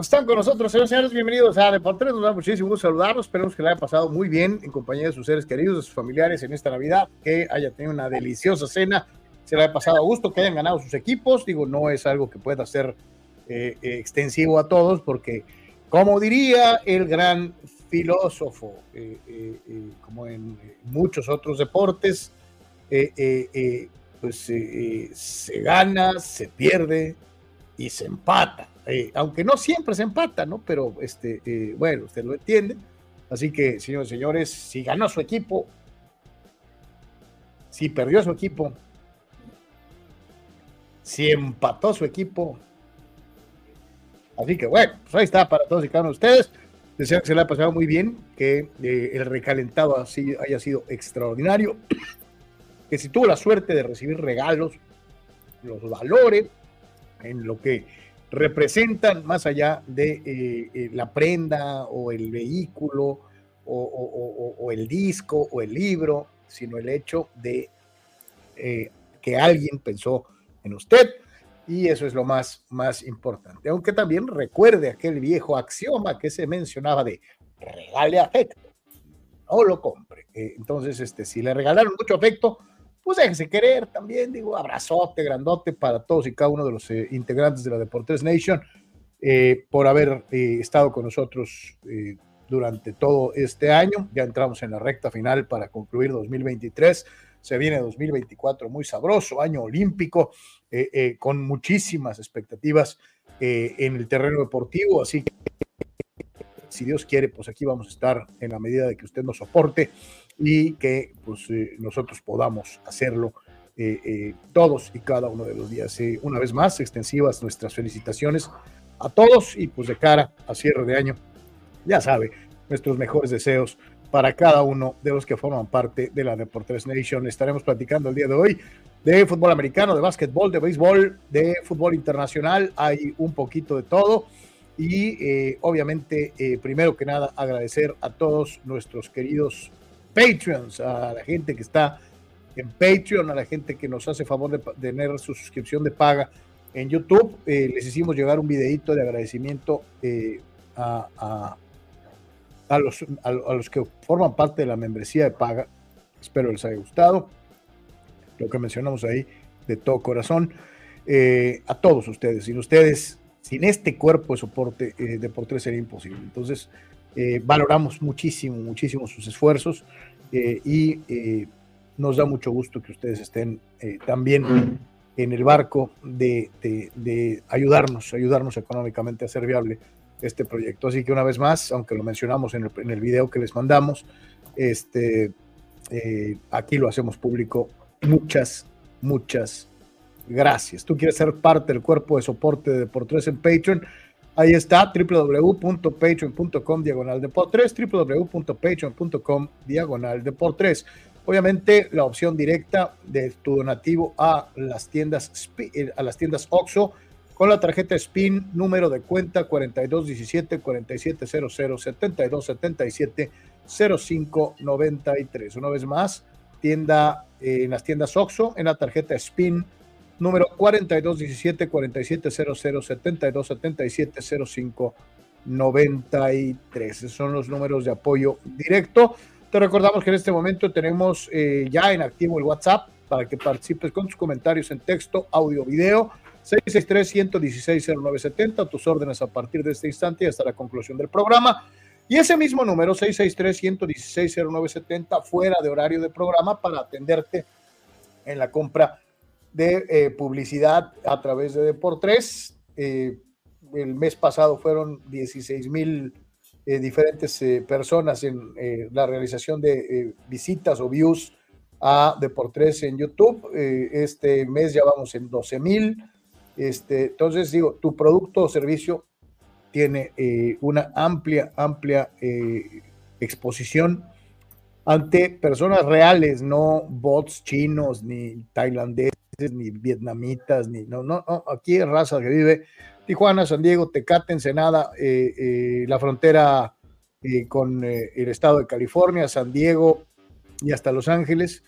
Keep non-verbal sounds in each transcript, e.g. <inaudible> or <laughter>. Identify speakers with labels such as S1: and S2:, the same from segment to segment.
S1: están con nosotros, señores señores, bienvenidos a Deportes, nos da muchísimo gusto saludarlos, esperemos que le haya pasado muy bien en compañía de sus seres queridos, de sus familiares en esta Navidad, que haya tenido una deliciosa cena, se le haya pasado a gusto, que hayan ganado sus equipos, digo, no es algo que pueda ser eh, eh, extensivo a todos, porque como diría el gran filósofo, eh, como en muchos otros deportes, pues se gana, se pierde y se empata eh, aunque no siempre se empata, ¿no? Pero, este, eh, bueno, usted lo entiende. Así que, señores y señores, si ganó su equipo, si perdió su equipo, si empató su equipo. Así que, bueno, pues ahí está para todos y cada uno de ustedes. Deseo que se le haya pasado muy bien, que eh, el recalentado así haya sido extraordinario, <clears throat> que si tuvo la suerte de recibir regalos, los valores en lo que representan más allá de eh, eh, la prenda o el vehículo o, el disco o el libro, sino el hecho de eh, que alguien pensó en usted y eso es lo más, más importante. Aunque también recuerde aquel viejo axioma que se mencionaba de regale afecto, no lo compre. entonces, este, si le regalaron mucho afecto, pues déjense querer también, digo, abrazote grandote para todos y cada uno de los eh, integrantes de la Deportes Nation eh, por haber eh, estado con nosotros durante todo este año. Ya entramos en la recta final para concluir 2023. Se viene 2024 muy sabroso, año olímpico, con muchísimas expectativas en el terreno deportivo. Así que, si Dios quiere, pues aquí vamos a estar en la medida de que usted nos soporte y que pues, eh, nosotros podamos hacerlo eh, eh, todos y cada uno de los días. una vez más, extensivas nuestras felicitaciones a todos y pues de cara a cierre de año, ya sabe, nuestros mejores deseos para cada uno de los que forman parte de la Deportes Nation. Estaremos platicando el día de hoy de fútbol americano, de básquetbol, de béisbol, de fútbol internacional. Hay un poquito de todo. Y obviamente, primero que nada, agradecer a todos nuestros queridos Patreons, a la gente que está en Patreon, a la gente que nos hace favor de, tener su suscripción de paga en YouTube. Eh, les hicimos llegar un videito de agradecimiento eh, a, a, los, a, los que forman parte de la membresía de paga. Espero les haya gustado. Lo que mencionamos ahí de todo corazón. Eh, a todos ustedes. Sin ustedes, sin este cuerpo de soporte de por tres sería imposible. Entonces, eh, valoramos muchísimo, muchísimo sus esfuerzos eh, y eh, nos da mucho gusto que ustedes estén también en el barco de, ayudarnos, ayudarnos económicamente a hacer viable este proyecto. Así que una vez más, aunque lo mencionamos en el, video que les mandamos, este, aquí lo hacemos público. Muchas, muchas gracias. Tú quieres ser parte del cuerpo de soporte de Deportes en Patreon. Ahí está, www.patreon.com diagonal de por 3, www.patreon.com diagonal de por 3. Obviamente, la opción directa de tu donativo a las tiendas, eh, a las tiendas OXO con la tarjeta SPIN, número de cuenta 4217 4700 7277 0593. Una vez más, tienda eh, en las tiendas OXO, en la tarjeta SPIN, número 4217 4700 7277 0593. Esos son los números de apoyo directo. Te recordamos que en este momento tenemos eh, ya en activo el WhatsApp para que participes con tus comentarios en texto, audio, video. 663-116-0970, tus órdenes a partir de este instante y hasta la conclusión del programa. Y ese mismo número, 663-116-0970, fuera de horario de programa para atenderte en la compra de eh, publicidad a través de Deportes. Eh, el mes pasado fueron 16 mil eh, diferentes personas en la realización de visitas o views a Deportes en YouTube. este mes ya vamos en 12 mil. Este, entonces, digo, tu producto o servicio tiene una amplia, amplia exposición ante personas reales, no bots chinos, ni tailandeses, ni vietnamitas, ni no, no, no, aquí es raza que vive Tijuana, San Diego, Tecate, Ensenada, eh, eh, la frontera eh, con el estado de California, San Diego y hasta Los Ángeles,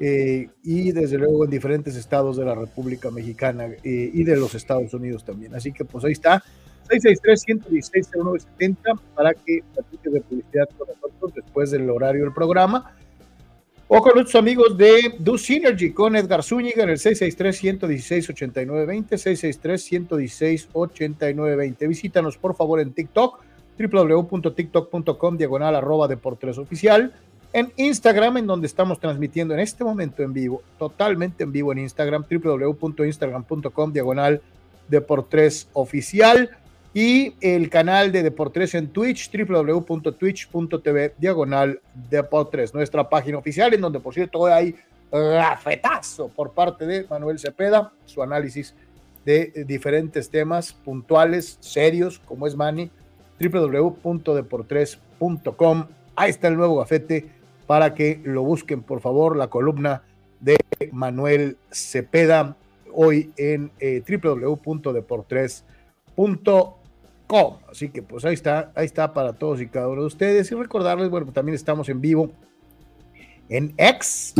S1: y desde luego en diferentes estados de la República Mexicana y de los Estados Unidos también. Así que pues ahí está, 663-116-0970 para que platiques de publicidad con nosotros después del horario del programa o con nuestros amigos de Do Synergy con Edgar Zúñiga en el 663-116-8920, 663-116-8920. Visítanos por favor en TikTok, www.tiktok.com, diagonal arroba deportes oficial. En Instagram, en donde estamos transmitiendo en este momento en vivo, totalmente en vivo en Instagram, www.instagram.com, diagonal deportes oficial y el canal de Deportes en Twitch, www.twitch.tv, diagonal Deportes, nuestra página oficial, en donde por cierto hoy hay gafetazo por parte de Manuel Cepeda, su análisis de diferentes temas puntuales, serios, como es Mani, www.deportres.com. Ahí está el nuevo gafete para que lo busquen, por favor, la columna de Manuel Cepeda, hoy en eh, www.deportres.com Así que pues ahí está, ahí está para todos y cada uno de ustedes. Y recordarles, bueno, también estamos en vivo en X,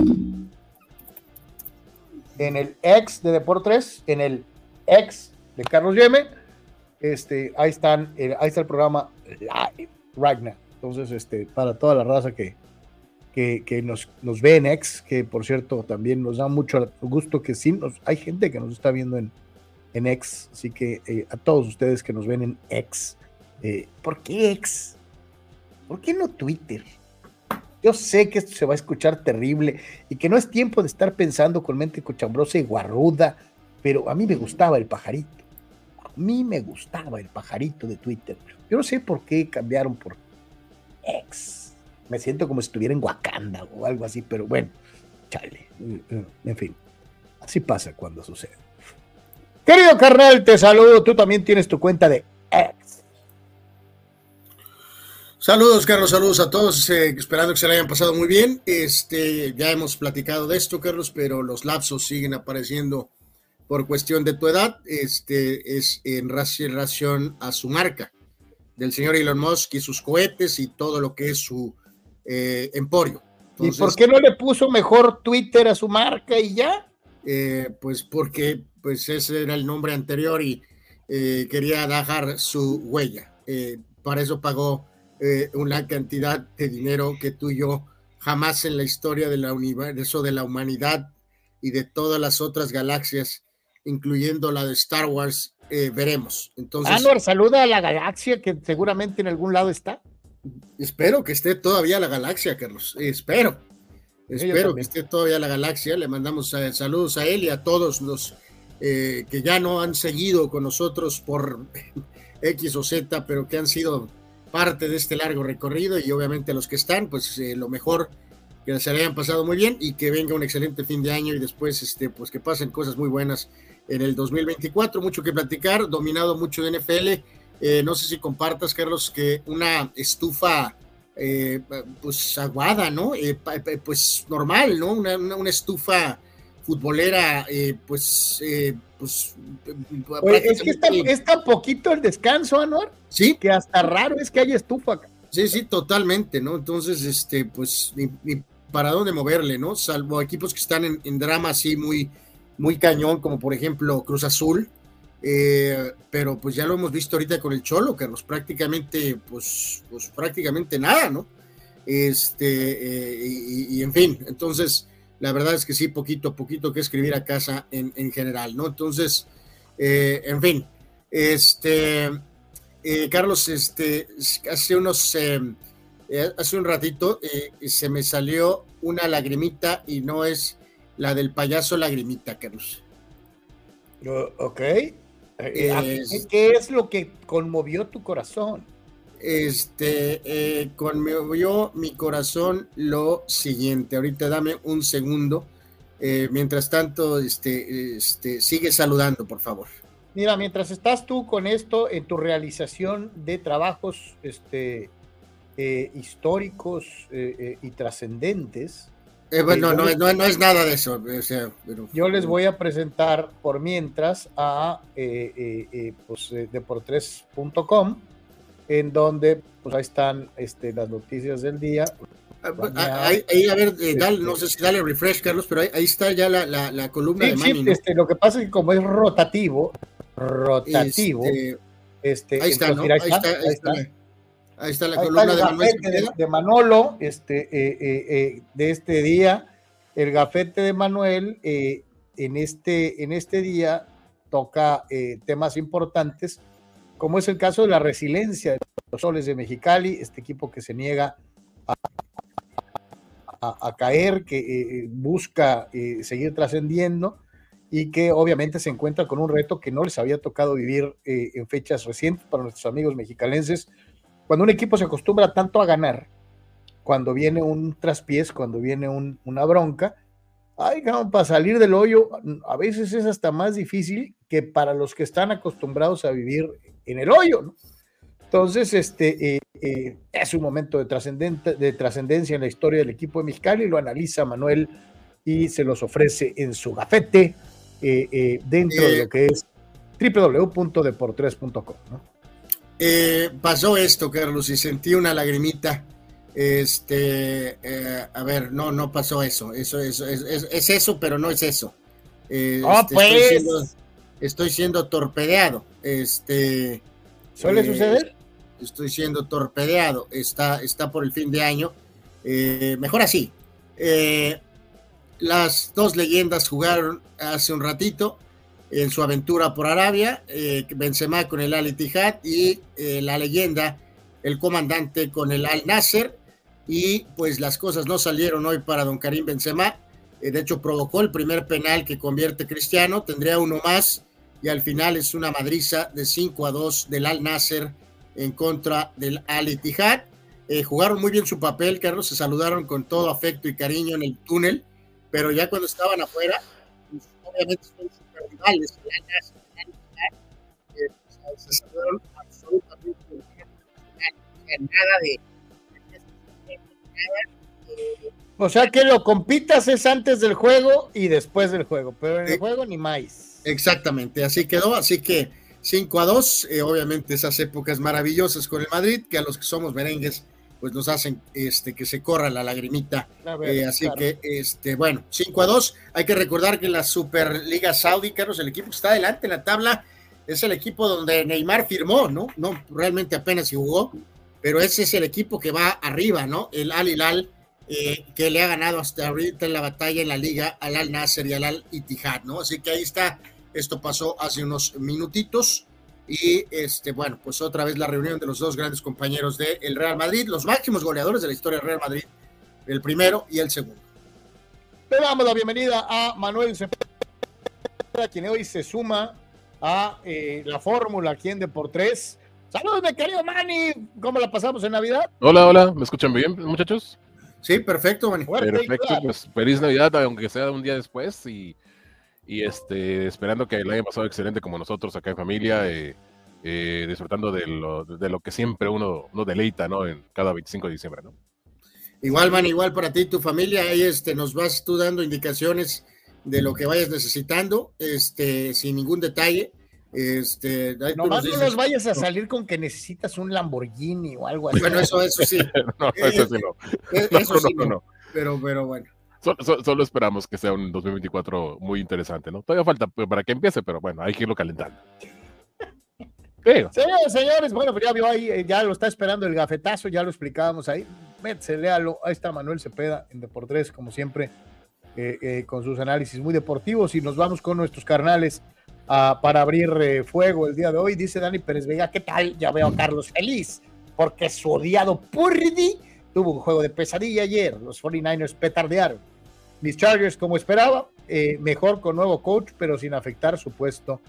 S1: en el X de Deportes, en el X de Carlos Yeme. Este, ahí están, eh, ahí está el programa live now. Entonces, este, para toda la raza que, que, nos, nos ve en X, que por cierto también nos da mucho gusto que sí, nos, hay gente que nos está viendo en, en X. Así que eh, a todos ustedes que nos ven en X, eh, ¿por qué X? ¿Por qué no Twitter? Yo sé que esto se va a escuchar terrible y que no es tiempo de estar pensando con mente cochambrosa y guarruda, pero a mí me gustaba el pajarito. A mí me gustaba el pajarito de Twitter. Yo no sé por qué cambiaron por X. Me siento como si estuviera en Wakanda o algo así, pero bueno, chale. En fin, así pasa cuando sucede. Querido carnal, te saludo. Tú también tienes tu cuenta de X.
S2: Saludos, Carlos, saludos a todos, eh, esperando que se le hayan pasado muy bien. Este, ya hemos platicado de esto, Carlos, pero los lapsos siguen apareciendo por cuestión de tu edad. Este es en relación a su marca del señor Elon Musk y sus cohetes y todo lo que es su eh, emporio.
S1: ¿Y por qué no le puso mejor Twitter a su marca y ya?
S2: Eh, pues porque pues ese era el nombre anterior y eh, quería dejar su huella. Eh, para eso pagó eh, una cantidad de dinero que tú y yo jamás en la historia de la universo de la humanidad y de todas las otras galaxias, incluyendo la de Star Wars, veremos. Entonces,
S1: Anwar, saluda a la galaxia que seguramente en algún lado está.
S2: Espero que esté todavía la galaxia, Carlos. Espero. Espero que esté todavía la galaxia. Le mandamos saludos a él y a todos los eh, que ya no han seguido con nosotros por <laughs> X o Z, pero que han sido parte de este largo recorrido y obviamente los que están, pues eh, lo mejor que se le hayan pasado muy bien y que venga un excelente fin de año y después este, pues que pasen cosas muy buenas en el 2024. Mucho que platicar, dominado mucho de NFL. Eh, no sé si compartas, Carlos, que una estufa eh, pues aguada, ¿no? Eh, pues normal, ¿no? Una, una, estufa futbolera, pues, pues,
S1: es que está, está, poquito el descanso, Anuar.
S2: Sí.
S1: Que hasta raro es que haya estufa.
S2: Sí, sí, totalmente, ¿no? Entonces, este, pues, ni, para dónde moverle, ¿no? Salvo equipos que están en, en drama así muy, muy cañón, como por ejemplo Cruz Azul, eh, pero pues ya lo hemos visto ahorita con el Cholo, Carlos, prácticamente, pues, pues prácticamente nada, ¿no? Este, eh, y, en fin, entonces, la verdad es que sí, poquito, poquito que escribir a casa en, en general, ¿no? Entonces, eh, en fin, este, Carlos, este, hace unos, hace un ratito se me salió una lagrimita y no es la del payaso lagrimita, Carlos.
S1: ok. Eh, ¿Qué es lo que conmovió tu corazón?
S2: Este, eh, conmovió mi corazón lo siguiente. Ahorita dame un segundo. Eh, mientras tanto, este, este, sigue saludando, por favor.
S1: Mira, mientras estás tú con esto en tu realización de trabajos este, históricos y trascendentes,
S2: eh, bueno, no, no, es nada de eso.
S1: yo les voy a presentar por mientras a eh, en donde pues ahí están este, las noticias del día.
S2: Ah, ah, ahí, a ver, dale, no sé si dale refresh, Carlos, pero ahí, está ya la, la, columna de Manny,
S1: este, lo que pasa es que como es rotativo, rotativo, este,
S2: este ahí, está, ¿no? ahí, está, ahí está. Ahí está la columna
S1: de, Manolo, este, eh, eh, eh, de este día. El gafete de Manuel en, este, en este día toca temas importantes, como es el caso de la resiliencia de los soles de Mexicali, este equipo que se niega a, caer, que busca seguir trascendiendo y que obviamente se encuentra con un reto que no les había tocado vivir en fechas recientes para nuestros amigos mexicalenses cuando un equipo se acostumbra tanto a ganar, cuando viene un traspiés, cuando viene una bronca, ay, para salir del hoyo, a veces es hasta más difícil que para los que están acostumbrados a vivir en el hoyo, Entonces, este eh, eh, es un momento de, de trascendencia en la historia del equipo de Mexicali, lo analiza Manuel y se los ofrece en su gafete eh, dentro de lo que es www.deportres.com. ¿no?
S2: Pasó esto, Carlos, y sentí una lagrimita. Este, a ver, no, no pasó eso. Eso, es, es, eso, pero no es eso.
S1: Este, pues.
S2: Estoy siendo, torpedeado. Este.
S1: ¿Suele eh, suceder?
S2: Estoy siendo torpedeado. Está, está por el fin de año. mejor así. las dos leyendas jugaron hace un ratito en su aventura por Arabia, eh, Benzema con el Al Ittihad y eh, la leyenda, el comandante con el Al Nasser, y pues las cosas no salieron hoy para don Karim Benzema, eh, de hecho provocó el primer penal que convierte Cristiano, tendría uno más, y al final es una madriza de 5 a 2 del Al Nasser en contra del Al Ittihad. Eh, jugaron muy bien su papel, Carlos, se saludaron con todo afecto y cariño en el túnel, pero ya cuando estaban afuera, pues, obviamente rivales, se salieron absolutamente nada de
S1: o sea que lo compitas es antes del juego y después del juego, pero en el juego ni más.
S2: Exactamente, así quedó, así que 5 a 2, eh, obviamente esas épocas maravillosas con el Madrid, que a los que somos merengues pues nos hacen este, que se corra la lagrimita. Eh, así que, este, bueno, 5 a 2. Hay que recordar que la Superliga Saudí, Carlos, el equipo que está adelante en la tabla, es el equipo donde Neymar firmó, ¿no? No, realmente apenas jugó, pero ese es el equipo que va arriba, ¿no? El Al Hilal, eh, que le ha ganado hasta ahorita en la batalla en la liga al Al Nasser y al Al Ittihad, ¿no? Así que ahí está, esto pasó hace unos minutitos. Y este, bueno, pues otra vez la reunión de los dos grandes compañeros del Real Madrid, los máximos goleadores de la historia del Real Madrid, el primero y el segundo.
S1: Le damos la bienvenida a Manuel Cepeda, quien hoy se suma a eh, la fórmula aquí en Deportes. Saludos, mi querido Manny. ¿Cómo la pasamos en Navidad?
S3: Hola, hola. ¿Me escuchan bien, muchachos?
S2: Sí, perfecto, Manny.
S3: Perfecto, pues feliz Navidad, aunque sea un día después. Y, y este, esperando que le haya pasado excelente como nosotros acá en familia. Eh, eh, disfrutando de lo, de lo, que siempre uno, uno deleita, ¿no? En cada 25 de diciembre, ¿no?
S2: Igual, man, igual para ti y tu familia, ahí este, nos vas tú dando indicaciones de lo que vayas necesitando, este, sin ningún detalle. Este,
S1: no nos vayas a salir con que necesitas un Lamborghini o algo así.
S2: Bueno, eso, eso sí. <laughs>
S3: no, eso sí no.
S2: Eh, eso sí no, Pero, pero bueno.
S3: Solo, esperamos que sea un 2024 muy interesante, ¿no? Todavía falta para que empiece, pero bueno, hay que irlo calentando. <laughs>
S1: Señores, señores, bueno, pues ya vio ahí, eh, ya lo está esperando el gafetazo, ya lo explicábamos ahí. Métese, léalo. Ahí está Manuel Cepeda en Deportes, como siempre, eh, eh, con sus análisis muy deportivos. Y nos vamos con nuestros carnales ah, para abrir fuego el día de hoy. Dice Dani Pérez Vega, ¿qué tal? Ya veo a Carlos feliz, porque su odiado Purdy tuvo un juego de pesadilla ayer. Los 49ers petardearon. Mis Chargers, como esperaba, mejor con nuevo coach, pero sin afectar su puesto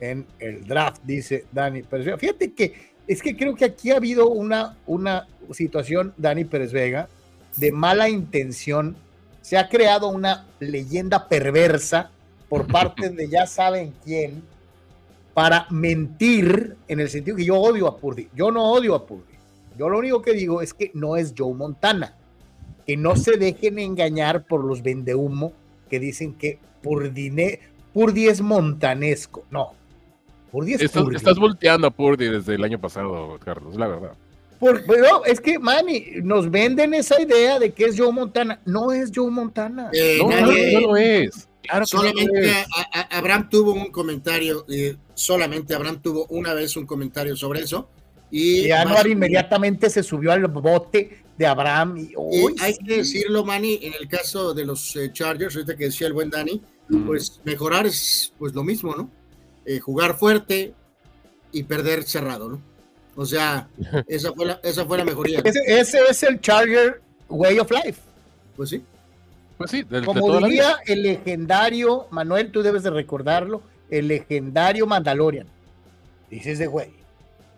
S1: en el draft, dice Dani Pérez Vega. Fíjate que es que creo que aquí ha habido una, una situación, Dani Pérez Vega, de mala intención. Se ha creado una leyenda perversa por <laughs> parte de ya saben quién para mentir en el sentido que yo odio a Purdy. Yo no odio a Purdy. Yo lo único que digo es que no es Joe Montana. Que no se dejen engañar por los vendehumo que dicen que Purdy, Purdy es montanesco. No,
S3: estás, volteando a Purdy desde el año pasado, Carlos, la verdad.
S1: pero es que, Manny, nos venden esa idea de que es Joe Montana. No es Joe Montana.
S3: Eh, no, no, lo es.
S2: solamente Abraham tuvo un comentario, eh, solamente Abraham tuvo una vez un comentario sobre eso. Y,
S1: y Anuar inmediatamente se subió al bote de Abraham. Y,
S2: hay que decirlo, Manny, en el caso de los eh, Chargers, ahorita que decía el buen Dani, pues mejorar es pues lo mismo, ¿no? Eh, jugar fuerte y perder cerrado, ¿no? O sea, <laughs> esa fue la, esa fue la mejoría.
S1: Ese, es el Charger Way of Life.
S2: Pues sí.
S3: Pues sí,
S1: como diría el legendario, Manuel, tú debes de recordarlo, el legendario Mandalorian. Dices de güey.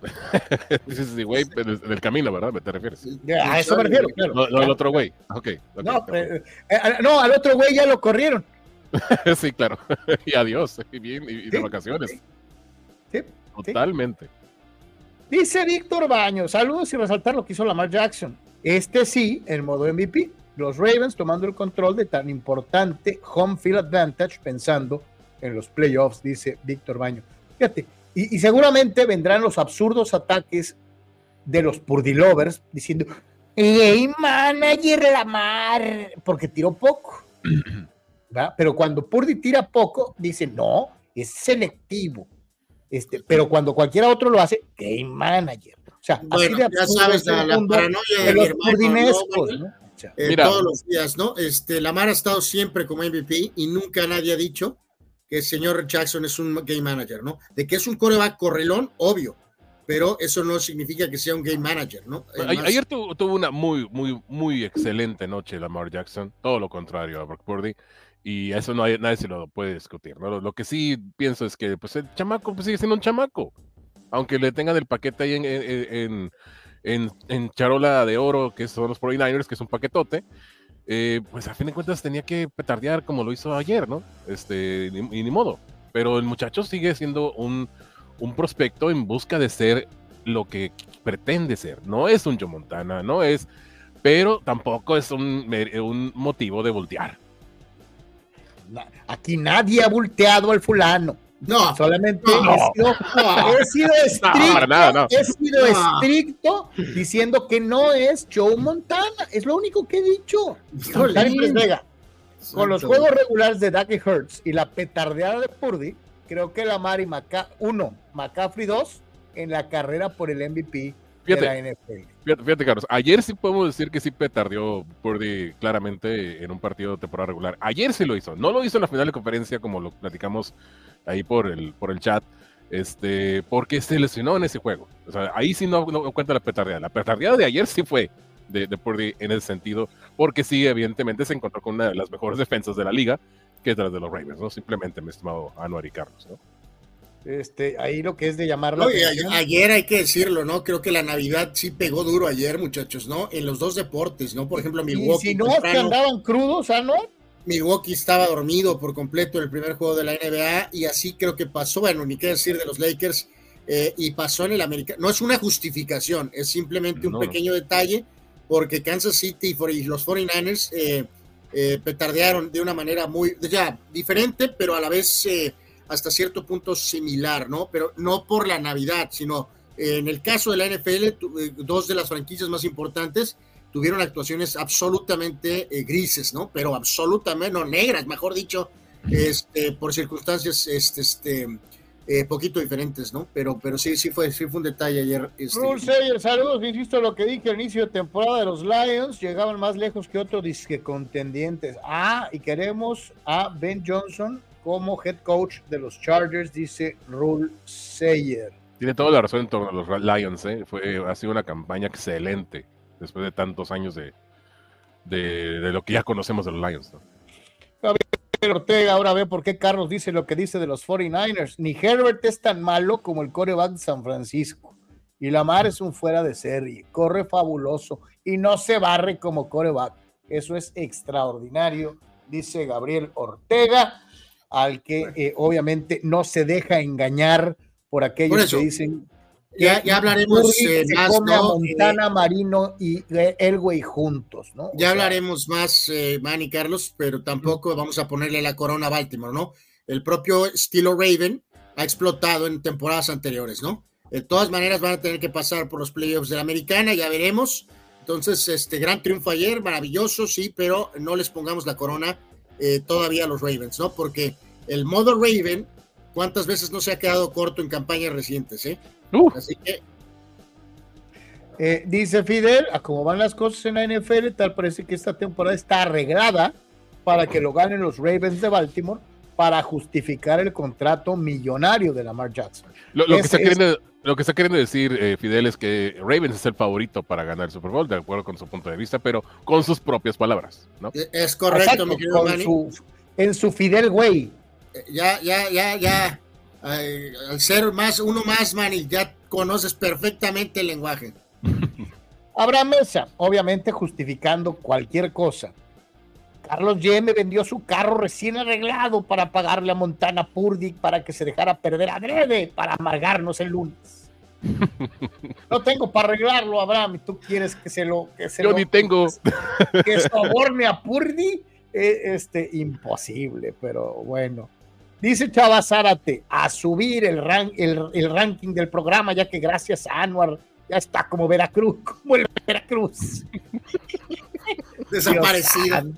S1: <laughs>
S3: Dices de güey en el camino, ¿verdad? ¿Me te refieres?
S1: A eso me refiero, claro.
S3: No, el otro güey. Okay,
S1: no, eh, eh, no, al otro güey ya lo corrieron. <laughs>
S3: sí, claro. <laughs> y adiós. Y, bien, y, de vacaciones.
S1: Sí.
S3: Totalmente.
S1: Dice Víctor Baño, saludos y resaltar lo que hizo Lamar Jackson. Este sí, en modo MVP. Los Ravens tomando el control de tan importante home field advantage pensando en los playoffs, dice Víctor Baño. Fíjate, y, seguramente vendrán los absurdos ataques de los Purdy-lovers diciendo, hey, manager Lamar, porque tiró poco. Pero cuando Purdy tira poco, dice, no, es selectivo. Este, pero cuando cualquiera otro lo hace, game manager. O sea,
S2: bueno, ya sabes la, la paranoia de, los hermano, eh, todos los días, ¿no? Este, Lamar ha estado siempre como MVP y nunca nadie ha dicho que el señor Jackson es un game manager, ¿no? De que es un coreback correlón, obvio, pero eso no significa que sea un game manager, ¿no?
S3: ayer tuvo, una muy, muy, muy excelente noche Lamar Jackson, todo lo contrario a Brock Purdy y eso no hay, nadie se lo puede discutir. ¿no? Lo, que sí pienso es que pues, el chamaco pues, sigue siendo un chamaco. Aunque le tengan el paquete ahí en, en, en, charola de oro, que son los 49ers, que es un paquetote, eh, pues a fin de cuentas tenía que petardear como lo hizo ayer, ¿no? Este, y ni, modo. Pero el muchacho sigue siendo un, un prospecto en busca de ser lo que pretende ser. No es un Joe Montana, no es, pero tampoco es un, un motivo de voltear.
S1: Aquí nadie ha volteado al fulano. No, solamente he, sido, estricto, he sido estricto diciendo que no es Joe Montana. Es lo único que he dicho. Con los juegos regulares de Ducky Hurts y la petardeada de Purdy, creo que la Mari Maca 1, McCaffrey 2 en la carrera por el MVP
S3: Fíjate, Carlos, ayer sí podemos decir que sí petardió Purdy claramente en un partido de temporada regular. Ayer sí lo hizo, no lo hizo en la final de conferencia como lo platicamos ahí por el, por el chat, este, porque se lesionó en ese juego. O sea, ahí sí no, cuenta la petardeada. La petardeada de ayer sí fue de, de Purdy en ese sentido, porque sí, evidentemente se encontró con una de las mejores defensas de la liga, que es la de los Ravens, ¿no? Simplemente, mi estimado Anuar y Carlos, ¿no?
S1: Este, ahí lo que es de llamar
S2: la atención. Ayer hay que decirlo, ¿no? Creo que la Navidad sí pegó duro ayer, muchachos, ¿no? En los dos deportes, ¿no? Por ejemplo, Milwaukee.
S1: Y si no, es que andaban crudos, ¿ah, no?
S2: Milwaukee estaba dormido por completo en el primer juego de la NBA y así creo que pasó, bueno, ni qué decir de los Lakers, eh, y pasó en el América. No es una justificación, es simplemente un pequeño detalle, porque Kansas City y los 49ers eh, eh, petardearon de una manera muy, ya, diferente, pero a la vez hasta cierto punto similar, ¿no? Pero no por la Navidad, sino en el caso de la NFL, dos de las franquicias más importantes tuvieron actuaciones absolutamente grises, ¿no? Pero absolutamente, no negras, mejor dicho, este, por circunstancias este, este, eh, poquito diferentes, ¿no? Pero, pero sí, sí fue, sí fue un detalle ayer.
S1: Este... saludos, insisto lo que dije al inicio de temporada de los Lions, llegaban más lejos que otros disque contendientes. Ah, y queremos a Ben Johnson como head coach de los Chargers, dice Rule Sayer.
S3: Tiene toda la razón en torno a los Lions, ¿eh? Fue, ha sido una campaña excelente después de tantos años de, de, de lo que ya conocemos de los Lions. ¿no?
S1: Ortega ahora ve por qué Carlos dice lo que dice de los 49ers. Ni Herbert es tan malo como el coreback de San Francisco. Y Lamar es un fuera de serie. Corre fabuloso y no se barre como coreback. Eso es extraordinario, dice Gabriel Ortega, al que eh, obviamente no se deja engañar por aquellos que dicen
S2: ya, ya hablaremos
S1: eh, más. Montana, eh, Marino y Elway juntos, ¿no?
S2: ya hablaremos más, eh, Manny Carlos, pero tampoco vamos a ponerle la corona a Baltimore, ¿no? El propio Stilo Raven ha explotado en temporadas anteriores, ¿no? De todas maneras van a tener que pasar por los playoffs de la americana, ya veremos. Entonces, este gran triunfo ayer, maravilloso, sí, pero no les pongamos la corona eh, todavía a los Ravens, ¿no? Porque el modo Raven, ¿cuántas veces no se ha quedado corto en campañas recientes, eh? Así que.
S1: Eh, dice Fidel, a cómo van las cosas en la NFL, tal parece que esta temporada está arreglada para que lo ganen los Ravens de Baltimore para justificar el contrato millonario de Lamar Jackson.
S3: Lo, que, está queriendo, lo que está queriendo decir eh, Fidel es que Ravens es el favorito para ganar el Super Bowl, de acuerdo con su punto de vista, pero con sus propias palabras, ¿no?
S2: Eh, es correcto, mi querido
S1: En su Fidel way.
S2: Ya, ya, ya, ya al ser más, uno más, Manny, ya conoces perfectamente el lenguaje. <laughs>
S1: Habrá mesa, obviamente justificando cualquier cosa. Carlos G. me vendió su carro recién arreglado para pagarle a Montana Purdy para que se dejara perder adrede para amargarnos el lunes. <laughs> No tengo para arreglarlo, Abraham, y tú quieres que se lo. Que se
S3: Yo ni tengo.
S1: Que soborne a Purdy, eh, este, imposible, pero bueno. Dice Chava Zárate, a subir el, el, ranking del programa, ya que gracias a Anuar ya está como Veracruz, <laughs> como el Veracruz.
S2: Desaparecido.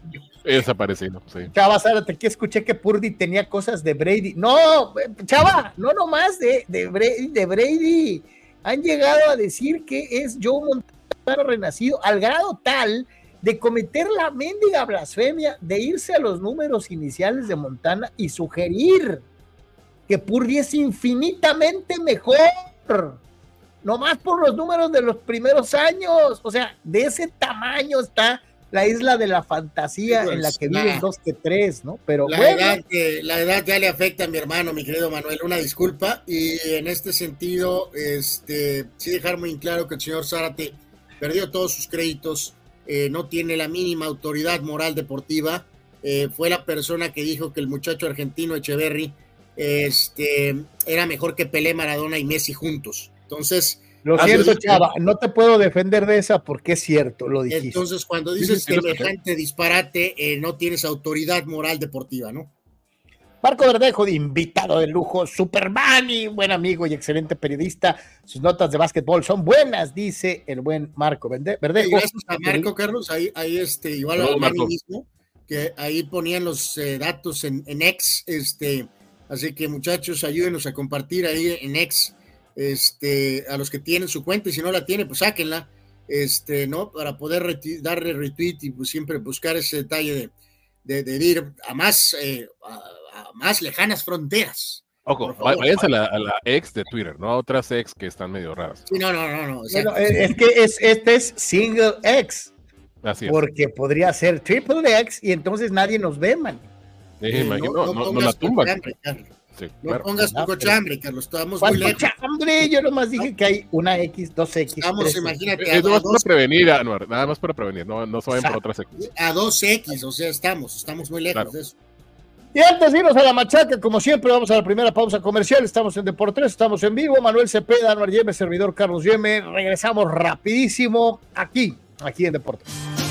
S3: Desaparecido, sí.
S1: Chava Zárate, que escuché que Purdy tenía cosas de Brady. No, Chava, no nomás de, de, Brady, de Brady. Han llegado a decir que es Joe Montano renacido al grado tal de cometer la mendiga blasfemia de irse a los números iniciales de Montana y sugerir que Purdy es infinitamente mejor, no más por los números de los primeros años, o sea, de ese tamaño está la isla de la fantasía en la que viven dos que tres, ¿no? Pero
S2: la, edad la edad ya le afecta a mi hermano, mi querido Manuel, una disculpa, y en este sentido, este, sí dejar muy claro que el señor Zárate perdió todos sus créditos eh, no tiene la mínima autoridad moral deportiva. Eh, fue la persona que dijo que el muchacho argentino Echeverry este, era mejor que Pelé, Maradona y Messi juntos. Entonces.
S1: Lo siento, Chava, no te puedo defender de esa porque es cierto, lo dijiste.
S2: Entonces, cuando dices semejante disparate, eh, no tienes autoridad moral deportiva, ¿no?
S1: Marco Verdejo, de invitado de lujo, Superman y buen amigo y excelente periodista. Sus notas de básquetbol son buenas, dice el buen Marco Verdejo.
S2: gracias a Marco, Carlos, ahí, ahí este, igual a mismo, que ahí ponían los eh, datos en, en X, este, así que muchachos, ayúdenos a compartir ahí en X, este, a los que tienen su cuenta, y si no la tienen, pues sáquenla, este, ¿no? Para poder darle retweet y pues siempre buscar ese detalle de, de, ir a más, eh, más lejanas fronteras.
S3: Ojo, váyanse a la, a la, ex de Twitter, no a otras ex que están medio raras.
S2: Sí, no, no, no, no.
S1: es que es, este es single X. Así es. Porque podría ser triple X y entonces nadie nos ve, man.
S3: Sí, eh, no, no, no, la tumba. Sí,
S2: No
S3: claro.
S2: pongas tu cochambre, Carlos, estamos muy
S1: ¿Cuál
S2: lejos.
S1: cochambre? Yo nomás dije que hay una X, dos X.
S2: Estamos, imagínate, a,
S3: Es nada más para
S2: dos,
S3: prevenir, Anuar, nada más para prevenir, no, no se vayan por
S1: Exacto.
S3: otras X.
S2: a dos X, o sea, estamos, estamos muy lejos
S3: Claro.
S2: de eso.
S1: Y antes de irnos a la machaca, como siempre, vamos a la primera pausa comercial. Estamos en Deportes, estamos en vivo. Manuel Cepeda, Anuar Yeme, servidor Carlos Yeme. Regresamos rapidísimo aquí, aquí en Deportes.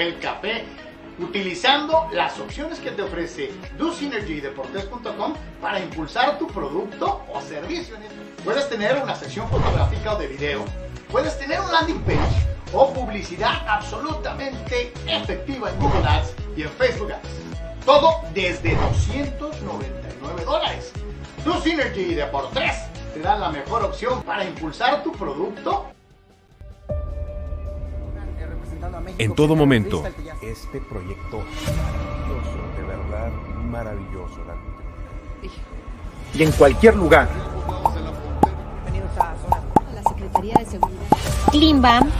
S4: Papel café
S5: utilizando las opciones que te ofrece DoSynergyDeportes.com para impulsar tu producto o servicio. Puedes tener una sección fotográfica o de video, puedes tener un landing page o publicidad absolutamente efectiva en Google Ads y en Facebook Ads. Todo desde 299 dólares. DoSynergy Deportes te da la mejor opción para impulsar tu producto
S6: En todo momento.
S7: Este proyecto maravilloso, de verdad maravilloso. la-
S8: y en cualquier lugar.
S9: La Secretaría de Seguridad.
S10: Klimbam.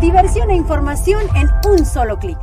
S11: Diversión e información en un solo clic.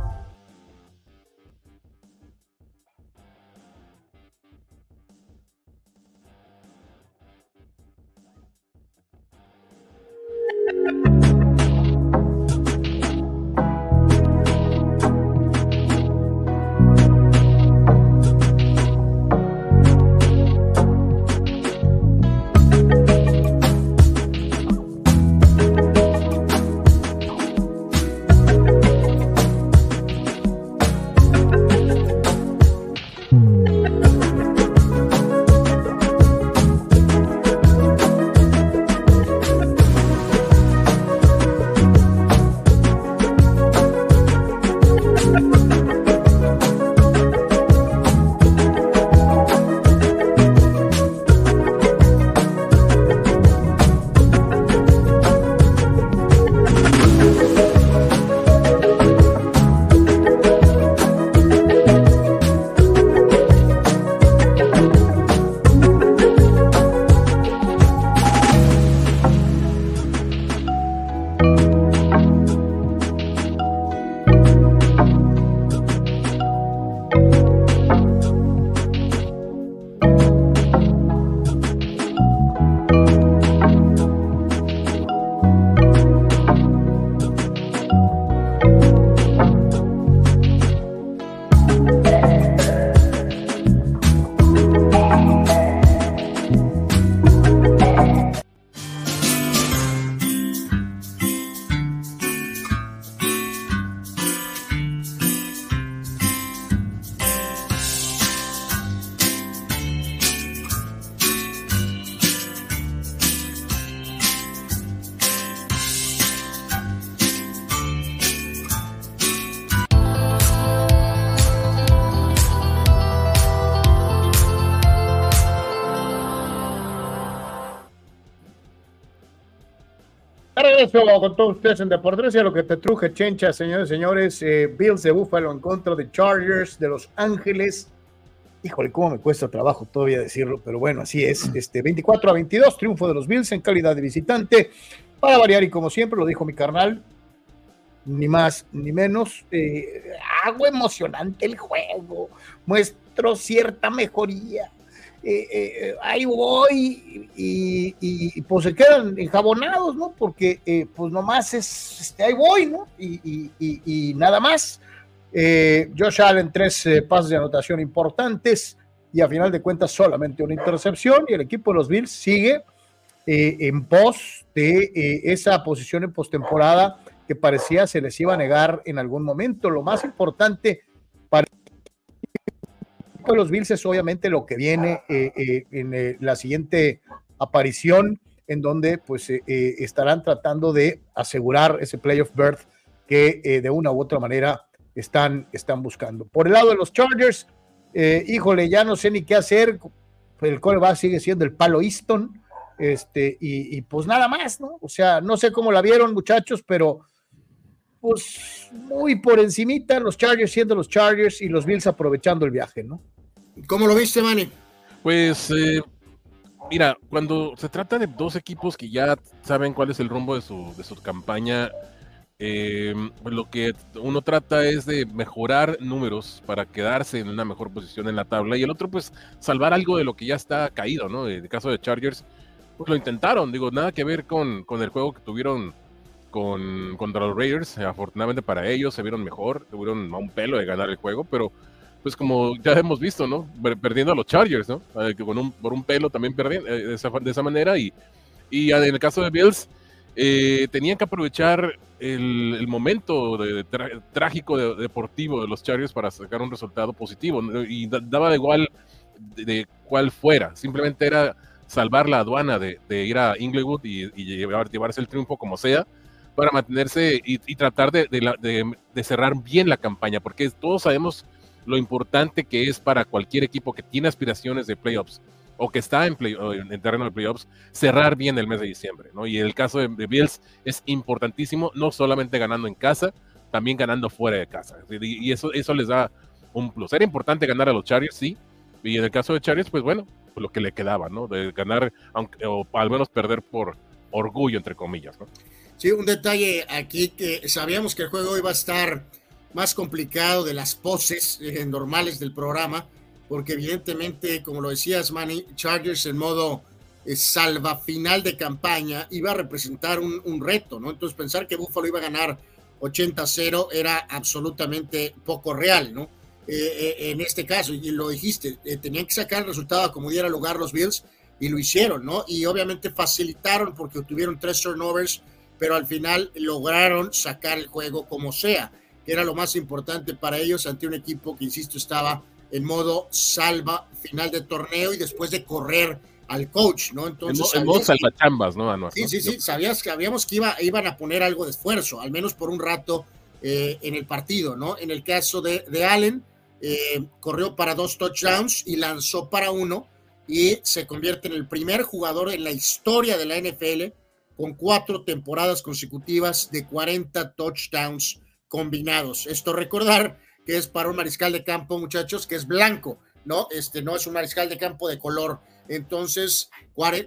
S1: Regreso con todos ustedes en Deportes y a lo que te truje, Chencha, señores y señores. eh, Bills de Buffalo en contra de Chargers de Los Ángeles. Híjole, cómo me cuesta trabajo todavía decirlo, pero bueno, así es. Este 24 a 22, triunfo de los Bills en calidad de visitante. Para variar, y como siempre lo dijo mi carnal, ni más ni menos. eh, hago emocionante el juego, muestro cierta mejoría. Eh, eh, ahí voy y, pues se quedan enjabonados, ¿no? Porque eh, pues nomás es, este, ahí voy, ¿no? Y, nada más. Josh Allen, tres pases de anotación importantes y a final de cuentas solamente una intercepción y el equipo de los Bills sigue en pos de esa posición en postemporada que parecía se les iba a negar en algún momento. Lo más importante de los Bills es obviamente lo que viene eh, eh, en eh, la siguiente aparición, en donde pues estarán tratando de asegurar ese playoff berth que de una u otra manera están, están buscando. Por el lado de los Chargers, híjole, ya no sé ni qué hacer. El coreback sigue siendo el palo Easton. Este, y, y, pues nada más, ¿no? O sea, no sé cómo la vieron, muchachos, pero pues muy por encimita, los Chargers siendo los Chargers y los Bills aprovechando el viaje, ¿no?
S2: ¿Cómo lo viste, Manny?
S3: Pues, eh, mira, cuando se trata de dos equipos que ya saben cuál es el rumbo de su, de su campaña, eh, pues lo que uno trata es de mejorar números para quedarse en una mejor posición en la tabla y el otro pues salvar algo de lo que ya está caído, ¿no? En el caso de Chargers, pues lo intentaron, digo, nada que ver con, con el juego que tuvieron con, contra los Raiders. Afortunadamente para ellos se vieron mejor, tuvieron a un pelo de ganar el juego, pero pues como ya hemos visto, ¿no? Perdiendo a los Chargers, ¿no? Eh, con un, por un pelo también perdiendo eh, de, esa, de esa manera. Y, y en el caso de Bills, eh, tenían que aprovechar el, momento de, trágico deportivo de los Chargers para sacar un resultado positivo. Y daba de igual de, cuál fuera. Simplemente era salvar la aduana de, ir a Inglewood y, y llevar, llevarse el triunfo como sea para mantenerse y, tratar de, de, cerrar bien la campaña, porque todos sabemos lo importante que es para cualquier equipo que tiene aspiraciones de playoffs o que está en, play, en terreno de playoffs, cerrar bien el mes de diciembre. ¿no? Y el caso de, Bills es importantísimo, no solamente ganando en casa, también ganando fuera de casa. Y, eso, eso les da un plus. Era importante ganar a los Chargers, sí. Y en el caso de Chargers, pues bueno, lo que le quedaba, ¿no? De ganar, aunque, o al menos perder por orgullo, entre comillas, ¿no?
S2: Sí, un detalle aquí que sabíamos que el juego iba a estar más complicado de las poses eh, normales del programa, porque evidentemente, como lo decías, Manny, Chargers en modo eh, salva final de campaña iba a representar un, reto, ¿no? Entonces pensar que Buffalo iba a ganar 80-0 era absolutamente poco real, ¿no? Eh, en este caso, y lo dijiste, tenían que sacar el resultado como diera lugar los Bills y lo hicieron, ¿no? Y obviamente facilitaron porque tuvieron tres turnovers pero al final lograron sacar el juego como sea, que era lo más importante para ellos ante un equipo que, insisto, estaba en modo salva final de torneo y después de correr al coach, ¿no?
S3: Entonces, en modo salvachambas, ¿no?
S2: Sí, sí, sí, sabías que habíamos que iba, iban a poner algo de esfuerzo, al menos por un rato eh, en el partido, ¿no? En el caso de, de Allen, eh, corrió para dos touchdowns y lanzó para uno y se convierte en el primer jugador en la historia de la NFL con cuatro temporadas consecutivas de 40 touchdowns combinados. Esto recordar que es para un mariscal de campo, muchachos, que es blanco, ¿no? Este no es un mariscal de campo de color. Entonces,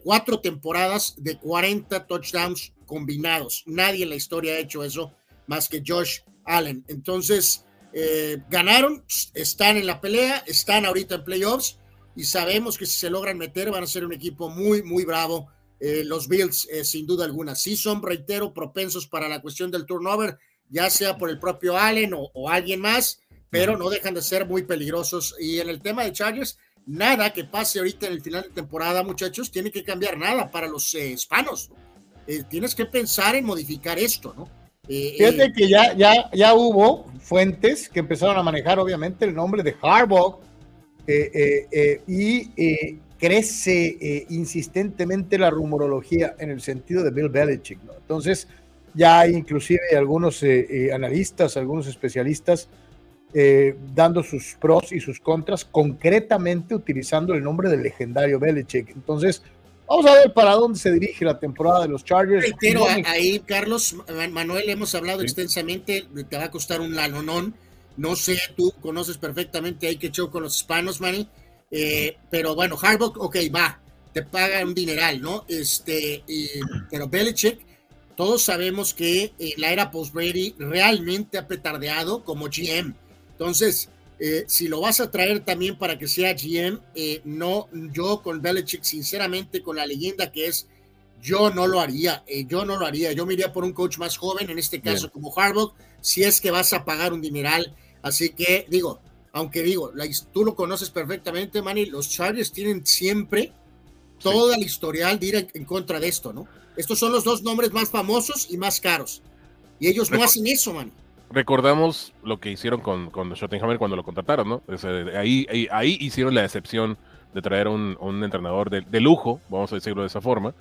S2: cuatro temporadas de 40 touchdowns combinados. Nadie en la historia ha hecho eso más que Josh Allen. Entonces, eh, ganaron, están en la pelea, están ahorita en playoffs y sabemos que si se logran meter van a ser un equipo muy, muy bravo eh, los Bills, eh, sin duda alguna. Sí son, reitero, propensos para la cuestión del turnover, ya sea por el propio Allen o, alguien más, pero no dejan de ser muy peligrosos. Y en el tema de Chargers, nada que pase ahorita en el final de temporada, muchachos, tiene que cambiar nada para los eh, hispanos. tienes que pensar en modificar esto, ¿no?
S1: Fíjate que ya, ya, ya hubo fuentes que empezaron a manejar, obviamente, el nombre de Harbaugh y crece eh, insistentemente la rumorología en el sentido de Bill Belichick. ¿no? Entonces, ya hay inclusive algunos eh, eh, analistas, algunos especialistas dando sus pros y sus contras, concretamente utilizando el nombre del legendario Belichick. Entonces, vamos a ver para dónde se dirige la temporada de los Chargers.
S2: Pero ahí, Carlos, Manuel, hemos hablado extensamente, te va a costar un lanonón. No sé, tú conoces perfectamente ahí que show con los hispanos, Manny eh, pero bueno, Harbaugh, ok, va, te paga un dineral, ¿no? Este, pero Belichick, todos sabemos que eh, la era post-Brady realmente ha petardeado como GM. Entonces, Eh, si lo vas a traer también para que sea GM, eh, no, yo con Belichick, sinceramente, con la leyenda que es, yo no lo haría, yo no lo haría, yo me iría por un coach más joven, en este caso como Harbaugh, si es que vas a pagar un dineral, así que digo, aunque digo, tú lo conoces perfectamente, Manny, los Chargers tienen siempre toda la historial de ir en, contra de esto, ¿no? Estos son los dos nombres más famosos y más caros, y ellos no hacen eso, Manny
S3: recordamos lo que hicieron con, con Schottenheimer cuando lo contrataron, ¿no? ahí, ahí, hicieron la excepción de traer un, un entrenador de, lujo, vamos a decirlo de esa forma.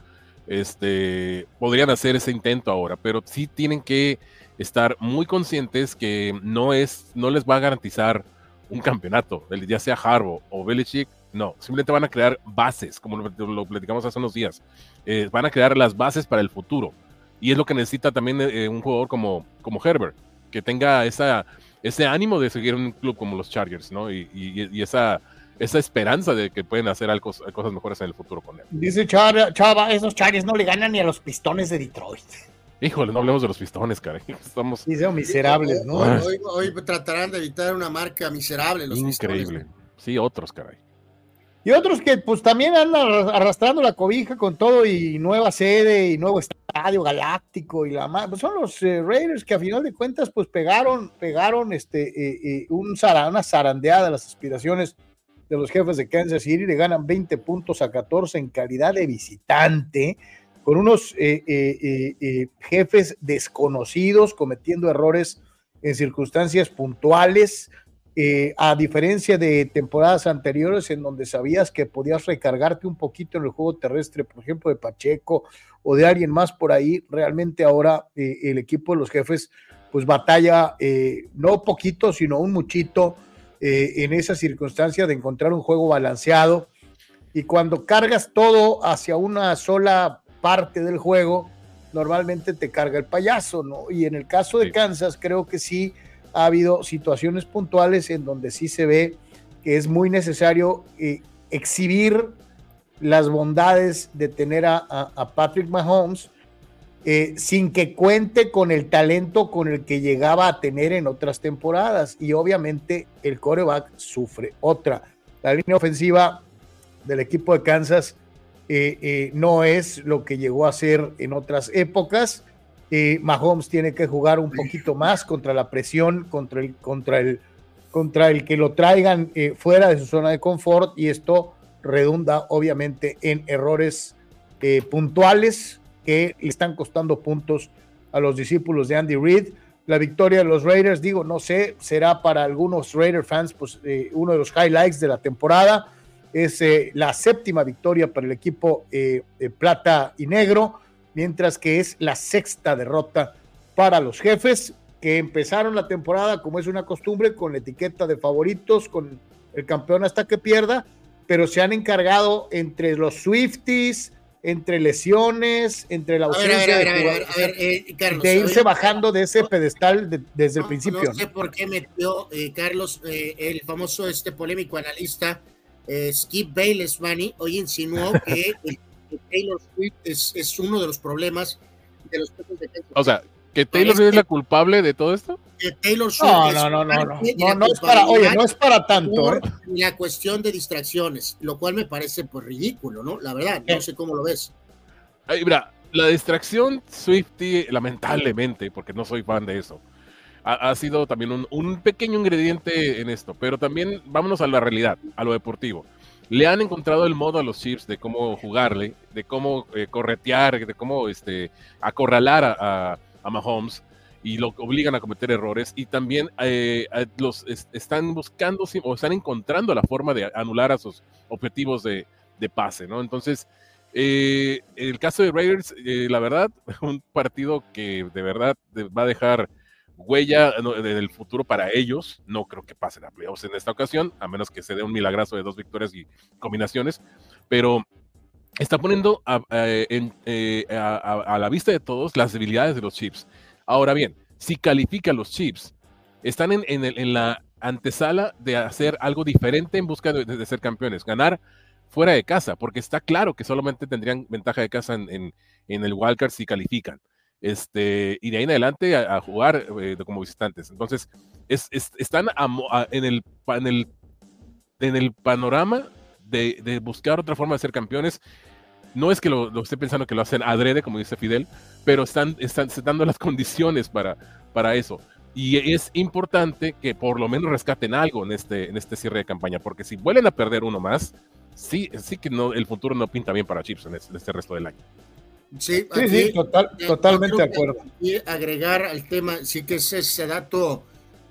S3: Este, podrían hacer ese intento ahora, pero sí tienen que estar muy conscientes que no, es, no les va a garantizar un campeonato, ya sea Harbaugh o Belichick, no, simplemente van a crear bases, como lo, platicamos hace unos días. Eh, van a crear las bases para el futuro. Y es lo que necesita también eh, un jugador como, como Herbert que tenga esa, ese ánimo de seguir un club como los Chargers, ¿no? Y, esa, esa esperanza de que pueden hacer algo, cosas mejores en el futuro con él.
S1: Dice Chava, esos Chargers no le ganan ni a los pistones de Detroit.
S3: Híjole, no hablemos de los pistones, caray. <laughs> Estamos...
S1: miserables, ¿no?
S2: Hoy, tratarán de evitar una marca miserable. Los
S3: Increíble. Sí, otros, caray.
S1: Y otros que pues también andan arrastrando la cobija con todo y nueva sede y nuevo estadio galáctico y la más, pues son los eh, Raiders que a final de cuentas pues pegaron, pegaron este, eh, eh, un una zarandeada de las aspiraciones de los jefes de Kansas City, le ganan 20 puntos a 14 en calidad de visitante, con unos jefes desconocidos cometiendo errores en circunstancias puntuales, eh, a diferencia de temporadas anteriores en donde sabías que podías recargarte un poquito en el juego terrestre, por ejemplo, de Pacheco o de alguien más por ahí, realmente ahora eh, el equipo de los jefes pues batalla eh, no poquito, sino un muchito en esa circunstancia de encontrar un juego balanceado. Y cuando cargas todo hacia una sola parte del juego, normalmente te carga el payaso, ¿no? Y en el caso de Kansas, creo que sí ha habido situaciones puntuales en donde sí se ve que es muy necesario eh, exhibir las bondades de tener a, Patrick Mahomes eh, sin que cuente con el talento con el que llegaba a tener en otras temporadas. Y obviamente el coreback sufre otra. La línea ofensiva del equipo de Kansas eh, no es lo que llegó a ser en otras épocas. Mahomes tiene que jugar un poquito más contra la presión, contra el, contra el, contra el que lo traigan eh, fuera de su zona de confort y esto redunda obviamente en errores eh, puntuales que le están costando puntos a los discípulos de Andy Reid. La victoria de los Raiders, digo, no sé, será para algunos Raider fans pues, eh, uno de los highlights de la temporada. Es la séptima victoria para el equipo plata y negro mientras que es la sexta derrota para los jefes que empezaron la temporada, como es una costumbre, con la etiqueta de favoritos, con el campeón hasta que pierda, pero se han encargado entre los Swifties, entre lesiones, entre la ausencia de, irse bajando de ese pedestal desde el principio.
S2: No sé por qué metió eh, Carlos, eh, el famoso este polémico analista eh, Skip Bayless, Manny, hoy insinuó <laughs> que Taylor Swift es, uno de los problemas de los de
S3: O sea, ¿que Taylor Swift es la culpable de todo esto?
S2: Que Taylor Swift
S1: no, no, no, no, no, no, es para, oye, no es para tanto. ¿eh?
S2: La cuestión de distracciones, lo cual me parece pues ridículo, ¿no? La verdad, no sé cómo lo ves.
S3: Ay, mira, la distracción Swifty, lamentablemente, porque no soy fan de eso, ha, sido también un, pequeño ingrediente en esto, pero también vámonos a la realidad, a lo deportivo le han encontrado el modo a los Chiefs de cómo jugarle, de cómo eh, corretear, de cómo este, acorralar a, a, Mahomes y lo obligan a cometer errores y también eh, los están buscando o están encontrando la forma de anular a sus objetivos de, pase, ¿no? Entonces, eh, el caso de Raiders, la verdad, <laughs> un partido que de verdad va a dejar huella en el futuro para ellos. No creo que pasen a playoffs en esta ocasión, a menos que se dé un milagrazo de dos victorias y combinaciones, pero está poniendo a, eh, la vista de todos las debilidades de los Chips. Ahora bien, si califican los Chips, están en, en, la antesala de hacer algo diferente en busca de, ser campeones, ganar fuera de casa, porque está claro que solamente tendrían ventaja de casa en, en el wildcard si califican. Este, y de ahí en adelante a, jugar eh, como visitantes. Entonces, es, están en, el, en, el, en el panorama de, buscar otra forma de ser campeones. No es que lo, esté pensando que lo hacen adrede, como dice Fidel, pero están, están dando las <laughs> condiciones para, para eso. Y es importante que por lo menos rescaten algo en este, en este cierre de campaña, porque si vuelven a perder uno más, sí, sí que no, el futuro no pinta bien para Chips en este, este resto del año.
S2: Sí,
S1: sí, totalmente de acuerdo.
S2: Y agregar al tema, sí que es ese dato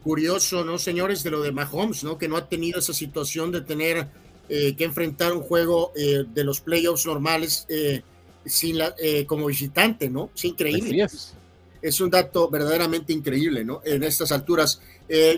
S2: curioso, ¿no, señores? De lo de Mahomes, ¿no? Que no ha tenido esa situación de tener eh, que enfrentar un juego eh, de los playoffs normales eh, sin la, como visitante, ¿no? Es increíble. Es. un dato verdaderamente increíble, ¿no? En estas alturas.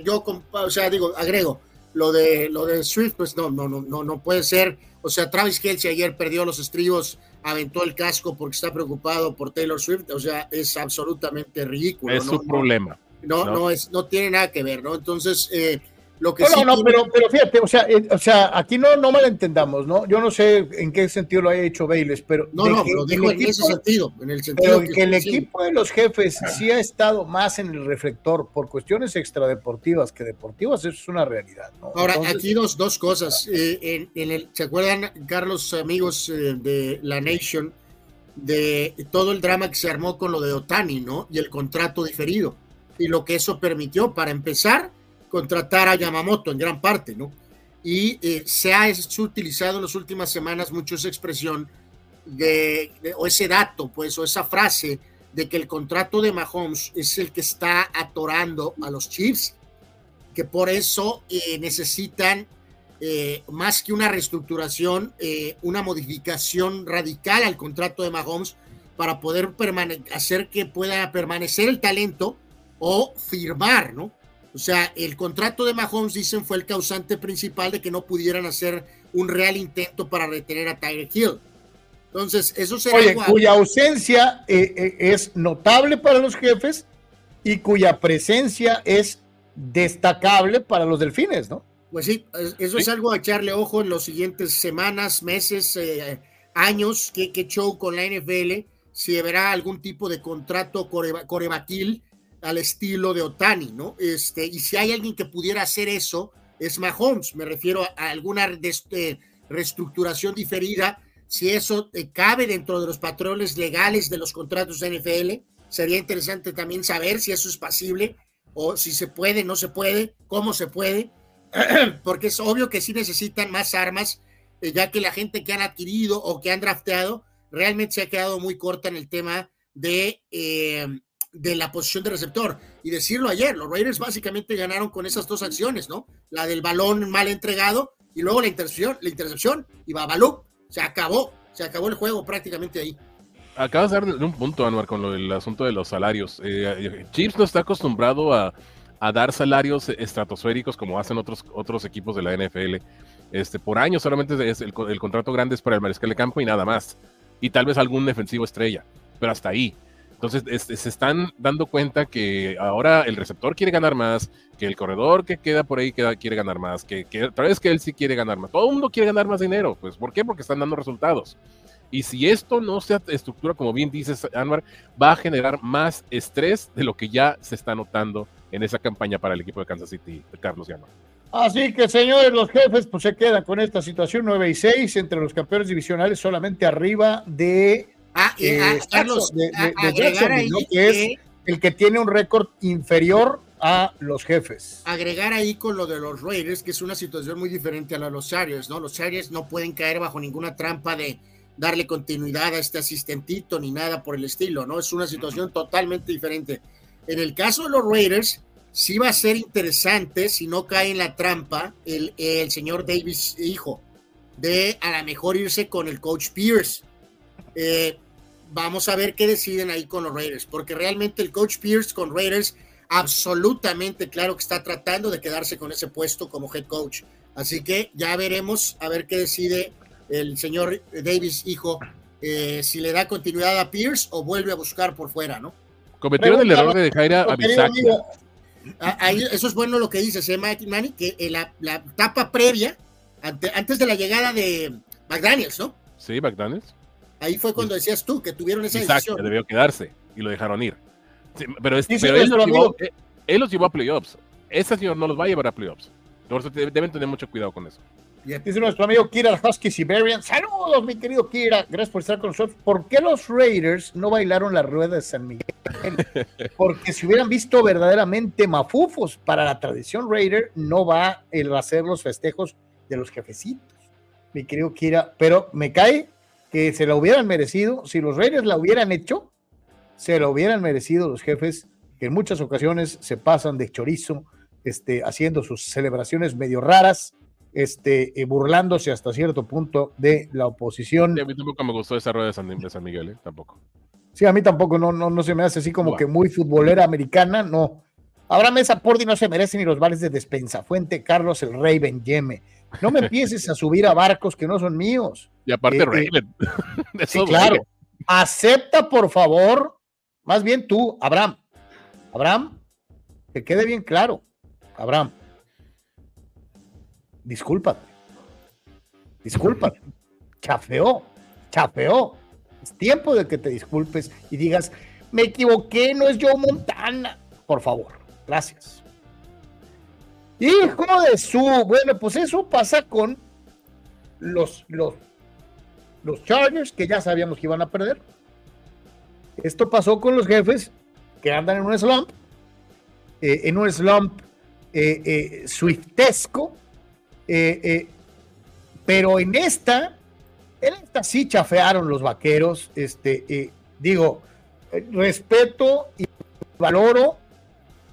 S2: yo, o sea, digo, agrego, lo de, lo de Swift, pues no, no, no, no, no puede ser. O sea, Travis Kelsey ayer perdió los estribos aventó el casco porque está preocupado por Taylor Swift, o sea, es absolutamente ridículo.
S3: Es su problema.
S2: No, no, es, no tiene nada que ver, ¿no? Entonces, eh, lo que
S1: no, no, pero, pero fíjate, o sea, eh, o sea, aquí no, no malentendamos, ¿no? Yo no sé en qué sentido lo haya hecho Bayless, pero.
S2: No, no, lo digo en ese sentido, en el sentido
S1: que, el equipo de los jefes sí ha estado más en el reflector por cuestiones extradeportivas que deportivas, eso es una realidad, ¿no?
S2: Ahora, aquí dos, dos cosas. Eh, en, el, ¿Se acuerdan, Carlos, amigos eh, de la Nation, de todo el drama que se armó con lo de Otani, ¿no? Y el contrato diferido. Y lo que eso permitió, para empezar contratar a Yamamoto en gran parte, ¿no? Y eh, se ha utilizado en las últimas semanas mucho esa expresión de, o ese dato, pues, o esa frase de que el contrato de Mahomes es el que está atorando a los Chiefs, que por eso eh, necesitan eh, más que una reestructuración, una modificación radical al contrato de Mahomes para poder hacer que pueda permanecer el talento o firmar, ¿no? O sea, el contrato de Mahomes, dicen, fue el causante principal de que no pudieran hacer un real intento para retener a Tyler Hill. Entonces, eso será
S1: Oye, cuya ausencia eh, eh, es notable para los jefes y cuya presencia es destacable para los delfines, ¿no?
S2: Pues sí, eso es algo a echarle ojo en las siguientes semanas, meses, eh, años, que, que show con la NFL, si verá algún tipo de contrato corebaquil al estilo de Otani, ¿no? Este, y si hay alguien que pudiera hacer eso, es Mahomes. Me refiero a, alguna este, reestructuración diferida. Si eso eh, cabe dentro de los patrones legales de los contratos de NFL, sería interesante también saber si eso es pasible o si se puede, no se puede, cómo se puede, <clears throat> porque es obvio que sí necesitan más armas, eh, ya que la gente que han adquirido o que han drafteado realmente se ha quedado muy corta en el tema de eh, de la posición de receptor. Y decirlo ayer, los Raiders básicamente ganaron con esas dos acciones, ¿no? La del balón mal entregado y luego la intercepción, la intercepción y Babalú. Se acabó, se acabó el juego prácticamente ahí.
S3: Acabas de dar un punto, Anuar, con lo, el asunto de los salarios. Eh, Chips no está acostumbrado a, dar salarios estratosféricos como hacen otros, otros equipos de la NFL. Este, por año solamente es el contrato grande es para el mariscal de campo y nada más. Y tal vez algún defensivo estrella, pero hasta ahí. Entonces se están dando cuenta que ahora el receptor quiere ganar más, que el corredor que queda por ahí quiere ganar más, que, que otra vez que él sí quiere ganar más. Todo el mundo quiere ganar más dinero. Pues ¿por qué? Porque están dando resultados. Y si esto no se estructura, como bien dices, Anwar, va a generar más estrés de lo que ya se está notando en esa campaña para el equipo de Kansas City, Carlos Llano.
S1: Así que, señores, los jefes, pues se quedan con esta situación 9 y 6 entre los campeones divisionales, solamente arriba de
S2: Ah, eh, ah, Carlos,
S1: de, que es el que tiene un récord inferior a los jefes.
S2: Agregar ahí con lo de los Raiders, que es una situación muy diferente a la de los Chargers, ¿no? Los Chargers no pueden caer bajo ninguna trampa de darle continuidad a este asistentito ni nada por el estilo, ¿no? Es una situación totalmente diferente. En el caso de los Raiders, sí va a ser interesante si no cae en la trampa el, el señor Davis, hijo, de a lo mejor irse con el coach Pierce. Eh, vamos a ver qué deciden ahí con los Raiders, porque realmente el coach Pierce con Raiders absolutamente claro que está tratando de quedarse con ese puesto como head coach. Así que ya veremos a ver qué decide el señor Davis, hijo, eh, si le da continuidad a Pierce o vuelve a buscar por fuera, ¿no?
S3: Cometieron el error de dejar a
S2: Ahí, eso es bueno lo que dices, ¿eh, Manny? Que la, la etapa previa, antes de la llegada de McDaniels, ¿no?
S3: Sí, McDaniels.
S2: Ahí fue cuando decías tú que tuvieron esa Isaac, decisión.
S3: debió quedarse. y lo dejaron ir. pero, pero él, los llevó, él, los llevó, a playoffs. Ese señor no los va a llevar a playoffs. Deben tener mucho cuidado con eso.
S1: Dice nuestro amigo Kira Husky Siberian. Saludos, mi querido Kira. Gracias por estar con nosotros. ¿Por qué los Raiders no bailaron la rueda de San Miguel? <laughs> Porque si hubieran visto verdaderamente mafufos para la tradición Raider, no va a hacer los festejos de los jefecitos, mi querido Kira. Pero me cae que se la hubieran merecido. Si los Raiders la hubieran hecho, se la hubieran merecido los jefes, que en muchas ocasiones se pasan de chorizo, este, haciendo sus celebraciones medio raras este, eh, burlándose hasta cierto punto de la oposición.
S3: a mí tampoco me gustó esa rueda de San, Miguel, ¿eh? tampoco.
S1: Sí, a mí tampoco, no, no, no se me hace así como que muy futbolera americana, no. Ahora Mesa Pordi no se merece ni los vales de despensa. Fuente Carlos el Rey Yeme. No me empieces a subir a barcos que no son míos.
S3: Y aparte eh, Raven. <laughs>
S1: sí, claro. Acepta, por favor, más bien tú, Abraham. Abraham, que quede bien claro. Abraham, discúlpate. Discúlpate. Chafeó, chafeó. Es tiempo de que te disculpes y digas, me equivoqué, no es Joe Montana. Por favor, gracias. Hijo de su, bueno, pues eso pasa con los, los, los Chargers que ya sabíamos que iban a perder. Esto pasó con los jefes que andan en un slump, eh, en un slump eh, eh, swiftesco, eh, eh, pero en esta, en esta sí chafearon los vaqueros. Este, digo, respeto y valoro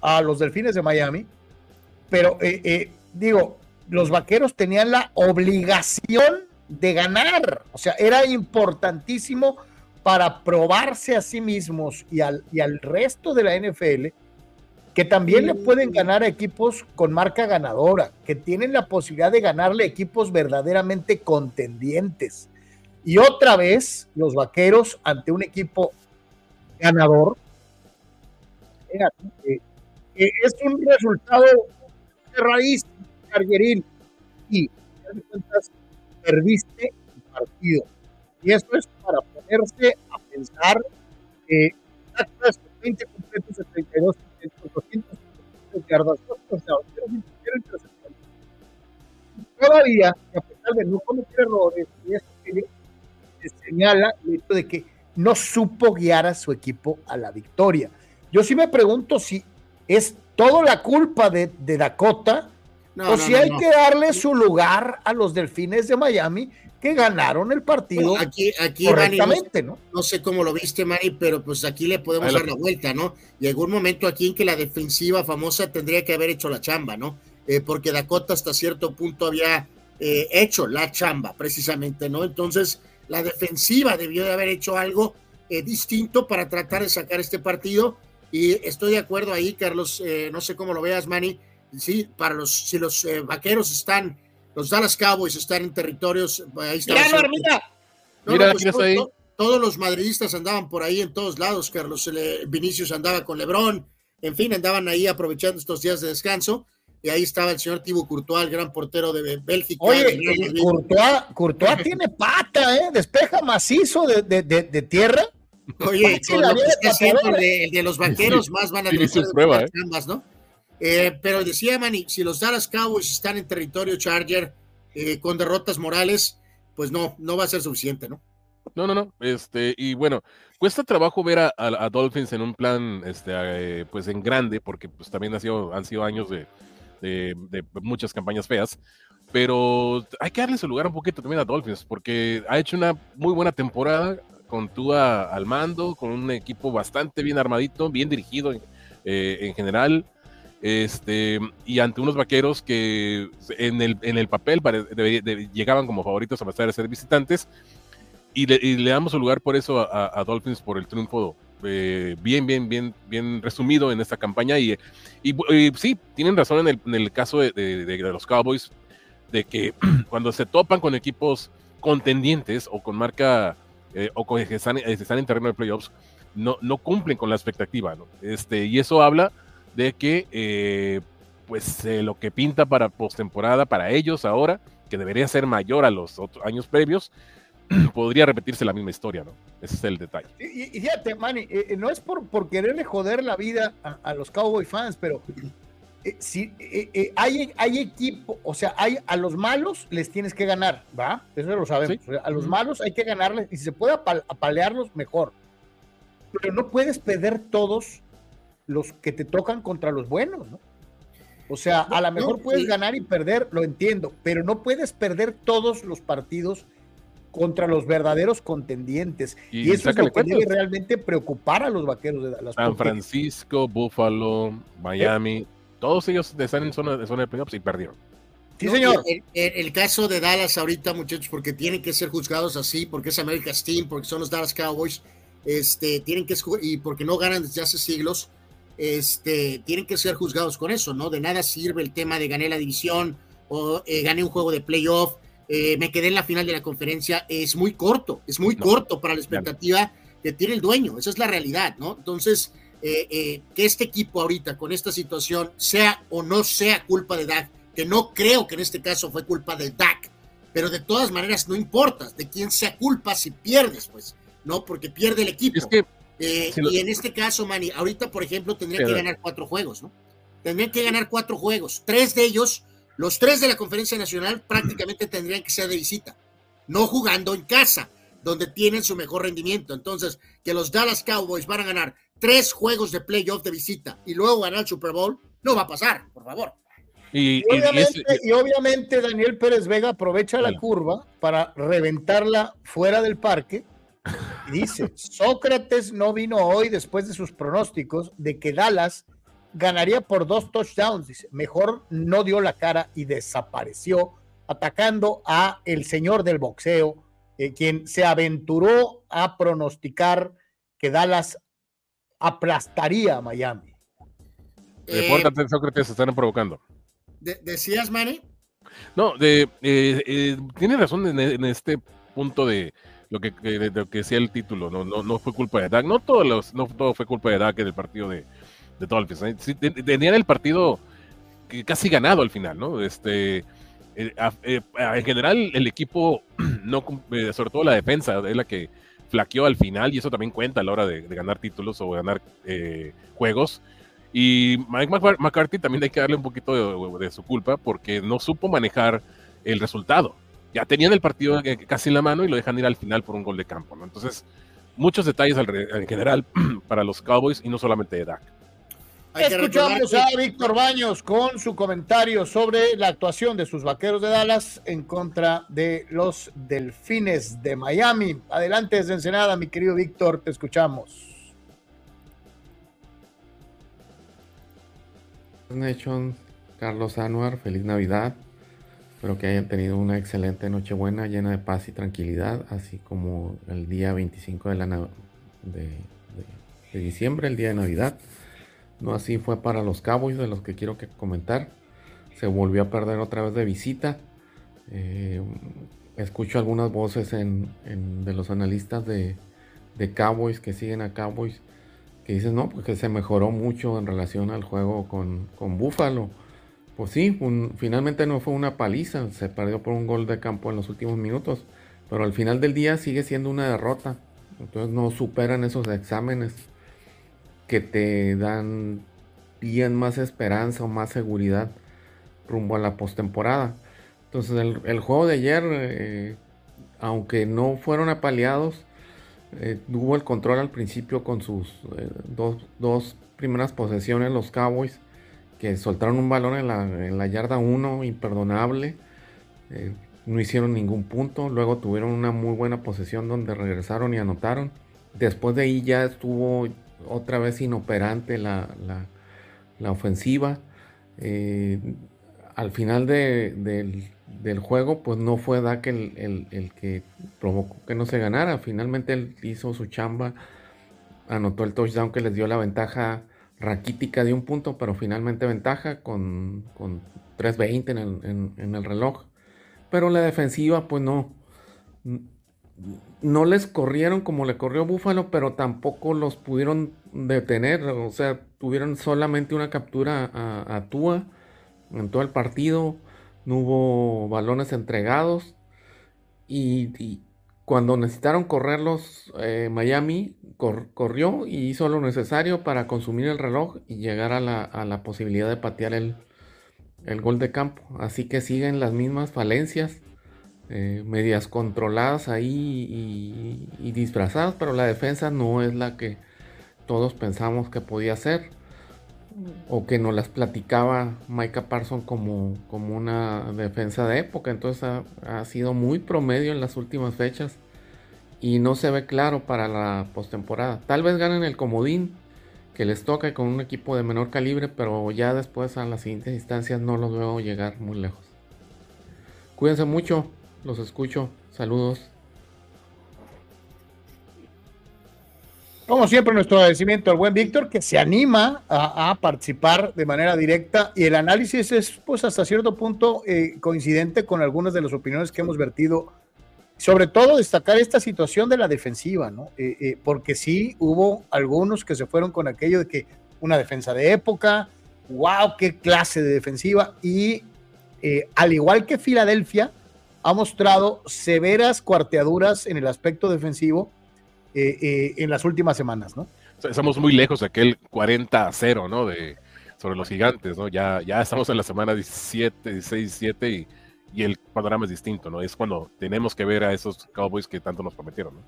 S1: a los delfines de Miami, pero digo, los vaqueros tenían la obligación de ganar. O sea, era importantísimo para probarse a sí mismos y al, y al resto de la NFL que también le pueden ganar a equipos con marca ganadora, que tienen la posibilidad de ganarle equipos verdaderamente contendientes. Y otra vez, los vaqueros ante un equipo ganador, es un resultado de raíz, cargueril, y perdiste el partido. Y eso es para ponerse a pensar que 20 completos de 32 Todavía, a pesar de no cometer errores, y esto se señala el hecho de que no supo guiar a su equipo a la victoria. Yo sí me pregunto si es toda la culpa de, de Dakota o si hay que darle su lugar a los delfines de Miami que ganaron el partido
S2: aquí, aquí, correctamente, no, ¿no? sé cómo lo viste, Manny, pero pues aquí le podemos dar la vuelta, ¿no? Llegó un momento aquí en que la defensiva famosa tendría que haber hecho la chamba, ¿no? Eh, porque Dakota hasta cierto punto había eh, hecho la chamba, precisamente, ¿no? Entonces, la defensiva debió de haber hecho algo eh, distinto para tratar de sacar este partido. Y estoy de acuerdo ahí, Carlos, no sé cómo lo veas, Manny. Sí, para los, si los vaqueros están los Dallas Cowboys están en territorios. Ahí está mira, pues, ahí. todos los madridistas andaban por ahí en todos lados, Carlos. Vinicius andaba con Lebron. En fin, andaban ahí aprovechando estos días de descanso. Y ahí estaba el señor Thibaut Courtois, el gran portero de Bélgica.
S1: Oye, Courtois, Courtois tiene pata, ¿eh? Despeja macizo de, de, de, tierra.
S2: Oye, con lo que está haciendo el de, los vaqueros, más van a tener prueba, ¿eh? ¿no? Eh, pero decía Manny, si los Dallas Cowboys están en territorio Charger eh, con derrotas morales, pues no, no va a ser suficiente, ¿no?
S3: No, no, no. Este, y bueno, cuesta trabajo ver a, Dolphins en un plan, este, eh, pues en grande, porque pues también ha sido, han sido años de, de, muchas campañas feas. Pero hay que darle su lugar un poquito también a Dolphins, porque ha hecho una muy buena temporada con Tua al mando, con un equipo bastante bien armadito, bien dirigido en general este, y ante unos vaqueros que en el, en el papel llegaban como favoritos a pasar a ser visitantes, y le, damos un lugar por eso a, Dolphins por el triunfo eh, bien, bien, bien, bien resumido en esta campaña. Y, y, sí, tienen razón en el, en el caso de, de, los Cowboys, de que <clears throat> cuando se topan con equipos contendientes o con marca eh, o que están, están, en terreno de playoffs, no, no cumplen con la expectativa. ¿no? Este, y eso habla de que eh, pues eh, lo que pinta para postemporada para ellos ahora, que debería ser mayor a los años previos, <clears throat> podría repetirse la misma historia, ¿no? Ese es el detalle.
S1: Y, fíjate, Manny, eh, eh, no es por quererle joder la vida a, los Cowboy fans, pero eh, si hay, hay equipo, o sea, hay a los malos les tienes que ganar, ¿va? Eso lo sabemos. a los malos hay que ganarles y si se puede apalearlos, mejor. Pero no puedes perder todos los que te tocan contra los buenos, ¿no? O sea, a lo mejor puedes ganar y perder, lo entiendo, pero no puedes perder todos los partidos contra los verdaderos contendientes. Y, eso es lo que debe realmente preocupar a los vaqueros de Dallas.
S3: San Francisco, Buffalo, Miami, todos ellos están en zona, de zona de playoffs y perdieron.
S2: Sí, señor. El, caso de Dallas ahorita, muchachos, porque tienen que ser juzgados así, porque es America's Team, porque son los Dallas Cowboys, este, tienen que y porque no ganan desde hace siglos, este, tienen que ser juzgados con eso, ¿no? De nada sirve el tema de gané la división o eh, gané un juego de playoff eh, me quedé en la final de la conferencia, es muy corto, es muy corto para la expectativa que tiene el dueño, esa es la realidad, ¿no? Entonces, eh, eh, que este equipo ahorita con esta situación sea o no sea culpa de Dak, que no creo que en este caso fue culpa del Dak, pero de todas maneras no importa de quién sea culpa si pierdes, pues, ¿no? Porque pierde el equipo. Y en este caso, Manny, ahorita, por ejemplo, tendría que ganar cuatro juegos, ¿no? Tendría que ganar cuatro juegos, tres de ellos los tres de la conferencia nacional prácticamente tendrían que ser de visita, no jugando en casa, donde tienen su mejor rendimiento. Entonces, que los Dallas Cowboys van a ganar tres juegos de playoff de visita y luego ganar el Super Bowl, no va a pasar, por favor.
S1: Y, obviamente, Daniel Pérez Vega aprovecha la curva para reventarla fuera del parque. Y dice, <laughs> Sócrates no vino hoy después de sus pronósticos de que Dallas ganaría por dos touchdowns. Dice, mejor no dio la cara y desapareció atacando a el señor del boxeo, eh, quien se aventuró a pronosticar que Dallas aplastaría a Miami.
S3: Repórtate, eh, Sócrates, se están provocando.
S2: ¿Decías, Manny?
S3: No, de, eh, tiene razón en, este punto de lo que, decía el título. No, no, no fue culpa de Dak. No todo, los, no todo fue culpa de Dak en el partido de, de Dolphins. tenían el partido casi ganado al final, ¿no? Este, eh, eh, en general, el equipo, <clears throat> no, eh, sobre todo la defensa, es la que flaqueó al final y eso también cuenta a la hora de, ganar títulos o ganar juegos. Y Mike McCarthy también hay que darle un poquito de, su culpa porque no supo manejar el resultado. Ya tenían el partido casi en la mano y lo dejan ir al final por un gol de campo. Entonces, muchos detalles en general <clears throat> para los Cowboys y no solamente de Dak.
S1: Escuchamos a Víctor Baños con su comentario sobre la actuación de sus vaqueros de Dallas en contra de los Delfines de Miami. Adelante desde Ensenada, mi querido Víctor, te escuchamos.
S10: Nation, Carlos Anuar, feliz Navidad. Espero que hayan tenido una excelente Nochebuena llena de paz y tranquilidad, así como el día 25 de, la, de diciembre, el día de Navidad. No así fue para los Cowboys, de los que quiero que comentar. Se volvió a perder otra vez de visita. Eh, escucho algunas voces de los analistas de, Cowboys que siguen a Cowboys que dicen no, porque se mejoró mucho en relación al juego con, con Buffalo. Pues sí, finalmente no fue una paliza, se perdió por un gol de campo en los últimos minutos, pero al final del día sigue siendo una derrota. Entonces no superan esos exámenes que te dan bien más esperanza o más seguridad rumbo a la postemporada. Entonces el, juego de ayer, eh, aunque no fueron apaleados, eh, tuvo el control al principio con sus eh, dos, primeras posesiones los Cowboys, que soltaron un balón en la, en la yarda 1, imperdonable. no hicieron ningún punto. Luego tuvieron una muy buena posesión donde regresaron y anotaron. Después de ahí ya estuvo otra vez inoperante la, ofensiva. Eh, al final del, juego, pues no fue Dak el, el, que provocó que no se ganara. Finalmente él hizo su chamba, anotó el touchdown que les dio la ventaja raquítica de un punto, pero finalmente ventaja con, con 3.20 en el, en el reloj. Pero la defensiva, pues no, no les corrieron como le corrió Búfalo, pero tampoco los pudieron detener. O sea, tuvieron solamente una captura a, Tua en todo el partido. No hubo balones entregados. Y, Cuando necesitaron correrlos, eh, Miami corrió y hizo lo necesario para consumir el reloj y llegar a la, posibilidad de patear el, gol de campo. Así que siguen las mismas falencias, eh, medias controladas ahí y, disfrazadas, pero la defensa no es la que todos pensamos que podía ser o que nos las platicaba Micah Parson como, como una defensa de época. Entonces ha, sido muy promedio en las últimas fechas y no se ve claro para la postemporada. Tal vez ganen el comodín que les toca con un equipo de menor calibre, pero ya después a las siguientes instancias no los veo llegar muy lejos. Cuídense mucho, los escucho. Saludos.
S1: Como siempre, nuestro agradecimiento al buen Víctor que se anima a, participar de manera directa y el análisis es pues hasta cierto punto eh, coincidente con algunas de las opiniones que hemos vertido. Sobre todo destacar esta situación de la defensiva, ¿no? Eh, eh, porque sí hubo algunos que se fueron con aquello de que una defensa de época, wow, qué clase de defensiva y al igual que Filadelfia ha mostrado severas cuarteaduras en el aspecto defensivo eh, eh, en las últimas semanas, ¿no?
S3: Estamos muy lejos de aquel 40 a 0, ¿no? De, sobre los gigantes, ¿no? Ya, ya estamos en la semana 17, 16, 17 y, y el panorama es distinto, ¿no? Es cuando tenemos que ver a esos Cowboys que tanto nos prometieron, ¿no?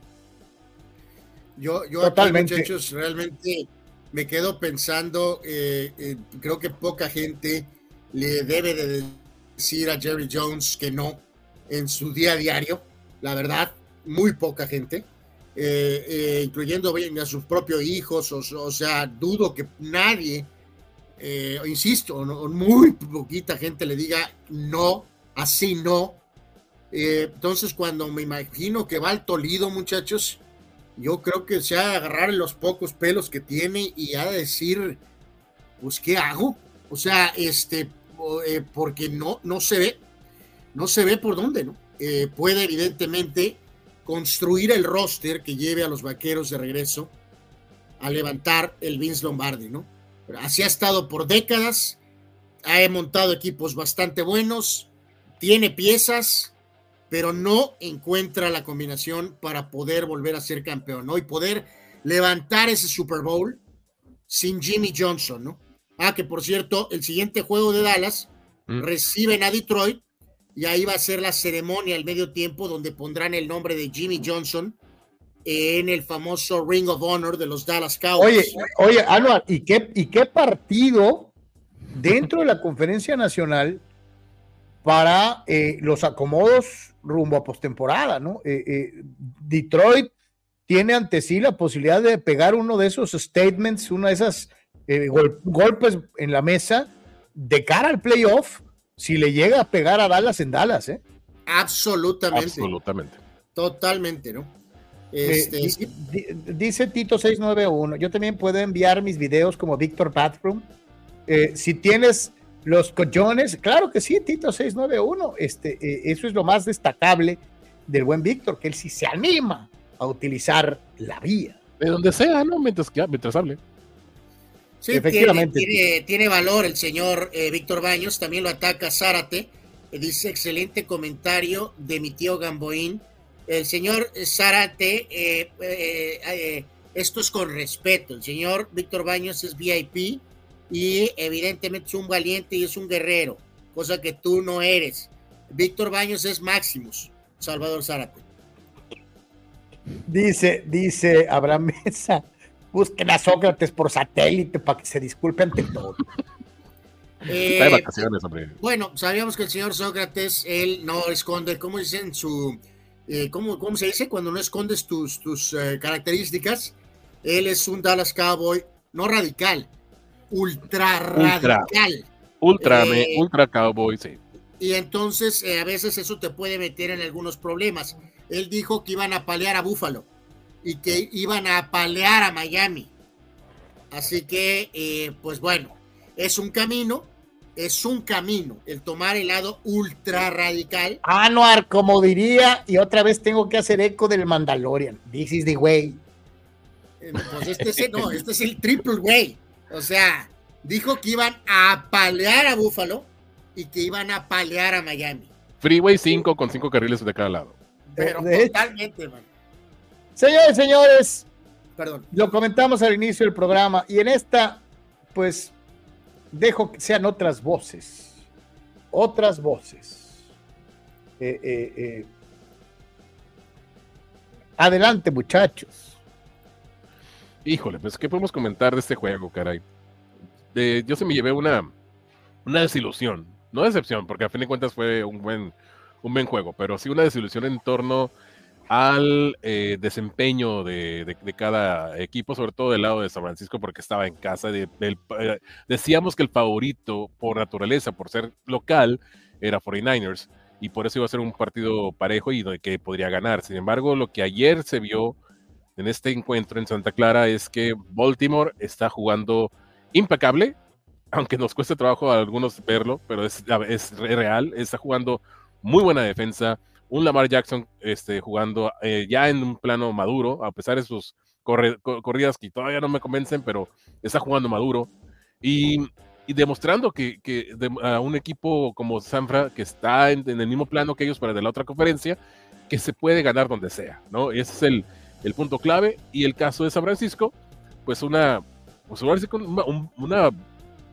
S2: Yo, yo Totalmente. muchachos, realmente me quedo pensando, eh, creo que poca gente le debe de decir a Jerry Jones que no en su día a diario, la verdad, muy poca gente. Eh, eh, incluyendo a sus propios hijos, o, sea, dudo que nadie, eh, insisto, muy poquita gente le diga no, así no. entonces, cuando me imagino que va al Tolido, muchachos, yo creo que se ha de agarrar los pocos pelos que tiene y ha de decir, pues, ¿qué hago? O sea, este, porque no, no se ve, no se ve por dónde, ¿no? puede evidentemente construir el roster que lleve a los vaqueros de regreso a levantar el Vince Lombardi, ¿no? Así ha estado por décadas, ha montado equipos bastante buenos, tiene piezas, pero no encuentra la combinación para poder volver a ser campeón, ¿no? Y poder levantar ese Super Bowl sin Jimmy Johnson, ¿no? Ah, que por cierto, el siguiente juego de Dallas mm. reciben a Detroit y ahí va a ser la ceremonia al medio tiempo donde pondrán el nombre de Jimmy Johnson en el famoso Ring of Honor de los Dallas Cowboys.
S1: Oye, oye, ¿y qué, ¿y qué partido dentro de la conferencia nacional para eh, los acomodos rumbo a postemporada, ¿no? Eh, eh, Detroit tiene ante sí la posibilidad de pegar uno de esos statements, uno de esos golpes en la mesa de cara al playoff si le llega a pegar a Dallas en Dallas, ¿eh?
S2: Absolutamente.
S3: Absolutamente.
S2: Totalmente, ¿no?
S1: Este, dice Tito 691, yo también puedo enviar mis videos como Víctor Bathroom. Eh, si tienes los collones, claro que sí, Tito 691, este, eh, eso es lo más destacable del buen Víctor, que él sí se anima a utilizar la vía.
S3: De donde sea, ¿no? Mientras, mientras hable.
S2: Sí, Efectivamente. Tiene, valor el señor eh, Víctor Baños, también lo ataca Zárate. Eh, dice excelente comentario de mi tío Gamboín. El señor Zárate, eh, esto es con respeto. El señor Víctor Baños es VIP y evidentemente es un valiente y es un guerrero, cosa que tú no eres. Víctor Baños es Maximus, Salvador Zárate.
S1: Dice, dice Abraham Mesa, busquen a Sócrates por satélite para que se disculpe ante todo.
S2: Eh, vacaciones, hombre. Bueno, sabíamos que el señor Sócrates, él no esconde, ¿cómo dicen su, eh, ¿cómo, ¿cómo, se dice? Cuando no escondes tus, tus eh, características, él es un Dallas Cowboy, no radical, ultra, radical.
S3: Ultra, ultra cowboy, sí.
S2: Y entonces a veces eso te puede meter en algunos problemas. Él dijo que iban a palear a Búfalo y que iban a apalear a Miami. Así que, eh, pues bueno, es un camino, es un camino el tomar el lado ultra radical.
S1: Anuar, como diría, y otra vez tengo que hacer eco del Mandalorian. This is the way.
S2: Eh, pues este es, no, este es el triple way. O sea, dijo que iban a apalear a Buffalo y que iban a apalear a Miami.
S3: Freeway 5 con 5 carriles de cada lado
S2: Pero totalmente, man.
S1: Señores, señores,
S2: Perdón.
S1: lo comentamos al inicio del programa y en esta, pues, dejo que sean otras voces. Otras voces. Eh, eh, eh. Adelante, muchachos.
S3: Híjole, pues, ¿qué podemos comentar de este juego, caray? De, yo se me llevé una, una desilusión. No decepción, porque a fin de cuentas fue un buen, un buen juego, pero sí una desilusión en torno al eh, desempeño de, cada equipo, sobre todo del lado de San Francisco, porque estaba en casa. De, eh, decíamos que el favorito por naturaleza, por ser local, era 49ers, y por eso iba a ser un partido parejo y que podría ganar. Sin embargo, lo que ayer se vio en este encuentro en Santa Clara es que Baltimore está jugando impecable, aunque nos cueste trabajo a algunos verlo, pero es real, está jugando muy buena defensa, un Lamar Jackson este, jugando eh, ya en un plano maduro, a pesar de sus corre, corridas que todavía no me convencen, pero está jugando maduro y, y demostrando que, que de, a un equipo como Sanfra, que está en, en, el mismo plano que ellos para de la otra conferencia, que se puede ganar donde sea, ¿no? Ese es el, el punto clave. Y el caso de San Francisco, pues una, pues una, una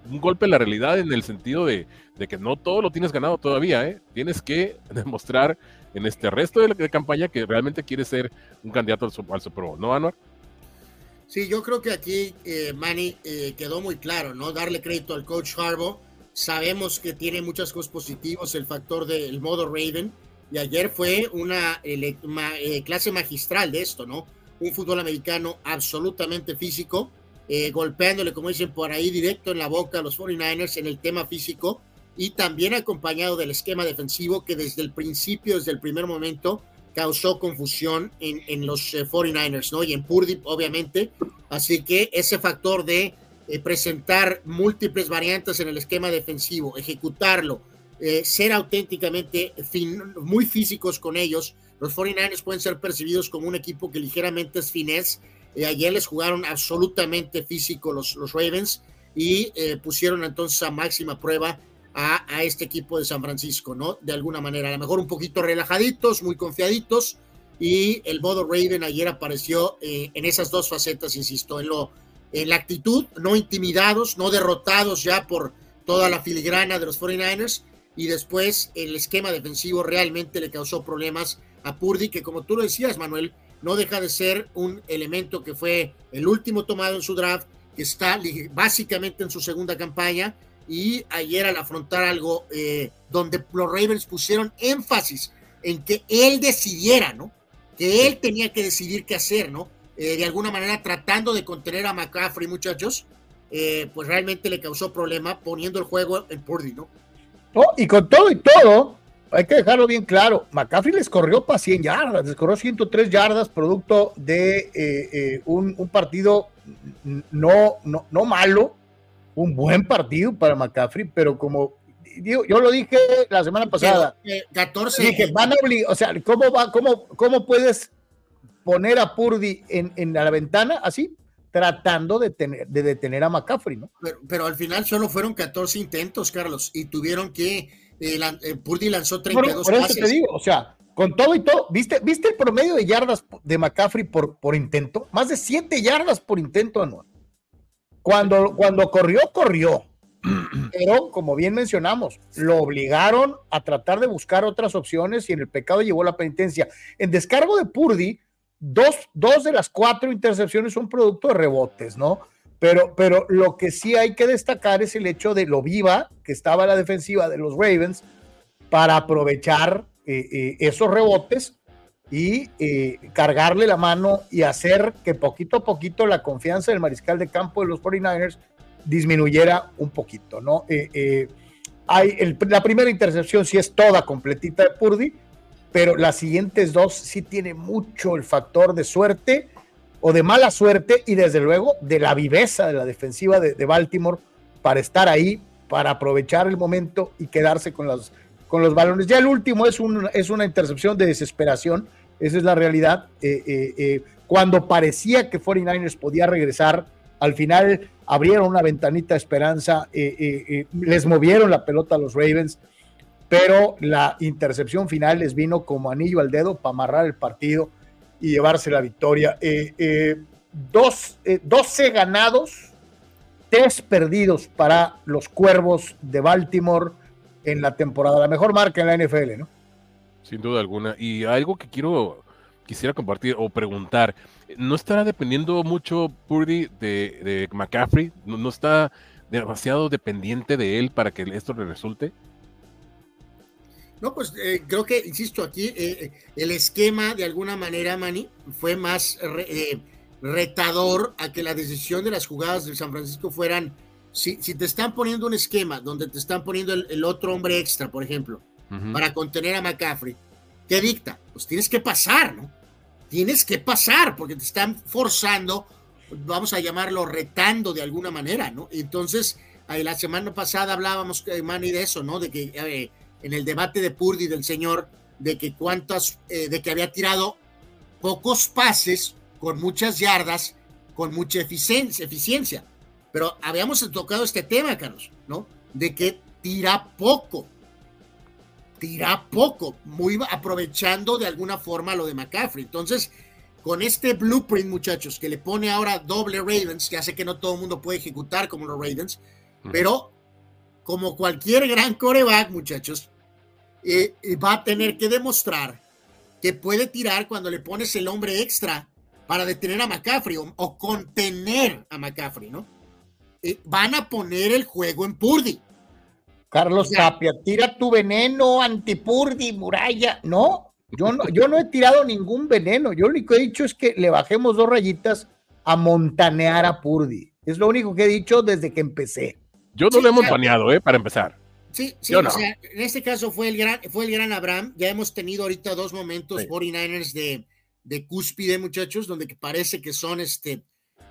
S3: un golpe en la realidad en el sentido de, de, que no todo lo tienes ganado todavía, ¿eh? Tienes que <laughs> demostrar en este resto de, de campaña que realmente quieres ser un candidato al, al Super Bowl, ¿no, Anuar?
S2: Sí, yo creo que aquí, eh, Manny, eh, quedó muy claro, ¿no? Darle crédito al coach Harbaugh. Sabemos que tiene muchas cosas positivas el factor del modo Raven. Y ayer fue una eh, clase magistral de esto, ¿no? Un fútbol americano absolutamente físico, eh, golpeándole, como dicen por ahí, directo en la boca a los 49ers en el tema físico y también acompañado del esquema defensivo que desde el principio, desde el primer momento, causó confusión en, en los eh, 49ers, ¿no? Y en Purdy, obviamente. Así que ese factor de eh, presentar múltiples variantes en el esquema defensivo, ejecutarlo, eh, ser auténticamente fin, muy físicos con ellos, los 49ers pueden ser percibidos como un equipo que ligeramente es finés eh, ayer les jugaron absolutamente físico los, los Ravens y eh, pusieron entonces a máxima prueba a, este equipo de San Francisco, ¿no? De alguna manera, a lo mejor un poquito relajaditos, muy confiaditos, y el modo Raven ayer apareció eh, en esas dos facetas, insisto, en, lo, en la actitud, no intimidados, no derrotados ya por toda la filigrana de los 49ers, y después el esquema defensivo realmente le causó problemas a Purdy, que como tú lo decías, Manuel, no deja de ser un elemento que fue el último tomado en su draft, que está básicamente en su segunda campaña y ayer al afrontar algo eh, donde los Ravens pusieron énfasis en que él decidiera, ¿no? Que él tenía que decidir qué hacer, ¿no? Eh, de alguna manera tratando de contener a McCaffrey, muchachos, eh, pues realmente le causó problema poniendo el juego en Purdy, ¿no?
S1: Oh, y con todo y todo, hay que dejarlo bien claro, McCaffrey les corrió para 100 yardas, les corrió 103 yardas producto de eh, eh, un, un, partido no, no, no, malo, un buen partido para McCaffrey, pero como digo, yo lo dije la semana pasada,
S2: eh, 14,
S1: dije, van a obligar, o sea, ¿cómo, va, cómo, cómo puedes poner a Purdy en, en la ventana así? tratando de, tener, de detener a McCaffrey, ¿no?
S2: Pero, pero al final solo fueron 14 intentos, Carlos, y tuvieron que eh, la, eh, Purdy lanzó 32
S1: por, por eso pases. te digo, o sea, con todo y todo, ¿viste, ¿viste el promedio de yardas de McCaffrey por, por intento? Más de 7 yardas por intento anual. Cuando, cuando corrió, corrió. <clears throat> Pero, como bien mencionamos, lo obligaron a tratar de buscar otras opciones y en el pecado llevó la penitencia. En descargo de Purdy, dos, dos de las cuatro intercepciones son producto de rebotes, ¿no? Pero, pero lo que sí hay que destacar es el hecho de lo viva que estaba la defensiva de los Ravens para aprovechar eh, eh, esos rebotes y eh, cargarle la mano y hacer que poquito a poquito la confianza del mariscal de campo de los 49ers disminuyera un poquito, ¿no? hay el, la primera intercepción sí es toda completita de Purdy, pero las siguientes dos sí tiene mucho el factor de suerte o de mala suerte y desde luego de la viveza de la defensiva de, Baltimore para estar ahí, para aprovechar el momento y quedarse con los, con los balones. Ya el último es, un, es una intercepción de desesperación, esa es la realidad. Eh, eh, eh, cuando parecía que 49ers podía regresar, al final abrieron una ventanita de esperanza, les movieron la pelota a los Ravens. pero la intercepción final les vino como anillo al dedo para amarrar el partido y llevarse la victoria. Dos, 12 eh, ganados, tres perdidos para los Cuervos de Baltimore en la temporada, la mejor marca en la NFL, ¿no?
S3: Sin duda alguna. Y algo que quiero, quisiera compartir o preguntar, ¿no estará dependiendo mucho Purdy de, McCaffrey? ¿No, está demasiado dependiente de él para que esto le resulte?
S2: No, pues eh, creo que, insisto, aquí eh, eh, el esquema de alguna manera, Manny, fue más retador a que la decisión de las jugadas de San Francisco fueran, si, si te están poniendo un esquema donde te están poniendo el, otro hombre extra, por ejemplo, para contener a McCaffrey, ¿qué dicta? Pues tienes que pasar, ¿no? Tienes que pasar porque te están forzando, vamos a llamarlo retando de alguna manera, ¿no? Entonces, la semana pasada hablábamos, Manny, de eso, ¿no? De que en el debate de Purdy del señor de que cuántas, eh, de que había tirado pocos pases con muchas yardas, con mucha eficiencia, eficiencia. Pero habíamos tocado este tema, Carlos, ¿no? De que tira poco, tira poco, muy aprovechando de alguna forma lo de McCaffrey. Entonces, con este blueprint, muchachos, que le pone ahora doble Ravens, que hace que no todo el mundo puede ejecutar como los Ravens, pero como cualquier gran coreback, muchachos, eh, eh, va a tener que demostrar que puede tirar cuando le pones el hombre extra para detener a McCaffrey o, contener a McCaffrey, ¿no? Eh, van a poner el juego en Purdy.
S1: Carlos Tapia, tira tu veneno anti-Purdy, muralla. No, yo no, yo no he tirado ningún veneno. Yo lo único que he dicho es que le bajemos dos rayitas a montanear a Purdy. Es lo único que he dicho desde que empecé.
S3: Yo no lo hemos baneado, ¿eh? Para empezar.
S2: Sí, sí, o sea, en este caso fue el gran, fue el gran Abraham. Ya hemos tenido ahorita dos momentos 49ers de, de cúspide, muchachos, donde parece que son este,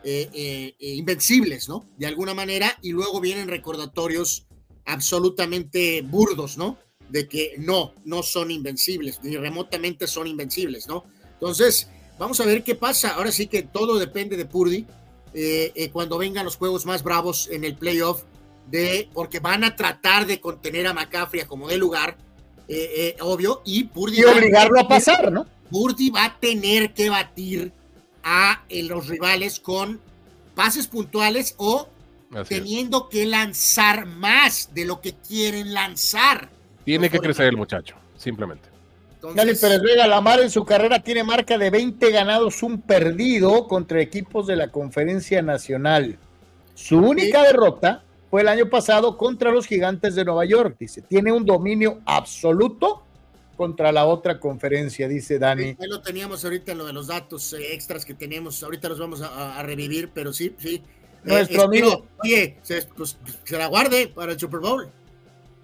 S2: eh, eh, eh, invencibles, ¿no? De alguna manera, y luego vienen recordatorios absolutamente burdos, ¿no? De que no, no son invencibles, ni remotamente son invencibles, ¿no? Entonces, vamos a ver qué pasa. Ahora sí que todo depende de Purdy. cuando vengan los juegos más bravos en el playoff, de, porque van a tratar de contener a McCaffrey como de lugar, eh, eh, obvio, y Purdy.
S1: Y obligarlo a, pasar, ¿no?
S2: Purdy va a tener que batir a eh, los rivales con pases puntuales o teniendo que lanzar más de lo que quieren lanzar.
S3: Tiene que crecer el muchacho, simplemente.
S1: Dale Pérez Vega Lamar en su carrera tiene marca de 20 ganados, un perdido contra equipos de la Conferencia Nacional. Su única derrota fue el año pasado contra los gigantes de Nueva York. Dice, tiene un dominio absoluto contra la otra conferencia, dice Dani.
S2: ahí lo teníamos ahorita, lo de los datos eh, extras que tenemos, ahorita los vamos a, revivir, pero sí, sí.
S1: Nuestro eh, amigo.
S2: Oye, se, pues, se la guarde para el Super Bowl.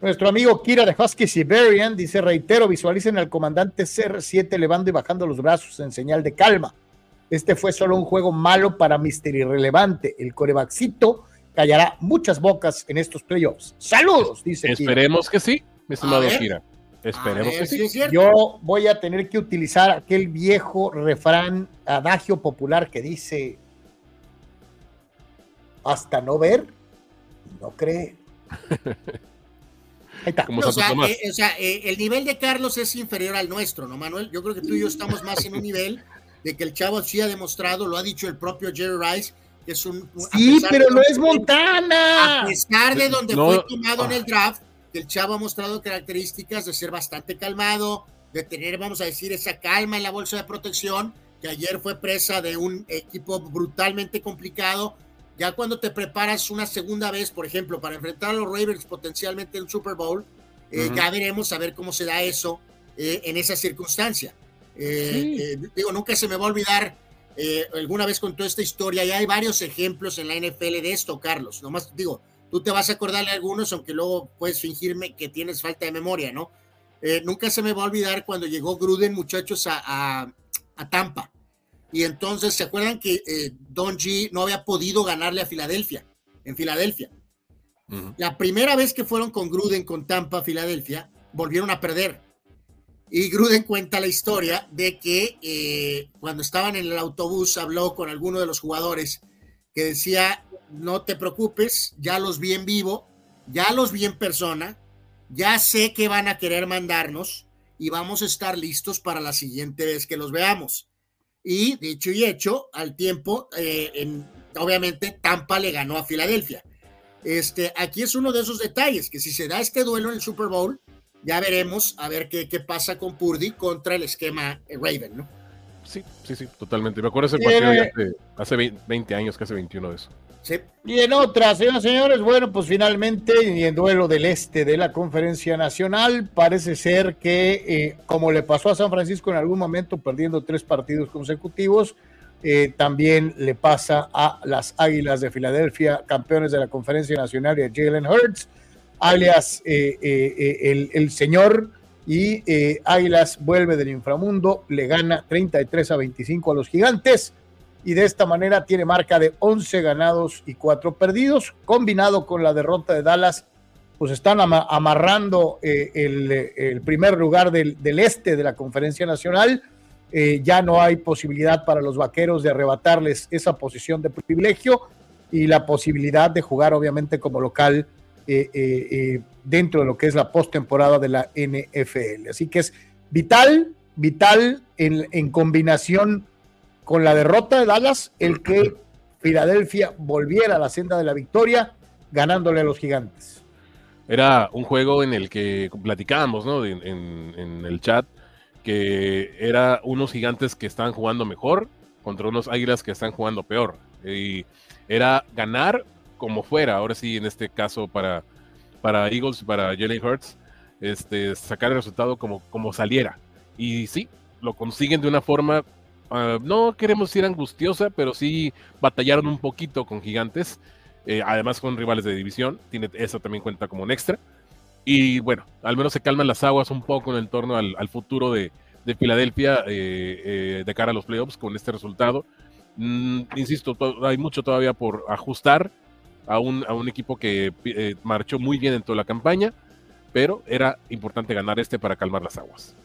S1: Nuestro amigo Kira de Husky Siberian dice, reitero, visualicen al comandante CR7 elevando y bajando los brazos en señal de calma. Este fue solo un juego malo para Mister Irrelevante. El corebaxito callará muchas bocas en estos playoffs. Saludos, dice.
S3: Esperemos que sí, mi estimado Kira. Esperemos que sí.
S1: Yo voy a tener que utilizar aquel viejo refrán, adagio popular que dice, hasta no ver, no cree. <laughs>
S2: Ahí está. o, sea, eh, eh, el nivel de Carlos es inferior al nuestro, ¿no, Manuel? Yo creo que tú y yo estamos más en un nivel de que el chavo sí ha demostrado, lo ha dicho el propio Jerry Rice, es un.
S1: Sí, pero no es Montana.
S2: A pesar de donde fue tomado en el draft, que el chavo ha mostrado características de ser bastante calmado, de tener, vamos a decir, esa calma en la bolsa de protección, que ayer fue presa de un equipo brutalmente complicado. Ya cuando te preparas una segunda vez, por ejemplo, para enfrentar a los Ravens potencialmente en Super Bowl, eh, ya veremos a ver cómo se da eso eh, en esa circunstancia. Eh, digo, nunca se me va a olvidar alguna vez contó esta historia y hay varios ejemplos en la NFL de esto, Carlos. Nomás digo, tú te vas a acordar de algunos, aunque luego puedes fingirme que tienes falta de memoria, ¿no? Nunca se me va a olvidar cuando llegó Gruden, muchachos, a, Tampa. Y entonces, ¿se acuerdan que eh, Don G no había podido ganarle a Filadelfia? En Filadelfia. La primera vez que fueron con Gruden con Tampa, Filadelfia, volvieron a perder. Y Gruden cuenta la historia de que eh, cuando estaban en el autobús habló con alguno de los jugadores que decía, no te preocupes, ya los vi en vivo, ya los vi en persona, ya sé que van a querer mandarnos y vamos a estar listos para la siguiente vez que los veamos. Y dicho y hecho, al tiempo, eh, en, obviamente Tampa le ganó a Filadelfia. Este, aquí es uno de esos detalles, que si se da este duelo en el Super Bowl, ya veremos a ver qué, qué pasa con Purdy contra el esquema Raven, ¿no?
S3: Sí, sí, sí, totalmente. Me acuerdo ese partido hace, hace 20 años, casi 21 de eso.
S1: Y en otras, señoras y señores, bueno, pues finalmente, y en duelo del este de la Conferencia Nacional, parece ser que, eh, como le pasó a San Francisco en algún momento, perdiendo tres partidos consecutivos, eh, también le pasa a las Águilas de Filadelfia, campeones de la Conferencia Nacional, y a Jalen Hurts, alias eh, el, el, señor, y Águilas vuelve del inframundo, le gana 33 a 25 a los gigantes y de esta manera tiene marca de 11 ganados y 4 perdidos, combinado con la derrota de Dallas, pues están amarrando eh, el, primer lugar del, este de la conferencia nacional. Eh, ya no hay posibilidad para los vaqueros de arrebatarles esa posición de privilegio y la posibilidad de jugar obviamente como local eh, dentro de lo que es la postemporada de la NFL. Así que es vital, vital en, en combinación con la derrota de Dallas, el que Filadelfia volviera a la senda de la victoria, ganándole a los gigantes.
S3: Era un juego en el que platicábamos, ¿no? En, el chat, que era unos gigantes que estaban jugando mejor contra unos águilas que están jugando peor. Y era ganar como fuera, ahora sí, en este caso para, para Eagles, para Jalen Hurts, este, sacar el resultado como, como saliera. Y sí, lo consiguen de una forma Ah, no queremos decir angustiosa, pero sí batallaron un poquito con gigantes, eh, además con rivales de división, tiene, eso también cuenta como un extra. Y bueno, al menos se calman las aguas un poco en torno al, futuro de, Filadelfia eh, eh, de cara a los playoffs con este resultado. Mm, insisto, hay mucho todavía por ajustar a un equipo que marchó muy bien en toda la campaña, pero era importante ganar este para calmar las aguas.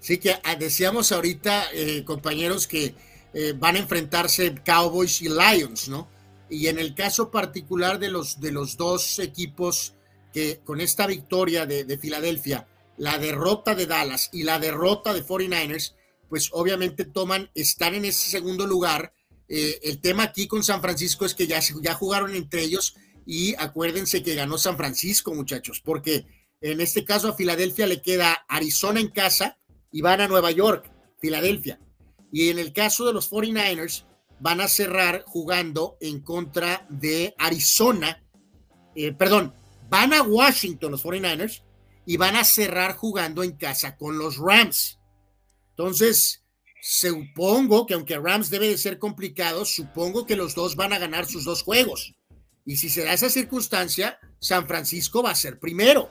S2: Sí que ah, decíamos ahorita, eh, compañeros, que eh, van a enfrentarse Cowboys y Lions, ¿no? Y en el caso particular de los, de los dos equipos que con esta victoria de, Filadelfia, la derrota de Dallas y la derrota de 49ers, pues obviamente toman, están en ese segundo lugar. Eh, el tema aquí con San Francisco es que ya, ya jugaron entre ellos y acuérdense que ganó San Francisco, muchachos, porque en este caso a Filadelfia le queda Arizona en casa, y van a Nueva York, Filadelfia. Y en el caso de los 49ers, van a cerrar jugando en contra de Arizona. Eh, perdón, van a Washington los 49ers y van a cerrar jugando en casa con los Rams. Entonces, supongo que aunque Rams debe de ser complicado, supongo que los dos van a ganar sus dos juegos. Y si se da esa circunstancia, San Francisco va a ser primero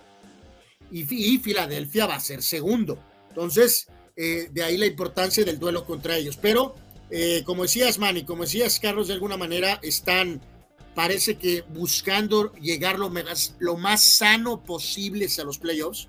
S2: y, y Filadelfia va a ser segundo. Entonces, eh, de ahí la importancia del duelo contra ellos. Pero, eh, como decías, Manny, como decías, Carlos, de alguna manera están, parece que buscando llegar lo más, lo más sano posible a los playoffs.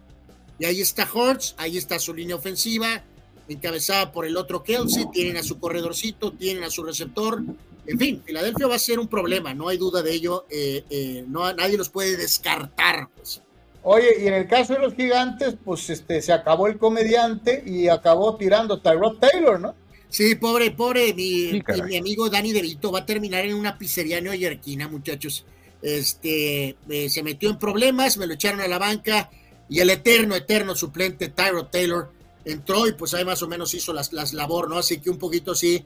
S2: Y ahí está Hortz, ahí está su línea ofensiva, encabezada por el otro Kelsey, tienen a su corredorcito, tienen a su receptor. En fin, Filadelfia va a ser un problema, no hay duda de ello. Eh, no, nadie los puede descartar. Pues.
S1: Oye, y en el caso de los gigantes, pues este, se acabó el comediante y acabó tirando Tyrod Taylor, ¿no?
S2: Sí, pobre, pobre, mi, mi amigo Dani DeVito va a terminar en una pizzería neoyorquina, muchachos. Este, eh, se metió en problemas, me lo echaron a la banca y el eterno, eterno suplente Tyrod Taylor entró y pues ahí más o menos hizo las, las labor, ¿no? Así que un poquito sí,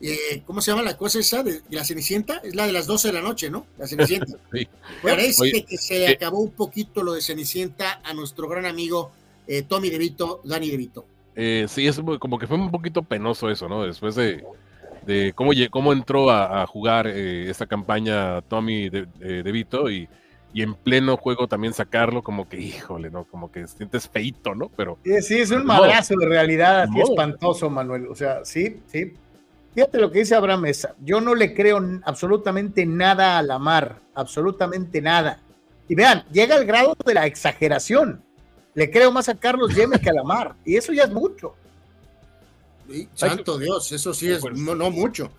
S2: eh, ¿cómo se llama la cosa esa de, la Cenicienta? Es la de las 12 de la noche, ¿no? La Cenicienta. <laughs> Parece que se le acabó un poquito lo de Cenicienta a nuestro gran amigo eh, Tommy DeVito, Dani DeVito.
S3: Eh, sí, es como que fue un poquito penoso eso, ¿no? Después de, de cómo, cómo entró a, jugar eh, esta campaña Tommy de, DeVito y, y en pleno juego también sacarlo, como que, híjole, ¿no? Como que sientes feito, ¿no? Pero.
S1: Sí, es un madrazo de realidad así espantoso, Manuel. O sea, sí, sí. Fíjate lo que dice Abraham Mesa. Yo no le creo absolutamente nada a la mar, absolutamente nada. Y vean, llega al grado de la exageración. Le creo más a Carlos Yeme que a la mar. Y eso ya es mucho.
S2: santo Dios, eso sí es no, mucho.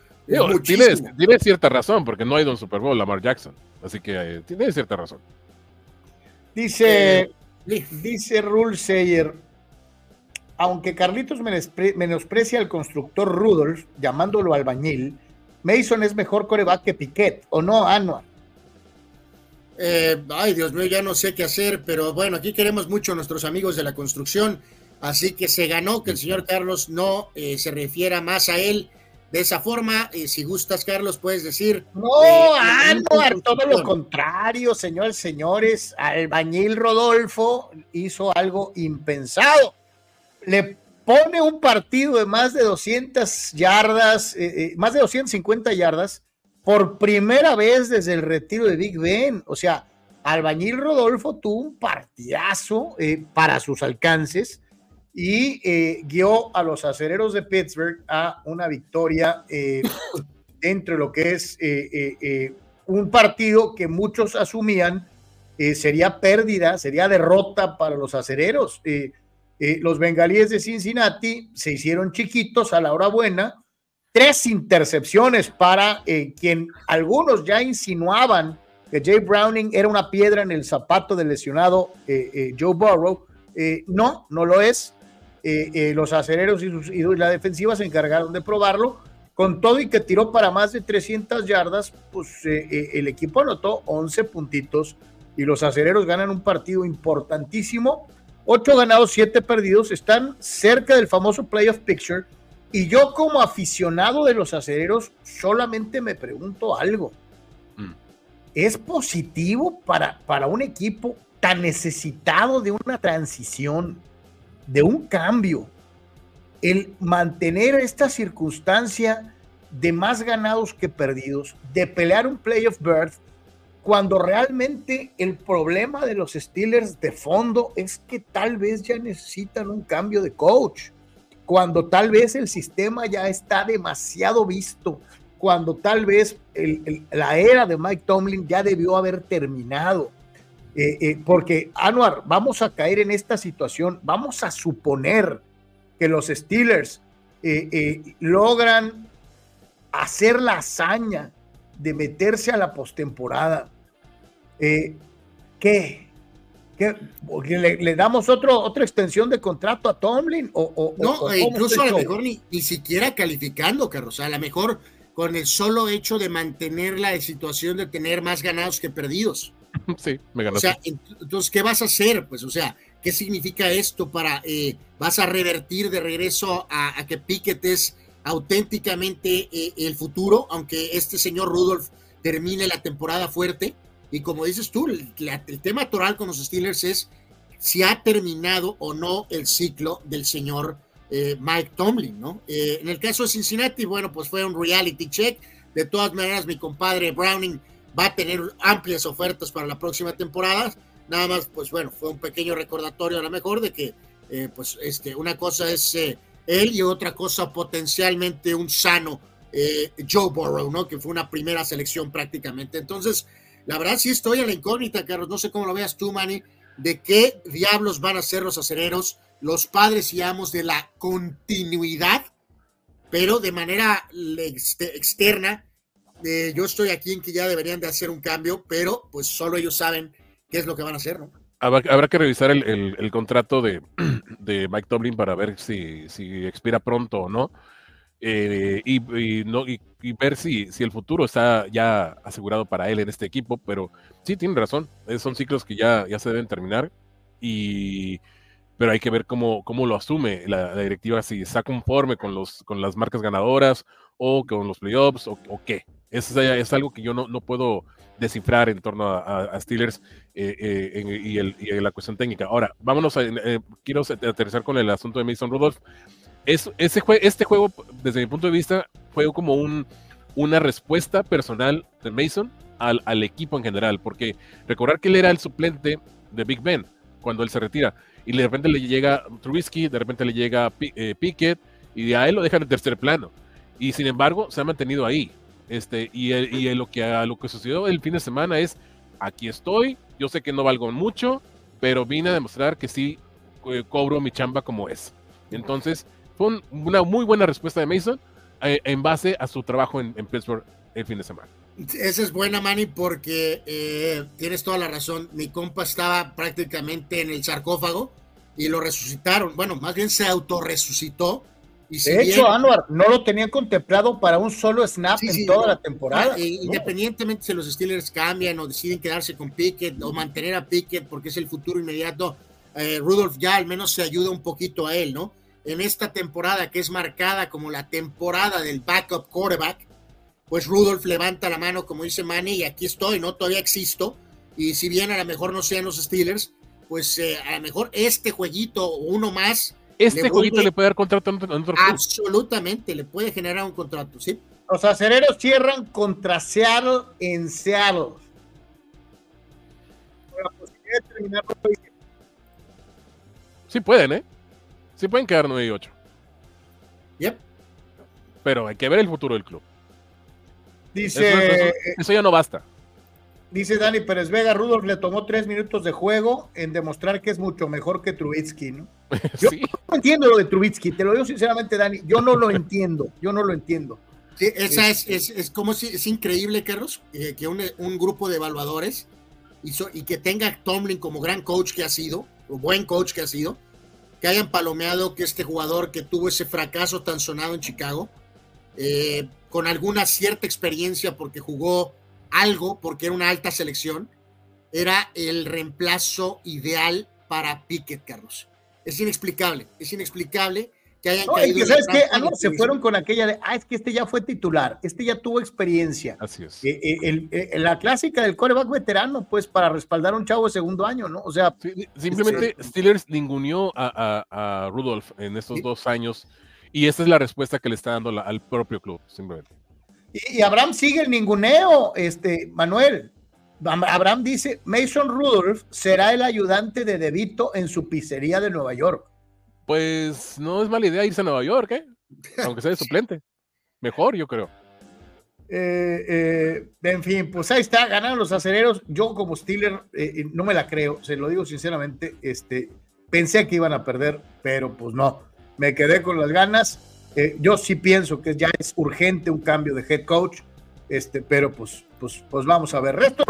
S3: tiene, cierta razón, porque no ha ido un Super Bowl Lamar Jackson. Así que eh, tiene cierta razón.
S1: Dice, Dice Rule Sayer, aunque Carlitos menosprecia al constructor Rudolf, llamándolo albañil, Mason es mejor coreback que Piquet, ¿o no, Anuar?
S2: Eh, ay, Dios mío, ya no sé qué hacer, pero bueno, aquí queremos mucho a nuestros amigos de la construcción, así que se ganó que el señor Carlos no eh, se refiera más a él de esa forma. y si gustas, Carlos, puedes decir.
S1: No, Anuar, todo lo contrario, señores, señores. Albañil Rodolfo hizo algo impensado. Le pone un partido de más de 200 yardas, eh, más de 250 yardas por primera vez desde el retiro de Big Ben. O sea, Albañil Rodolfo tuvo un partidazo eh, para sus alcances y eh, guió a los acereros de Pittsburgh a una victoria eh, <coughs> dentro de lo que es un partido que muchos asumían sería pérdida, sería derrota para los acereros. Los bengalíes de Cincinnati se hicieron chiquitos a la hora buena tres intercepciones para eh, quien algunos ya insinuaban que Jay Browning era una piedra en el zapato del lesionado eh, eh, Joe Burrow. no, no lo es. los acereros y, sus, y, la defensiva se encargaron de probarlo. Con todo y que tiró para más de 300 yardas, pues el equipo anotó 11 puntitos y los acereros ganan un partido importantísimo. Ocho ganados, siete perdidos. Están cerca del famoso playoff picture y yo como aficionado de los acereros solamente me pregunto algo. Mm. ¿Es positivo para, para un equipo tan necesitado de una transición, de un cambio, el mantener esta circunstancia de más ganados que perdidos, de pelear un playoff berth, cuando realmente el problema de los Steelers de fondo es que tal vez ya necesitan un cambio de coach? cuando tal vez el sistema ya está demasiado visto, cuando tal vez la era de Mike Tomlin ya debió haber terminado. Eh, eh, porque, Anuar, vamos a caer en esta situación, vamos a suponer que los Steelers eh, logran hacer la hazaña de meterse a la postemporada. ¿Qué? le, damos otro, otra extensión de contrato a Tomlin? O,
S2: no, incluso a lo mejor ni, ni, siquiera calificando, Carlos. A lo mejor con el solo hecho de mantener la situación de tener más ganados que perdidos. <laughs>
S3: Sí, me ganó.
S2: O sea, entonces, ¿qué vas a hacer? Pues, o sea, ¿qué significa esto para, eh, vas a revertir de regreso a, que Pickett es auténticamente eh, el futuro, aunque este señor Rudolph termine la temporada fuerte? Y como dices tú, el, tema toral con los Steelers es si ha terminado o no el ciclo del señor eh, Mike Tomlin, ¿no? Eh, en el caso de Cincinnati, bueno, pues fue un reality check. De todas maneras, mi compadre Browning va a tener amplias ofertas para la próxima temporada. Nada más, pues bueno, fue un pequeño recordatorio a lo mejor de que, eh, pues, este, una cosa es él y otra cosa potencialmente un sano Joe Burrow, ¿no? Que fue una primera selección prácticamente. Entonces, la verdad sí estoy a la incógnita, Carlos, no sé cómo lo veas tú, Manny, de qué diablos van a ser los acereros, los padres y amos de la continuidad, pero de manera externa. Eh, yo estoy aquí en que ya deberían de hacer un cambio, pero pues solo ellos saben qué es lo que van a hacer, ¿no?
S3: Habrá, que revisar el, contrato <clears throat> de, Mike Tomlin para ver si expira pronto o no. Eh, y, no, y, ver si, si el futuro está ya asegurado para él en este equipo, pero sí, tiene razón, eh, son ciclos que ya, ya se deben terminar, y, pero hay que ver cómo, cómo lo asume la, directiva, si está conforme con, los, con las marcas ganadoras o con los playoffs o, qué. Eso es, algo que yo no, no puedo descifrar en torno a, Steelers eh, y, el, y, la cuestión técnica. Ahora, vámonos a, quiero aterrizar con el asunto de Mason Rudolph ese este juego, desde mi punto de vista, fue como un, una respuesta personal de Mason al, al, equipo en general, porque recordar que él era el suplente de Big Ben cuando él se retira, y de repente le llega Trubisky, de repente le llega eh, Pickett, y a él lo dejan en tercer plano, y sin embargo se ha mantenido ahí. Este, y, y lo, que, lo que sucedió el fin de semana es, aquí estoy, yo sé que no valgo mucho, pero vine a demostrar que sí eh, cobro mi chamba como es. Entonces, fue una muy buena respuesta de Mason eh, en base a su trabajo en, Pittsburgh el fin de semana.
S2: Esa es buena, Manny, porque eh, tienes toda la razón. Mi compa estaba prácticamente en el sarcófago y lo resucitaron. Bueno, más bien se autorresucitó. Y
S1: de hecho, Anuar no lo tenía contemplado para un solo snap en toda la temporada.
S2: Ah, independientemente si los Steelers cambian o deciden quedarse con Pickett o mantener a Pickett porque es el futuro inmediato, eh, Rudolph ya al menos se ayuda un poquito a él, ¿no? En esta temporada que es marcada como la temporada del backup quarterback, pues Rudolph levanta la mano, como dice Manny, y aquí estoy, ¿no? Todavía existo. Y si bien a lo mejor no sean los Steelers, pues eh, a lo mejor este jueguito o uno más.
S3: Este jueguito le puede dar contrato a otro
S2: Absolutamente, le puede generar un contrato, ¿sí?
S1: Los acereros cierran contra Seattle en Seattle.
S3: Sí pueden, ¿eh? Sí pueden quedar 9 y 8.
S2: Yep.
S3: Pero hay que ver el futuro del club.
S1: Dice.
S3: Eso, ya no basta.
S1: Dice Dani Pérez Vega, Rudolf le tomó tres minutos de juego en demostrar que es mucho mejor que Trubitsky, ¿no? <laughs> Yo no entiendo lo de Trubitsky, te lo digo sinceramente, Dani, yo no lo entiendo, yo no lo entiendo.
S2: Sí, esa es, es, es, como si es increíble, Carlos, eh, que un, un, grupo de evaluadores hizo, y que tenga Tomlin como gran coach que ha sido, o buen coach que ha sido, que hayan palomeado que este jugador que tuvo ese fracaso tan sonado en Chicago, eh, con alguna cierta experiencia porque jugó algo, porque era una alta selección, era el reemplazo ideal para Pickett, Carlos. Es inexplicable, es inexplicable que hayan caído.
S1: ¿Sabes qué? Ah, se fueron con aquella de, ah, es que este ya fue titular, este ya tuvo experiencia.
S3: Así es.
S1: Eh, eh, eh, la clásica del coreback veterano, pues para respaldar a un chavo de segundo año, ¿no? O sea.
S3: simplemente Steelers ninguneó a, a, Rudolph en estos dos años y esa es la respuesta que le está dando al propio club, simplemente.
S1: Y, Abraham sigue el ninguneo, este, Manuel. Abraham dice, Mason Rudolph será el ayudante de Debito en su pizzería de Nueva York.
S3: Pues no es mala idea irse a Nueva York, ¿eh? Aunque sea de suplente. Mejor, yo creo.
S1: Eh, eh, en fin, pues ahí está, ganaron los acereros. Yo como Steeler eh, no me la creo, se lo digo sinceramente. Este, pensé que iban a perder, pero pues no me quedé con las ganas. Eh, yo sí pienso que ya es urgente un cambio de head coach, este, pero pues, pues, pues vamos a ver. Resto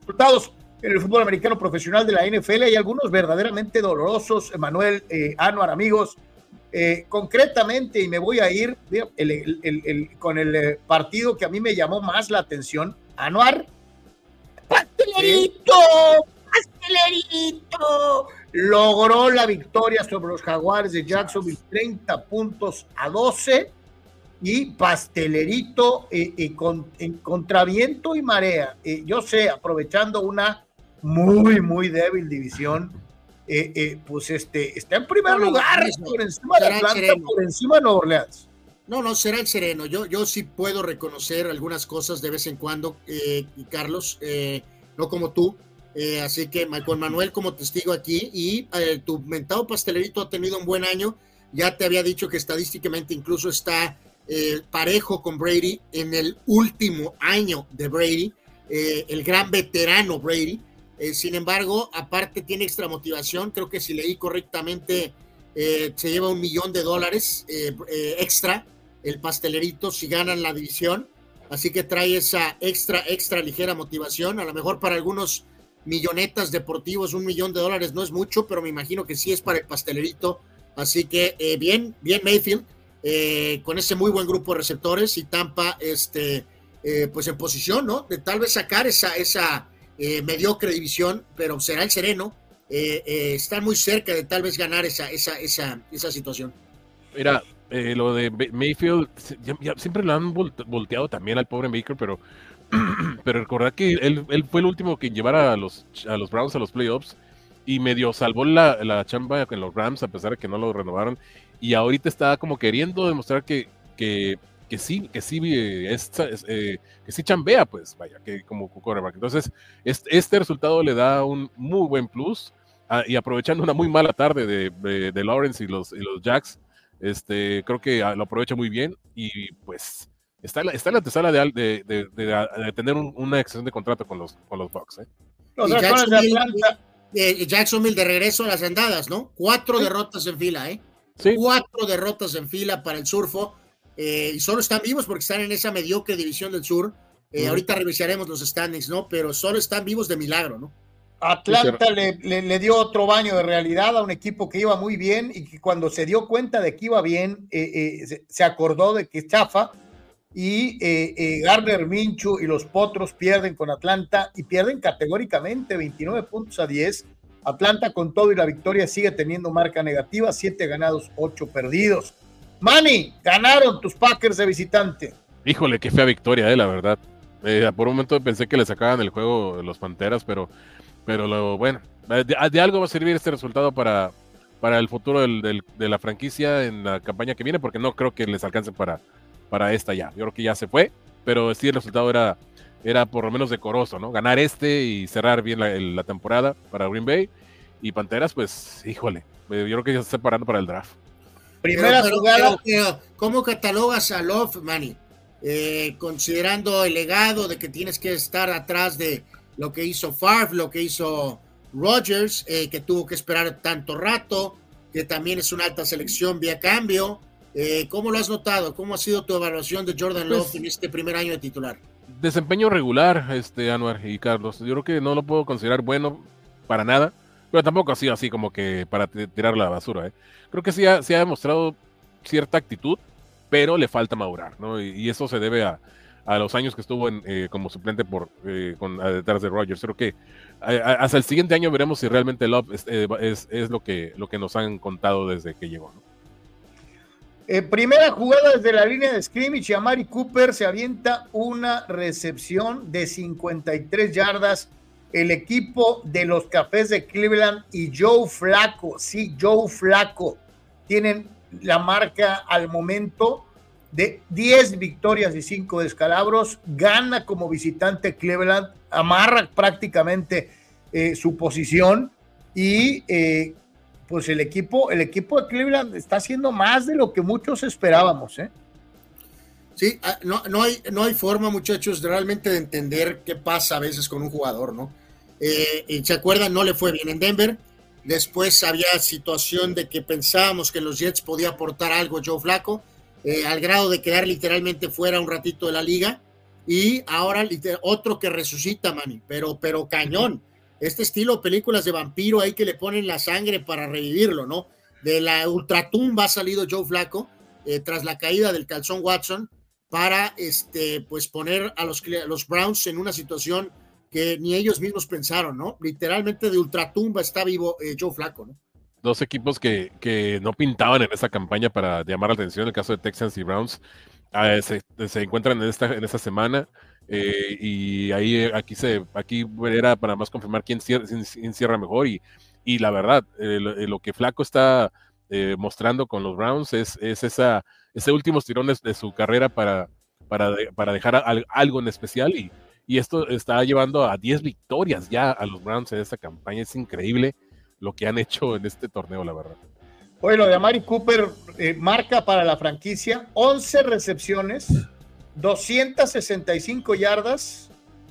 S1: resultados en el fútbol americano profesional de la NFL hay algunos verdaderamente dolorosos, Manuel eh, Anuar, amigos. Eh, concretamente, y me voy a ir con el eh, partido que a mí me llamó más la atención, Anuar. ¡Pastelerito! ¡Pastelerito! logró la victoria sobre los Jaguares de Jacksonville, 30 puntos a 12 y pastelerito eh, eh, con, en contraviento y marea. Yo sé, aprovechando una muy, muy débil división, pues este, está en primer lugar por encima de Atlanta, por encima de Nueva Orleans.
S2: No, no, será el sereno. Yo, yo sí puedo reconocer algunas cosas de vez en cuando, Carlos, no como tú, eh, así que con Manuel como testigo aquí y eh, tu mentado pastelerito ha tenido un buen año. Ya te había dicho que estadísticamente incluso está eh, parejo con Brady en el último año de Brady, el gran veterano Brady. Sin embargo, aparte tiene extra motivación. Creo que si leí correctamente, se lleva un millón de dólares extra el pastelerito si ganan la división. Así que trae esa extra, extra ligera motivación. A lo mejor para algunos millonetas deportivos, un millón de dólares no es mucho, pero me imagino que sí es para el pastelerito. Así que eh, bien, bien Mayfield, eh, con ese muy buen grupo de receptores y Tampa, este, eh, pues en posición, ¿no? De tal vez sacar esa, esa mediocre división, pero será el sereno. está muy cerca de tal vez ganar esa, esa, esa, esa situación.
S3: Mira, lo de Mayfield, siempre lo han volteado también al pobre Baker, pero <clears throat> pero recordad que él, fue el último que llevara a los, a los Browns a los playoffs y medio salvó la, la chamba en los Rams a pesar de que no lo renovaron y ahorita está como queriendo demostrar que, que, que sí, que sí, es, eh, que sí chambea, pues vaya, que como quarterback. Entonces, este, este, resultado le da un muy buen plus ah, y aprovechando una muy mala tarde de, de, Lawrence y los, y los Jacks, este, creo que ah, lo aprovecha muy bien y pues Está en la, está la antesala de, de, de, de, tener una extensión de contrato con los, con los Bucks. ¿eh?
S2: Los de Jacksonville, de regreso a las andadas, ¿no? Cuatro derrotas en fila, ¿eh? Sí. Cuatro derrotas en fila para el Surfo. Eh, y solo están vivos porque están en esa mediocre división del sur. Eh, ahorita revisaremos los standings, ¿no? Pero solo están vivos de milagro, ¿no?
S1: Atlanta le, le, dio otro baño de realidad a un equipo que iba muy bien y que cuando se dio cuenta de que iba bien, eh, eh, se, acordó de que chafa y eh, Gardner Minchu y los Potros pierden con Atlanta y pierden categóricamente 29 puntos a 10. Atlanta con todo y la victoria sigue teniendo marca negativa, 7 ganados, 8 perdidos. Manny, ganaron tus Packers de visitante.
S3: Híjole, qué fea victoria, eh, la verdad. por un momento pensé que le sacaban el juego los Panteras, pero pero lo, bueno, de, algo va a servir este resultado para, para el futuro de la franquicia en la campaña que viene, porque no creo que les alcance para, para esta ya. Yo creo que ya se fue, pero sí el resultado era, era por lo menos decoroso, ¿no? Ganar este y cerrar bien la, temporada para Green Bay. Y Panteras, pues, híjole, yo creo que ya se está preparando para el draft.
S2: Primera jugada. ¿Cómo catalogas a Love, Manny? Eh, considerando el legado de que tienes que estar atrás de lo que hizo Favre, lo que hizo Rogers, eh, que tuvo que esperar tanto rato, que también es una alta selección vía cambio. Eh, ¿Cómo lo has notado? ¿Cómo ha sido tu evaluación de Jordan Love pues en este primer año de titular?
S3: Desempeño regular, este Anuar y Carlos. Yo creo que no lo puedo considerar bueno para nada, pero tampoco ha sido así como que para tirar la basura. ¿eh? Creo que sí ha, ha demostrado cierta actitud, pero le falta madurar, ¿no? y eso se debe a, a los años que estuvo en, eh, como suplente por eh, detrás de Rogers. Creo que hasta el siguiente año veremos si realmente Love es, eh, es, lo, que, lo que nos han contado desde que llegó.
S1: primera jugada desde la línea de scrimmage Amari Cooper se avienta una recepción de 53 yardas. El equipo de los Cafés de Cleveland y Joe Flaco, sí, Joe Flaco, tienen la marca al momento de 10 victorias y 5 descalabros, gana como visitante Cleveland, amarra prácticamente eh, su posición y eh, pues el equipo, el equipo de Cleveland está haciendo más de lo que muchos esperábamos. ¿eh?
S2: Sí, ah, no, no, hay, no hay forma, muchachos, de realmente de entender qué pasa a veces con un jugador, ¿no? ¿Se acuerdan? No le fue bien en Denver. Después había situación de que pensábamos que los Jets podía aportar algo Joe Flaco eh, al grado de quedar literalmente fuera un ratito de la liga. Y ahora otro que resucita, mami, pero, pero cañón. Este estilo películas de vampiro ahí que le ponen la sangre para revivirlo, ¿no? De la ultratumba ha salido Joe Flaco eh, tras la caída del calzón Watson para este, pues poner a los, los Browns en una situación que ni ellos mismos pensaron, ¿no? Literalmente de ultratumba está vivo eh, Joe Flaco, ¿no?
S3: dos equipos que, que, no pintaban en esa campaña para llamar la atención, en el caso de Texans y Browns, ah, se, se, encuentran en esta, en esta semana. Eh, y ahí aquí se aquí era para más confirmar quién cierra, mejor y, y, la verdad lo que Flaco está eh, mostrando con los Browns es, es esa ese último tirón de, su carrera para, para, para dejar algo en especial y, y esto está llevando a 10 victorias ya a los Browns en esta campaña es increíble lo que han hecho en este torneo, la verdad.
S1: Oye, lo de Amari Cooper eh, marca para la franquicia 11 recepciones, 265 yardas,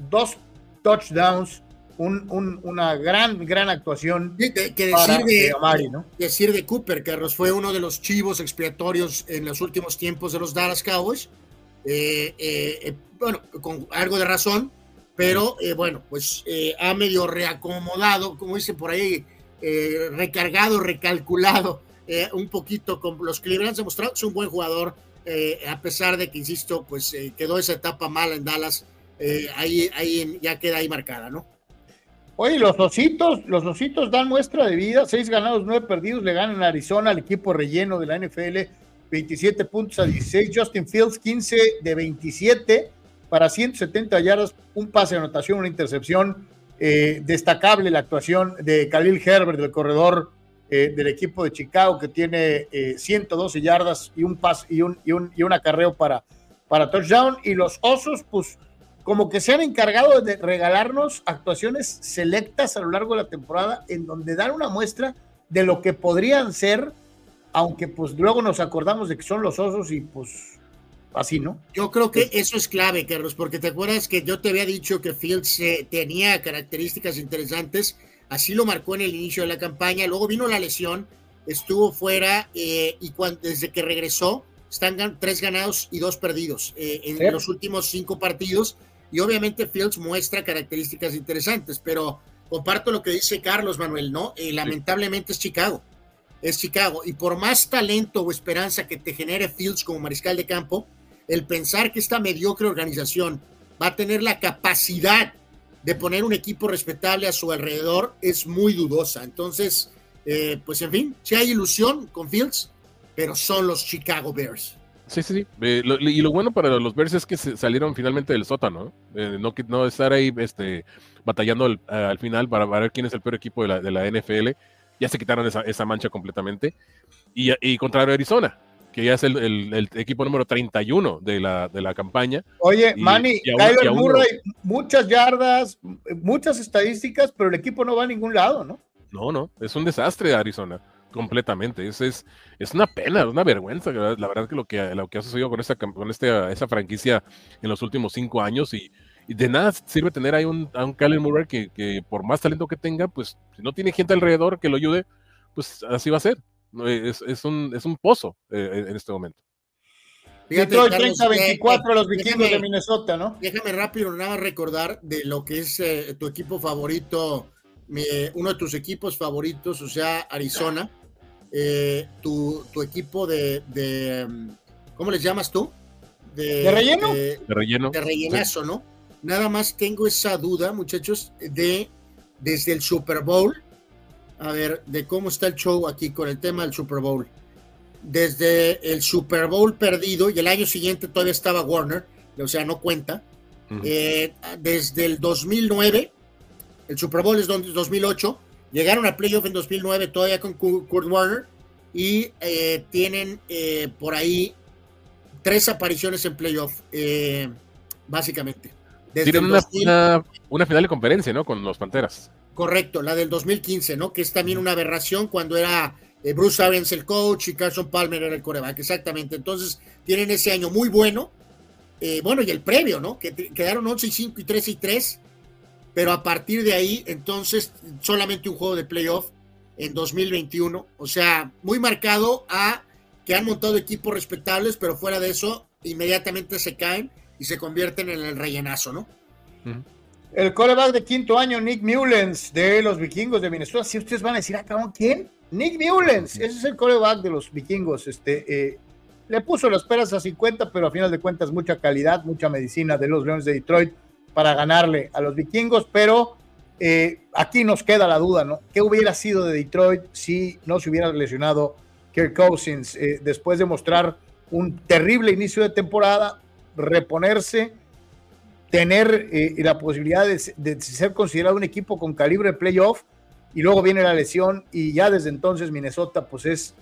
S1: dos touchdowns, un, una gran, gran actuación.
S2: que decir de, Amari, ¿no? Decir de Cooper, Carlos, fue uno de los chivos expiatorios en los últimos tiempos de los Dallas Cowboys. Eh, eh, bueno, con algo de razón, pero bueno, pues ha medio reacomodado, como dicen por ahí, eh, recargado, recalculado eh, un poquito con los Cleveland. demostrado que es un buen jugador, eh, a pesar de que, insisto, pues quedó esa etapa mala en Dallas. ahí, ahí ya queda ahí marcada, ¿no?
S1: Oye, los ositos, los ositos dan muestra de vida, seis ganados, nueve perdidos, le ganan a Arizona al equipo relleno de la NFL, 27 puntos a 16, Justin Fields 15 de 27 para 170 yardas, un pase de anotación, una intercepción, eh, destacable la actuación de Khalil Herbert, del corredor eh, del equipo de Chicago, que tiene 112 eh, yardas y un pas y un, y un, y acarreo para, para touchdown. Y los Osos, pues, como que se han encargado de regalarnos actuaciones selectas a lo largo de la temporada, en donde dan una muestra de lo que podrían ser, aunque pues luego nos acordamos de que son los Osos y pues así, ¿no?
S2: Yo creo que eso es clave, Carlos, porque te acuerdas que yo te había dicho que Fields eh, tenía características interesantes, así lo marcó en el inicio de la campaña, luego vino la lesión, estuvo fuera eh, y desde que regresó están tres ganados y dos perdidos eh, en los últimos cinco partidos y obviamente Fields muestra características interesantes, pero comparto lo que dice Carlos Manuel, ¿no? Eh, lamentablemente es Chicago, es Chicago, y por más talento o esperanza que te genere Fields como mariscal de campo, el pensar que esta mediocre organización va a tener la capacidad de poner un equipo respetable a su alrededor es muy dudosa. Entonces, eh, pues en fin, si hay ilusión con Fields, pero son los Chicago Bears.
S3: Sí, sí, sí. Eh, y lo bueno para los Bears es que salieron finalmente del sótano, eh, no, no estar ahí este, batallando al, final para, ver quién es el peor equipo de la, NFL. Ya se quitaron esa, mancha completamente. Y, y contra Arizona, que ya es el, equipo número 31 de la, de la campaña.
S1: Oye, Manny, Kyler Murray, muchas yardas, muchas estadísticas, pero el equipo no va a ningún lado, ¿no?
S3: No, no, es un desastre Arizona, completamente. Es, es, es una pena, es una vergüenza, la verdad que lo que, lo que ha sucedido con, esta, con esta, esa franquicia en los últimos cinco años y, de nada sirve tener ahí un, a un Kyler Murray que, que por más talento que tenga, pues si no tiene gente alrededor que lo ayude, pues así va a ser. Es, es, un, es un pozo eh, en este momento.
S1: Fíjate, 30-24 los vikingos de Minnesota, ¿no?
S2: Déjame rápido nada recordar de lo que es eh, tu equipo favorito, uno de tus equipos favoritos, o sea, Arizona. Eh, tu, tu, equipo de, de, ¿cómo les llamas tú?
S1: De, relleno.
S3: De, relleno.
S2: De rellenazo, ¿no? Nada más tengo esa duda, muchachos, de desde el Super Bowl a ver, de cómo está el show aquí con el tema del Super Bowl. Desde el Super Bowl perdido, y el año siguiente todavía estaba Warner, o sea, no cuenta. Eh, desde el 2009, el Super Bowl es 2008, llegaron a playoff en 2009 todavía con Kurt Warner y eh, tienen eh, por ahí tres apariciones en playoff, básicamente.
S3: Tienen una, una, final de conferencia, ¿no? Con los Panteras.
S2: Correcto, la del 2015, ¿no? Que es también una aberración cuando era eh, Bruce Arians el coach y Carson Palmer era el coreback, exactamente. Entonces, tienen ese año muy bueno. Eh, bueno, y el previo, ¿no? Que quedaron 11 y 5 y 3 y 3. Pero a partir de ahí, entonces, solamente un juego de playoff en 2021. O sea, muy marcado a que han montado equipos respetables, pero fuera de eso, inmediatamente se caen y se convierten en el rellenazo, ¿no?
S1: El coreback de quinto año, Nick Mullens, de los vikingos de Minnesota. Si ustedes van a decir, ah, ¿quién? Nick Mullens, ese es el coreback de los vikingos. Este, eh, le puso las peras a 50, pero a final de cuentas, mucha calidad, mucha medicina de los Leones de Detroit para ganarle a los vikingos. Pero eh, aquí nos queda la duda, ¿no? ¿Qué hubiera sido de Detroit si no se hubiera lesionado Kirk Cousins eh, después de mostrar un terrible inicio de temporada, reponerse? tener eh, la posibilidad de, ser considerado un equipo con calibre de playoff y luego viene la lesión y ya desde entonces Minnesota pues es,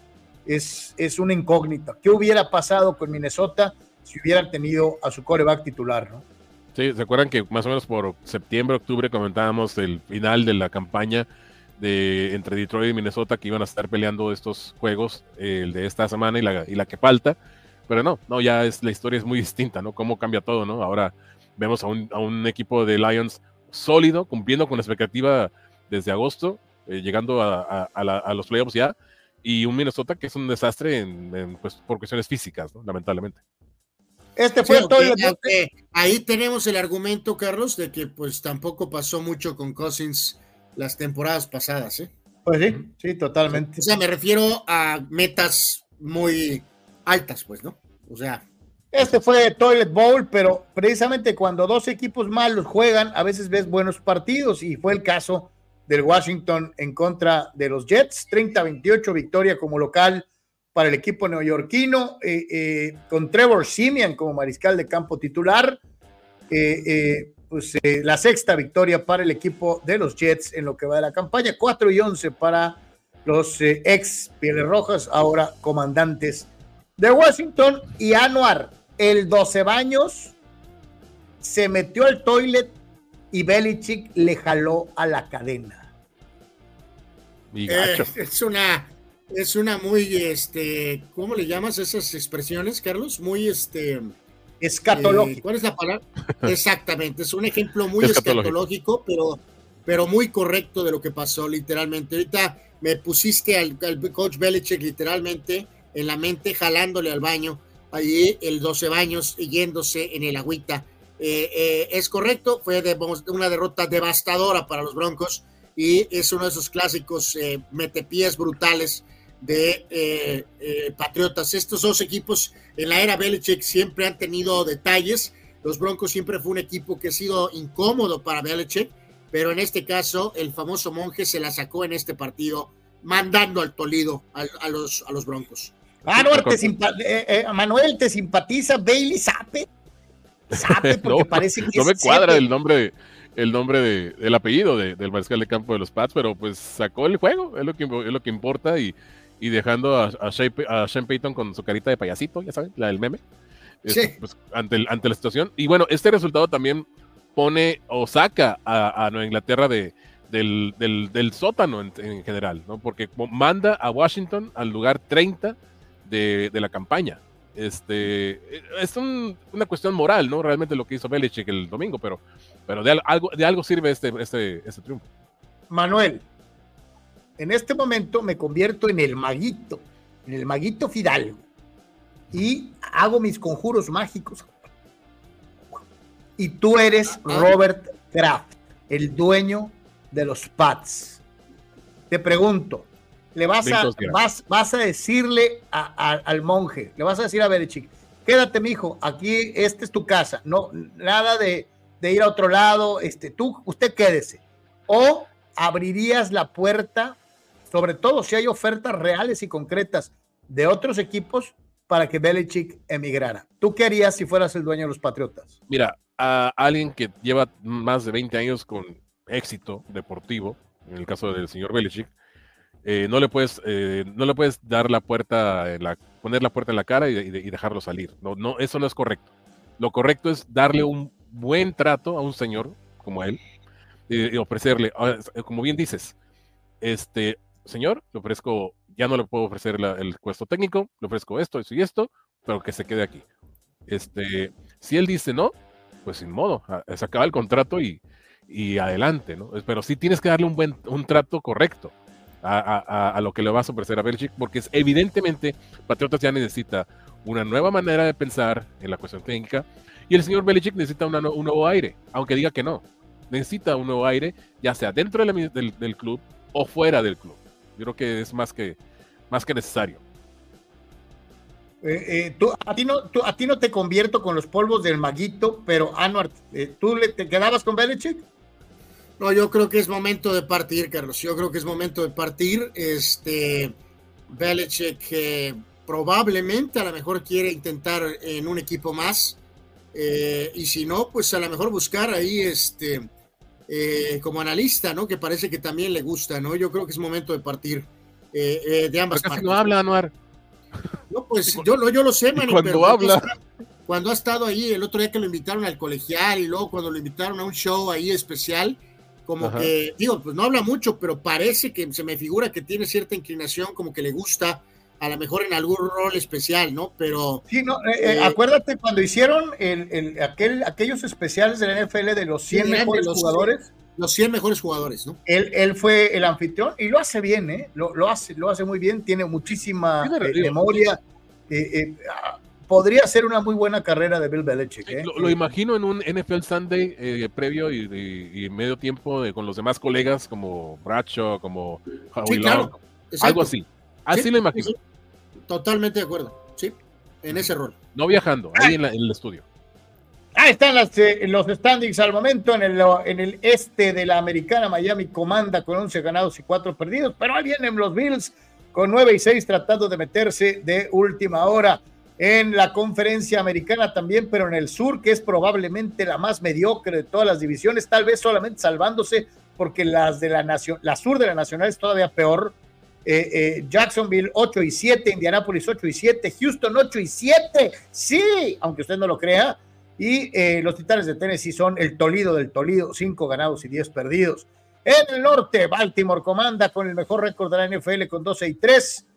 S1: es, es una incógnita. ¿Qué hubiera pasado con Minnesota si hubieran tenido a su coreback titular? ¿no?
S3: Sí, ¿se acuerdan que más o menos por septiembre, octubre comentábamos el final de la campaña de entre Detroit y Minnesota que iban a estar peleando estos juegos, el de esta semana y la, y la que falta? Pero no, no, ya es la historia es muy distinta, ¿no? Cómo cambia todo, ¿no? Ahora Vemos a un, equipo de Lions sólido, cumpliendo con la expectativa desde agosto, eh, llegando a, los playoffs ya, y un Minnesota que es un desastre en, pues, por cuestiones físicas, lamentablemente.
S2: Este fue todo Ahí tenemos el argumento, Carlos, de que pues tampoco pasó mucho con Cousins las temporadas pasadas, ¿eh?
S1: Pues sí, sí, totalmente.
S2: O sea, me refiero a metas muy altas, pues, ¿no? O sea,
S1: este fue Toilet Bowl, pero precisamente cuando dos equipos malos juegan, a veces ves buenos partidos y fue el caso del Washington en contra de los Jets, 30-28 victoria como local para el equipo neoyorquino, eh, eh, con Trevor Simeon como mariscal de campo titular, eh, pues la sexta victoria para el equipo de los Jets en lo que va de la campaña, 4 y 11 para los ex Pieles Rojas, ahora comandantes de Washington y Anuar el 12 baños se metió al toilet y Belichick le jaló a la cadena.
S2: Eh, es una, es una muy, este, ¿cómo le llamas esas expresiones, Carlos? Muy, este...
S1: Escatológico.
S2: Eh, ¿Cuál es la palabra? <laughs> Exactamente, es un ejemplo muy escatológico, pero, pero muy correcto de lo que pasó literalmente. Ahorita me pusiste al, al coach Belichick literalmente en la mente jalándole al baño allí el 12 baños yéndose en el agüita es correcto, fue una derrota devastadora para los Broncos y es uno de esos clásicos metepies brutales de Patriotas. Estos dos equipos en la era Belichick siempre han tenido detalles. Los Broncos siempre fue un equipo que ha sido incómodo para Belichick, pero en este caso el famoso monje se la sacó en este partido mandando al Tolido a, los, a los Broncos.
S1: Manuel, te, eh, eh, Manuel, ¿te simpatiza Bailey Sape?
S3: Sape <laughs> porque no, parece que No me cuadra el nombre, el nombre de, del apellido del mariscal de campo de los Pats, pero pues sacó el juego, es lo que, es lo que importa y, y dejando a, a, Shane, Payton con su carita de payasito, ya saben, la del meme, este, pues, ante, ante la situación. Y bueno, este resultado también pone o saca a, a Nueva Inglaterra de, del, del, sótano en, general, ¿no? Porque manda a Washington al lugar 30 de, de la campaña. Este, es una cuestión moral, ¿no? Realmente lo que hizo Belichick el domingo, pero, pero de, algo, de algo sirve este, este, este triunfo.
S1: Manuel, en este momento me convierto en el maguito, en el maguito Fidalgo, y hago mis conjuros mágicos. Y tú eres Robert Kraft, el dueño de los Pats. Te pregunto, le vas a, vas, vas a decirle al monje, le vas a decir a Belichick, quédate, mijo, aquí, esta es tu casa, no, nada de, de, ir a otro lado, este, tú, usted quédese. O abrirías la puerta, sobre todo si hay ofertas reales y concretas de otros equipos para que Belichick emigrara. ¿Tú qué harías si fueras el dueño de los Patriotas?
S3: Mira, a alguien que lleva más de 20 años con éxito deportivo, en el caso del señor Belichick, eh, no, le puedes, eh, no le puedes dar la puerta, en la, poner la puerta en la cara y, dejarlo salir. No, no, eso no es correcto. Lo correcto es darle un buen trato a un señor como él y, ofrecerle, ah, como bien dices, este señor, le ofrezco, ya no le puedo ofrecer el puesto técnico, le ofrezco esto, eso y esto, pero que se quede aquí. Este, si él dice no, pues sin modo, se acaba el contrato y, y adelante, ¿no? Pero sí tienes que darle un buen un trato correcto a, lo que le vas a ofrecer a Belichick, porque es, evidentemente Patriotas ya necesita una nueva manera de pensar en la cuestión técnica y el señor Belichick necesita un nuevo aire, aunque diga que no. Necesita un nuevo aire, ya sea dentro del, club o fuera del club. Yo creo que es más que, más que necesario.
S1: Eh, eh, tú, a, ti no, a ti no te convierto con los polvos del maguito, pero Anuar, eh, ¿tú le, te quedabas con Belichick?
S2: No, yo creo que es momento de partir, Carlos. Yo creo que es momento de partir. Este Belichick que probablemente a lo mejor quiere intentar en un equipo más. Eh, y si no, pues a lo mejor buscar ahí este eh, como analista, ¿no? Que parece que también le gusta, ¿no? Yo creo que es momento de partir eh, de ambas
S3: partes. no habla, Anuar.
S2: No, pues yo, yo lo sé, man,
S3: Cuando habla.
S2: Cuando ha estado ahí, el otro día que lo invitaron al colegial y luego cuando lo invitaron a un show ahí especial, como que, digo, pues no habla mucho, pero parece que se me figura que tiene cierta inclinación, como que le gusta, a lo mejor en algún rol especial, ¿no? Pero.
S1: Sí, no, eh, eh, eh, acuérdate cuando hicieron el, aquel, aquellos especiales de la NFL de los 100 mejores jugadores.
S2: Los 100 mejores jugadores, ¿no?
S1: Él, él, fue el anfitrión y lo hace bien, ¿eh? Lo, lo hace, lo hace muy bien, tiene muchísima memoria podría ser una muy buena carrera de Bill Belichick. ¿eh?
S3: Lo, imagino en un NFL Sunday eh, previo y, medio tiempo con los demás colegas como Bracho, como
S2: sí,
S3: algo así. Así lo imagino.
S2: Totalmente de acuerdo, sí, en ese rol.
S3: No viajando, ahí en, el estudio.
S1: Ahí están las, eh, los standings al momento en el, en el este de la americana. Miami comanda con 11 ganados y 4 perdidos, pero ahí vienen los Bills con 9 y 6 tratando de meterse de última hora en la conferencia americana también, pero en el sur, que es probablemente la más mediocre de todas las divisiones, tal vez solamente salvándose porque las de la nación, la sur de la nacional es todavía peor. Eh, eh, Jacksonville 8 y 7, Indianapolis 8 y 7, Houston 8 y 7, sí, aunque usted no lo crea. Y eh, los Titanes de Tennessee son el Tolido del Tolido, 5 ganados y 10 perdidos. En el norte, Baltimore comanda con el mejor récord de la NFL con 12 y 3.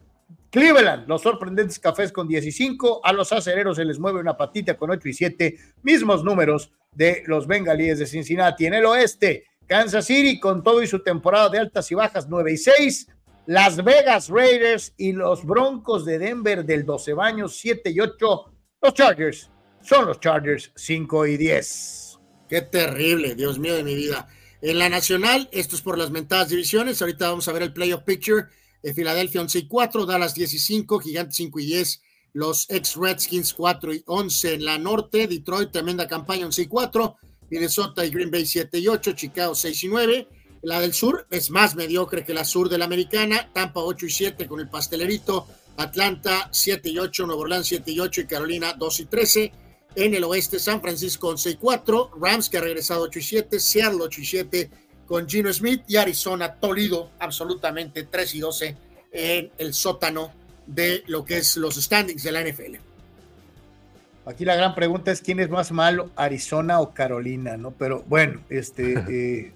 S1: Cleveland, los sorprendentes cafés con 15, a los acereros se les mueve una patita con 8 y 7, mismos números de los bengalíes de Cincinnati. En el oeste, Kansas City con todo y su temporada de altas y bajas 9 y 6, Las Vegas Raiders y los Broncos de Denver del 12 baños 7 y 8, los Chargers son los Chargers 5 y 10.
S2: Qué terrible, Dios mío de mi vida. En la nacional, esto es por las mentadas divisiones. Ahorita vamos a ver el playoff picture. de Filadelfia 11 y 4, Dallas 10 y 5, Gigantes 5 y 10, los ex Redskins 4 y 11 en la norte, Detroit tremenda campaña 11 y 4, Minnesota y Green Bay 7 y 8, Chicago 6 y 9. La del sur es más mediocre que la sur de la americana, Tampa 8 y 7 con el pastelerito, Atlanta 7 y 8, Nueva Orleans 7 y 8 y Carolina 2 y 13. En el oeste, San Francisco 11 y 4, Rams que ha regresado 8 y 7, Seattle 8 y 7 con Gino Smith y Arizona Toledo absolutamente 3 y 12 en el sótano de lo que es los standings de la NFL.
S1: Aquí la gran pregunta es quién es más malo, Arizona o Carolina, ¿no? Pero bueno, este... <laughs> Eh,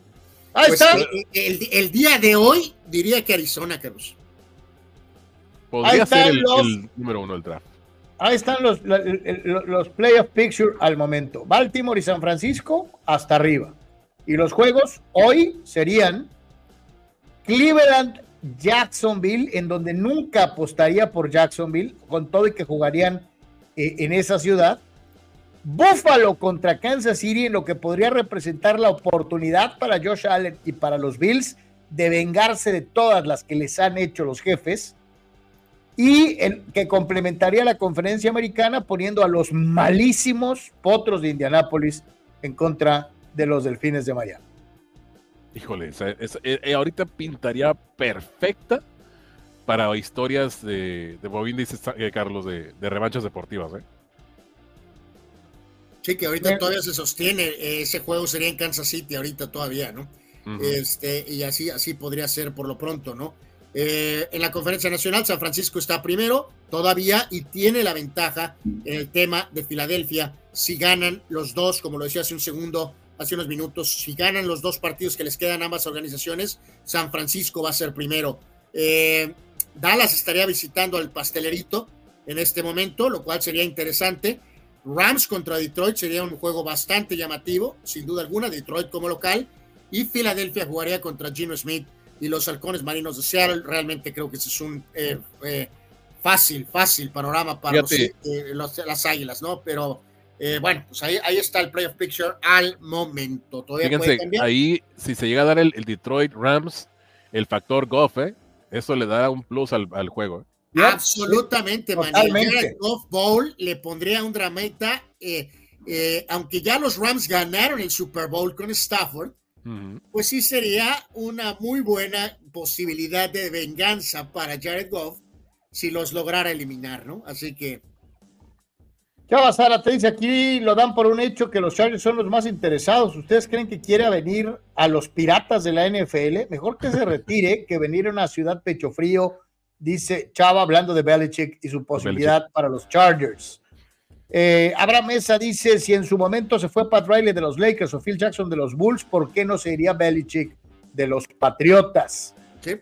S2: ahí pues, está. Eh, el, día de hoy diría que Arizona, Carlos.
S3: Podría ser el, número uno del draft.
S1: Ahí están los, los, los playoff picture al momento. Baltimore y San Francisco hasta arriba. Y los juegos hoy serían Cleveland, Jacksonville, en donde nunca apostaría por Jacksonville, con todo y que jugarían eh, en esa ciudad. Buffalo contra Kansas City, en lo que podría representar la oportunidad para Josh Allen y para los Bills de vengarse de todas las que les han hecho los jefes. Y que complementaría la conferencia americana poniendo a los malísimos potros de Indianápolis en contra de los Delfines de Miami.
S3: Híjole, eh, eh, ahorita pintaría perfecta para historias de, de eh, Carlos, de, de, revanchas deportivas. ¿eh?
S2: Sí, que ahorita todavía se sostiene. Ese juego sería en Kansas City, ahorita todavía, ¿no? este, y así, así podría ser por lo pronto, ¿no? en la conferencia nacional, San Francisco está primero todavía y tiene la ventaja en el tema de Filadelfia. Si ganan los dos, como lo decía hace un segundo, hace unos minutos, si ganan los dos partidos que les quedan a ambas organizaciones, San Francisco va a ser primero. Eh, Dallas estaría visitando al pastelerito en este momento, lo cual sería interesante. Rams contra Detroit sería un juego bastante llamativo, sin duda alguna, Detroit como local. Y Filadelfia jugaría contra Gino Smith y los halcones marinos de Seattle. Realmente creo que ese es un eh, eh, fácil, fácil panorama para las águilas, ¿no? Pero eh, bueno, pues ahí, ahí está el playoff picture al momento.
S3: Fíjense, ahí si se llega a dar el, Detroit Rams, el factor Goff, ¿eh? eso le da un plus al, juego.
S2: ¿Eh? Absolutamente. El Goff Bowl le pondría un drameta, aunque ya los Rams ganaron el Super Bowl con Stafford, pues sí sería una muy buena posibilidad de venganza para Jared Goff si los lograra eliminar, ¿no? Así que
S1: ¿Qué va a pasar? Te dice aquí, lo dan por un hecho que los Chargers son los más interesados. ¿Ustedes creen que quiere venir a los piratas de la NFL? Mejor que se retire que venir a una ciudad pecho frío, dice Chava, hablando de Belichick y su posibilidad para los Chargers. Eh, Abraham Mesa dice: si en su momento se fue Pat Riley de los Lakers o Phil Jackson de los Bulls, ¿por qué no se iría Belichick de los Patriotas?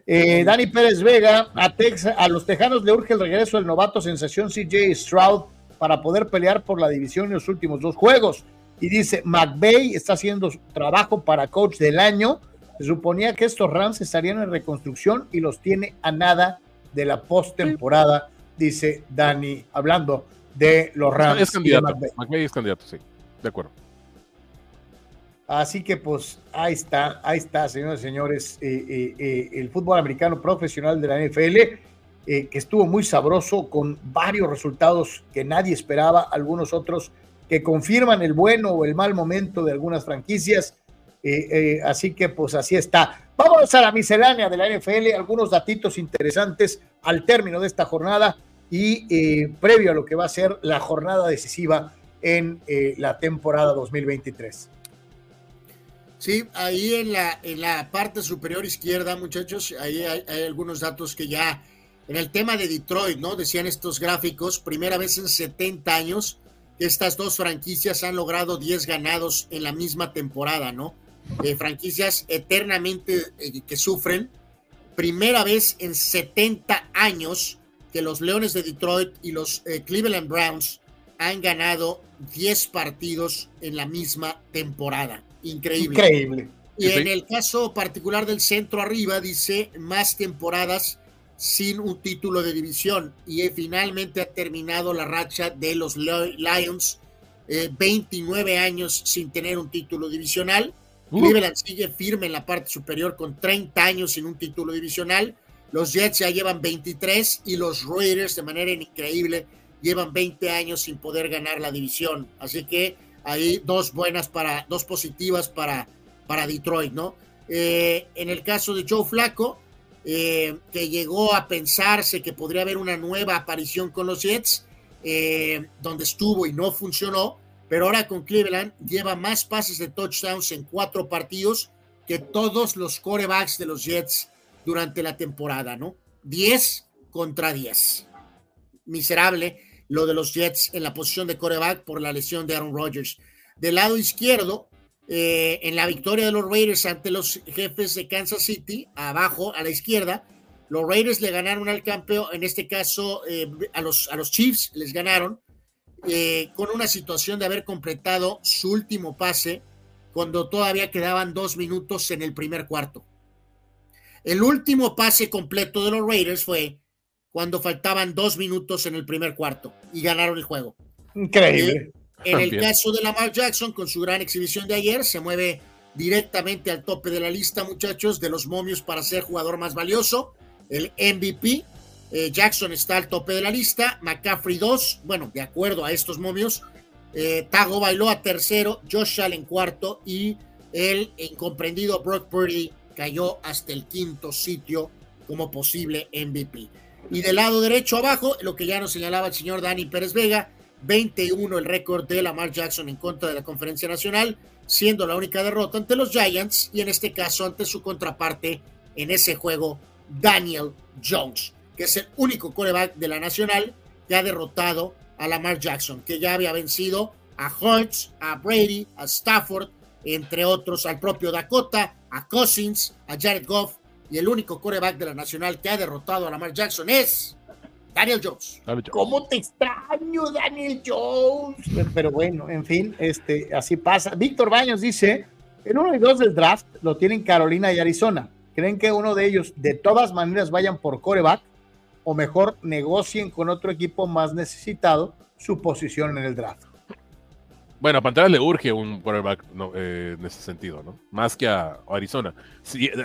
S1: Eh, Dani Pérez Vega, a, a los Tejanos le urge el regreso del novato sensación CJ Stroud para poder pelear por la división en los últimos dos juegos. Y dice, McVeigh está haciendo trabajo para coach del año. Se suponía que estos Rams estarían en reconstrucción y los tiene a nada de la postemporada, dice Dani, hablando de los Rams.
S3: Es candidato, McVeigh es candidato, sí, de acuerdo.
S1: Así que pues ahí está, ahí está, señores y señores, eh, eh, eh, el fútbol americano profesional de la NFL que estuvo muy sabroso con varios resultados que nadie esperaba, algunos otros que confirman el bueno o el mal momento de algunas franquicias. Eh, eh, así que pues así está. Vamos a la miscelánea de la NFL, algunos datitos interesantes al término de esta jornada y previo a lo que va a ser la jornada decisiva en la temporada 2023.
S2: Sí, ahí en la, en la parte superior izquierda, muchachos, ahí hay algunos datos que ya en el tema de Detroit, ¿no? Decían estos gráficos, primera vez en 70 años estas dos franquicias han logrado 10 ganados en la misma temporada, ¿no? Eh, franquicias eternamente eh, que sufren. Primera vez en 70 años que los Leones de Detroit y los eh, Cleveland Browns han ganado 10 partidos en la misma temporada. Increíble.
S1: Increíble.
S2: Y en el caso particular del centro arriba, dice más temporadas sin un título de división y finalmente ha terminado la racha de los Lions 29 años sin tener un título divisional. Cleveland sigue firme en la parte superior con 30 años sin un título divisional. Los Jets ya llevan 23 y los Raiders de manera increíble llevan 20 años sin poder ganar la división. Así que hay dos buenas para, dos positivas para, para Detroit, ¿no? Eh, en el caso de Joe Flaco, eh, que llegó a pensarse que podría haber una nueva aparición con los Jets, eh, donde estuvo y no funcionó, pero ahora con Cleveland lleva más pases de touchdowns en cuatro partidos que todos los corebacks de los Jets durante la temporada, ¿no? 10 contra 10. Miserable lo de los Jets en la posición de coreback por la lesión de Aaron Rodgers. Del lado izquierdo, eh, en la victoria de los Raiders ante los jefes de Kansas City, abajo a la izquierda, los Raiders le ganaron al campeón, en este caso eh, a, los, a los Chiefs les ganaron eh, con una situación de haber completado su último pase cuando todavía quedaban dos minutos en el primer cuarto. El último pase completo de los Raiders fue cuando faltaban dos minutos en el primer cuarto y ganaron el juego.
S1: Increíble.
S2: Eh, en el caso de Lamar Jackson, con su gran exhibición de ayer, se mueve directamente al tope de la lista, muchachos, de los momios para ser jugador más valioso, el MVP, eh, Jackson está al tope de la lista. McCaffrey 2. Bueno, de acuerdo a estos momios. Eh, Tago bailó a tercero. Josh Allen cuarto. Y el incomprendido Brock Purdy cayó hasta el quinto sitio como posible MVP. Y del lado derecho abajo, lo que ya nos señalaba el señor Dani Pérez Vega, 21 el récord de Lamar Jackson en contra de la Conferencia Nacional, siendo la única derrota ante los Giants y en este caso ante su contraparte en ese juego, Daniel Jones que es el único coreback de la Nacional que ha derrotado a Lamar Jackson, que ya había vencido a Hurts, a Brady, a Stafford, entre otros, al propio Dakota, a Cousins, a Jared Goff, y el único coreback de la Nacional que ha derrotado a Lamar Jackson es Daniel Jones.
S1: ¿Cómo te extraño, Daniel Jones? Pero bueno, en fin, este, así pasa. Víctor Baños dice, en uno y dos del draft lo tienen Carolina y Arizona. ¿Creen que uno de ellos de todas maneras vayan por coreback? O mejor negocien con otro equipo más necesitado su posición en el draft.
S3: Bueno, a Panteras le urge un quarterback eh, en ese sentido, ¿no? Más que a, Arizona.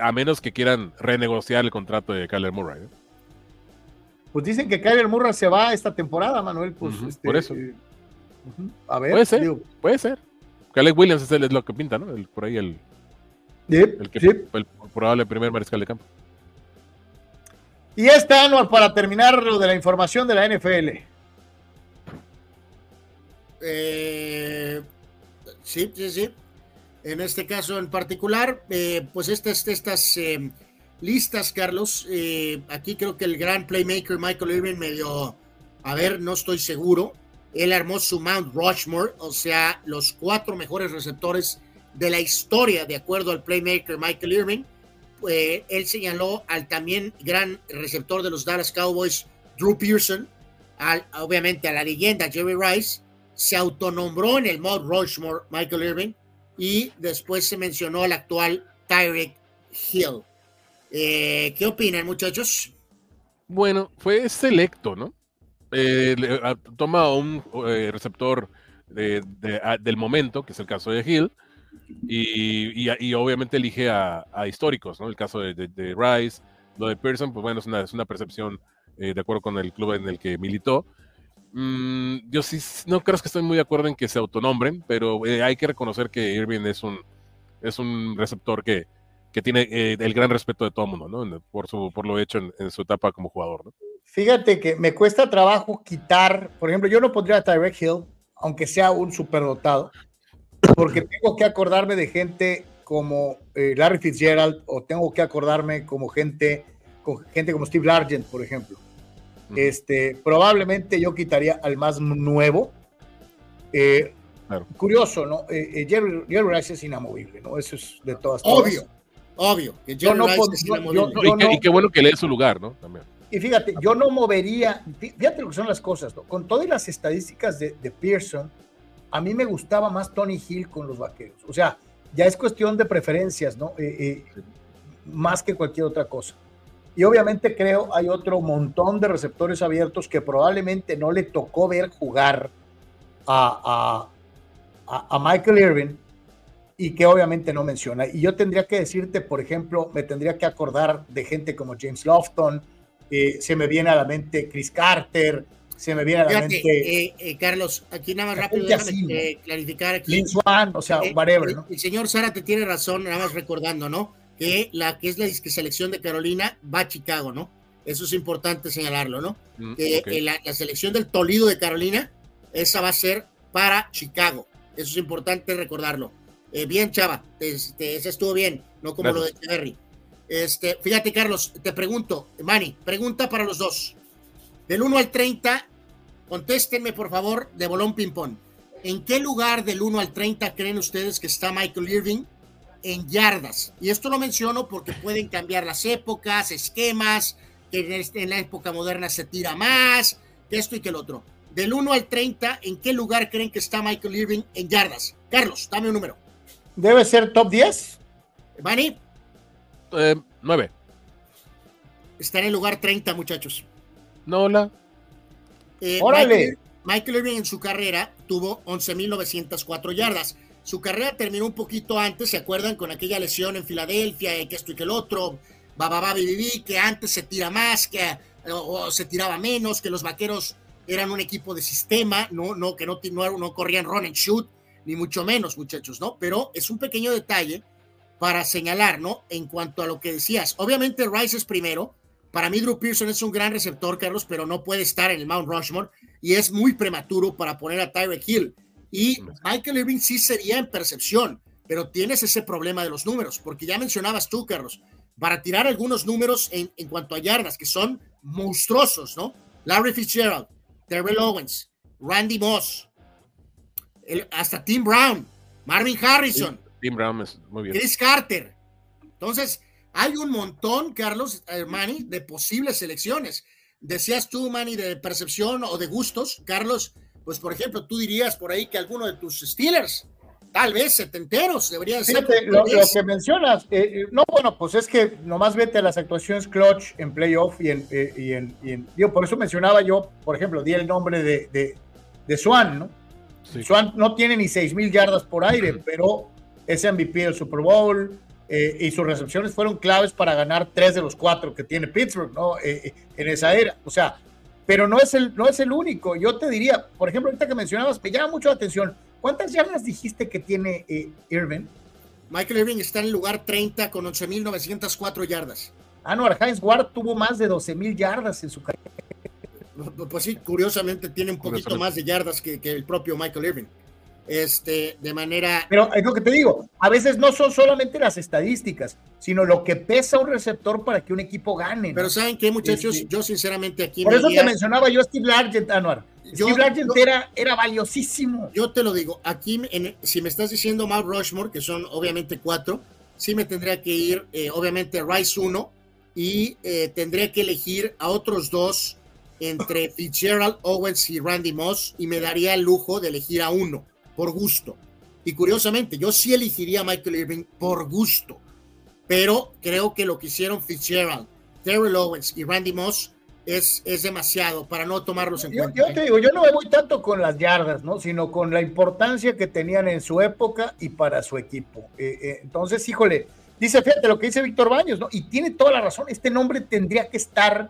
S3: a menos que quieran renegociar el contrato de Kyler Murray.
S1: Pues dicen que Kyler Murray se va esta temporada, Manuel. Pues, este,
S3: por eso.
S1: Eh, a ver.
S3: Puede ser. puede ser. Caleb Williams es, el, es, lo que pinta, ¿no? El, por ahí el, el, que, el probable primer mariscal de campo.
S1: Y este año, para terminar lo de la información de la NFL.
S2: Eh, sí, sí, sí. En este caso en particular, eh, pues estas, estas eh, listas, Carlos, aquí creo que el gran playmaker Michael Irving me dio, a ver, no estoy seguro, él armó su Mount Rushmore, o sea, los cuatro mejores receptores de la historia, de acuerdo al playmaker Michael Irving. Eh, él señaló al también gran receptor de los Dallas Cowboys, Drew Pearson, obviamente a la leyenda Jerry Rice, se autonombró en el mod Rushmore Michael Irving y después se mencionó al actual Tyreek Hill. Eh, ¿Qué opinan, muchachos?
S3: Bueno, fue selecto, ¿no? Eh, toma un receptor del momento, que es el caso de Hill, y, obviamente elige a, históricos, ¿no? El caso de, Rice, lo de Pearson, pues bueno, es una, es una percepción eh, de acuerdo con el club en el que militó. Mm, yo sí, no creo que estoy muy de acuerdo en que se autonombren, pero eh, hay que reconocer que Irving es un, es un receptor que, que tiene eh, el gran respeto de todo el mundo, ¿no? Por, su, por lo hecho en, su etapa como jugador, ¿no?
S1: Fíjate que me cuesta trabajo quitar, por ejemplo, yo no pondría a Tyrek Hill, aunque sea un superdotado, porque tengo que acordarme de gente como eh, Larry Fitzgerald o tengo que acordarme como gente, gente como Steve Largent, por ejemplo. Este, probablemente yo quitaría al más nuevo. Eh, curioso, ¿no? Eh, Jerry, Rice es inamovible, ¿no? Eso es de todas
S2: Obvio, obvio. Que Jerry Rice es
S3: inamovible. y, qué bueno que le dé su lugar, ¿no? También.
S1: Y fíjate, yo no movería, fíjate lo que son las cosas, ¿no? Con todas las estadísticas de, de Pearson, a mí me gustaba más Tony Hill con los vaqueros. O sea, ya es cuestión de preferencias, ¿no? Eh, eh, más que cualquier otra cosa. Y obviamente creo hay otro montón de receptores abiertos que probablemente no le tocó ver jugar a, a, Michael Irving y que obviamente no menciona. Y yo tendría que decirte, por ejemplo, me tendría que acordar de gente como James Lofton, eh, se me viene a la mente Chris Carter, se me viene a la mente.
S2: Eh, eh, Carlos, aquí nada más rápido, déjame clarificar aquí.
S1: o sea, whatever,
S2: el,
S1: ¿no?
S2: el señor Sara te tiene razón, nada más recordando, ¿no? Que la que es la selección de Carolina va a Chicago, ¿no? Eso es importante señalarlo, ¿no? Mm, que la, la, selección del Tolido de Carolina, esa va a ser para Chicago. Eso es importante recordarlo. Eh, bien, Chava, este, ese estuvo bien, no como lo de Echeverry. Este, fíjate, Carlos, te pregunto, Manny, pregunta para los dos. Del 1 al 30, contéstenme, por favor, de bolón ping-pong. ¿En qué lugar del 1 al 30 creen ustedes que está Michael Irving en yardas? Y esto lo menciono porque pueden cambiar las épocas, esquemas, que este, en la época moderna se tira más, que esto y que el otro. Del 1 al 30, ¿en qué lugar creen que está Michael Irving en yardas? Carlos, dame un número.
S1: ¿Debe ser top 10?
S2: ¿Bani?
S3: Eh, 9.
S2: Está en el lugar 30, muchachos.
S3: No, hola.
S2: Eh, Órale. Michael, Irving en su carrera tuvo 11.904 yardas. Su carrera terminó un poquito antes, ¿se acuerdan? Con aquella lesión en Filadelfia, que esto y que el otro, babababi, que antes se tira más, que o, se tiraba menos, que los vaqueros eran un equipo de sistema, no, no, que no, no, no corrían run and shoot, ni mucho menos, muchachos, ¿no? Pero es un pequeño detalle para señalar, ¿no? En cuanto a lo que decías. Obviamente Rice es primero. Para mí Drew Pearson es un gran receptor, Carlos, pero no puede estar en el Mount Rushmore y es muy prematuro para poner a Tyreek Hill. Y Michael Irving sí sería en percepción, pero tienes ese problema de los números, porque ya mencionabas tú, Carlos, para tirar algunos números en, en cuanto a yardas, que son monstruosos, ¿no? Larry Fitzgerald, Terrell Owens, Randy Moss, hasta Tim Brown, Marvin Harrison.
S3: Tim Brown es muy bien.
S2: Chris Carter. Entonces, hay un montón, Carlos Manny, de posibles selecciones. Decías tú, Manny, de percepción o de gustos. Carlos, pues por ejemplo, tú dirías por ahí que alguno de tus Steelers, tal vez setenteros, debería ser.
S1: Lo, que mencionas, eh, eh, no, bueno, pues es que nomás vete a las actuaciones clutch en playoff y en, eh, y en, digo, por eso mencionaba yo, por ejemplo, di el nombre de, de, de Swan, ¿no? Swan no tiene ni seis mil yardas por aire, pero es MVP del Super Bowl eh, y sus recepciones fueron claves para ganar tres de los cuatro que tiene Pittsburgh, ¿no? Eh, eh, en esa era. O sea, pero no es, el, no es el único. Yo te diría, por ejemplo, ahorita que mencionabas, me llama mucho la atención. ¿Cuántas yardas dijiste que tiene Irving?
S2: Michael Irving está en el lugar 30 con 11.904 yardas.
S1: Anuar Heinz Ward tuvo más de 12.000 yardas en su carrera.
S2: Pues sí, curiosamente tiene un poquito más de yardas que, el propio Michael Irving. Este, de manera.
S1: Pero es lo que te digo, a veces no son solamente las estadísticas, sino lo que pesa un receptor para que un equipo gane.
S2: Pero ¿saben qué, muchachos? Este, yo sinceramente aquí.
S1: Por eso te mencionaba yo Steve Largent, Anuar. Steve Largent era, valiosísimo.
S2: Yo te lo digo, aquí, si me estás diciendo Mount Rushmore, que son obviamente cuatro, sí me tendría que ir, eh, obviamente, Rice uno, y eh, tendría que elegir a otros dos entre Fitzgerald, Owens y Randy Moss y me daría el lujo de elegir a uno, por gusto. Y curiosamente, yo sí elegiría a Michael Irving por gusto, pero creo que lo que hicieron Fitzgerald, Terrell Owens y Randy Moss es, es demasiado para no tomarlos en cuenta.
S1: Yo te ¿eh? digo, yo no me voy tanto con las yardas, ¿no? Sino con la importancia que tenían en su época y para su equipo. Eh, eh, entonces, híjole, dice, fíjate lo que dice Víctor Baños, ¿no? Y tiene toda la razón, este nombre tendría que estar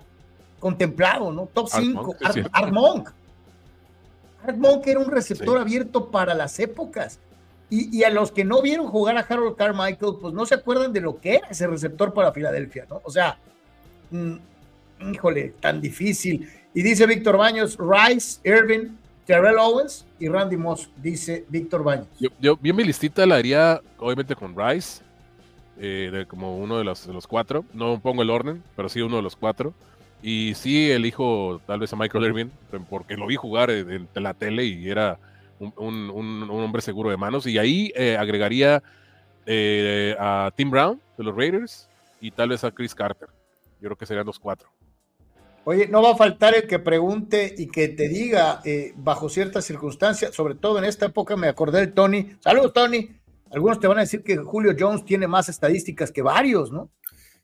S1: contemplado, ¿no? Top 5, Art, Monk. Art Monk era un receptor abierto para las épocas. Y, a los que no vieron jugar a Harold Carmichael, pues no se acuerdan de lo que era ese receptor para Filadelfia, ¿no? O sea, mm, híjole, tan difícil. Y dice Víctor Baños, Rice, Irvin, Terrell Owens y Randy Moss, dice Víctor Baños.
S3: Yo, yo, mi listita la haría, obviamente, con Rice, eh, como uno de los, de los cuatro. No pongo el orden, pero sí uno de los cuatro. Y sí elijo tal vez a Michael Irving, porque lo vi jugar en, la tele y era un, hombre seguro de manos. Y ahí eh, agregaría eh, a Tim Brown de los Raiders y tal vez a Chris Carter. Yo creo que serían los cuatro.
S1: Oye, no va a faltar el que pregunte y que te diga eh, bajo ciertas circunstancias, sobre todo en esta época me acordé del Tony. Saludos, Tony. Algunos te van a decir que Julio Jones tiene más estadísticas que varios, ¿no?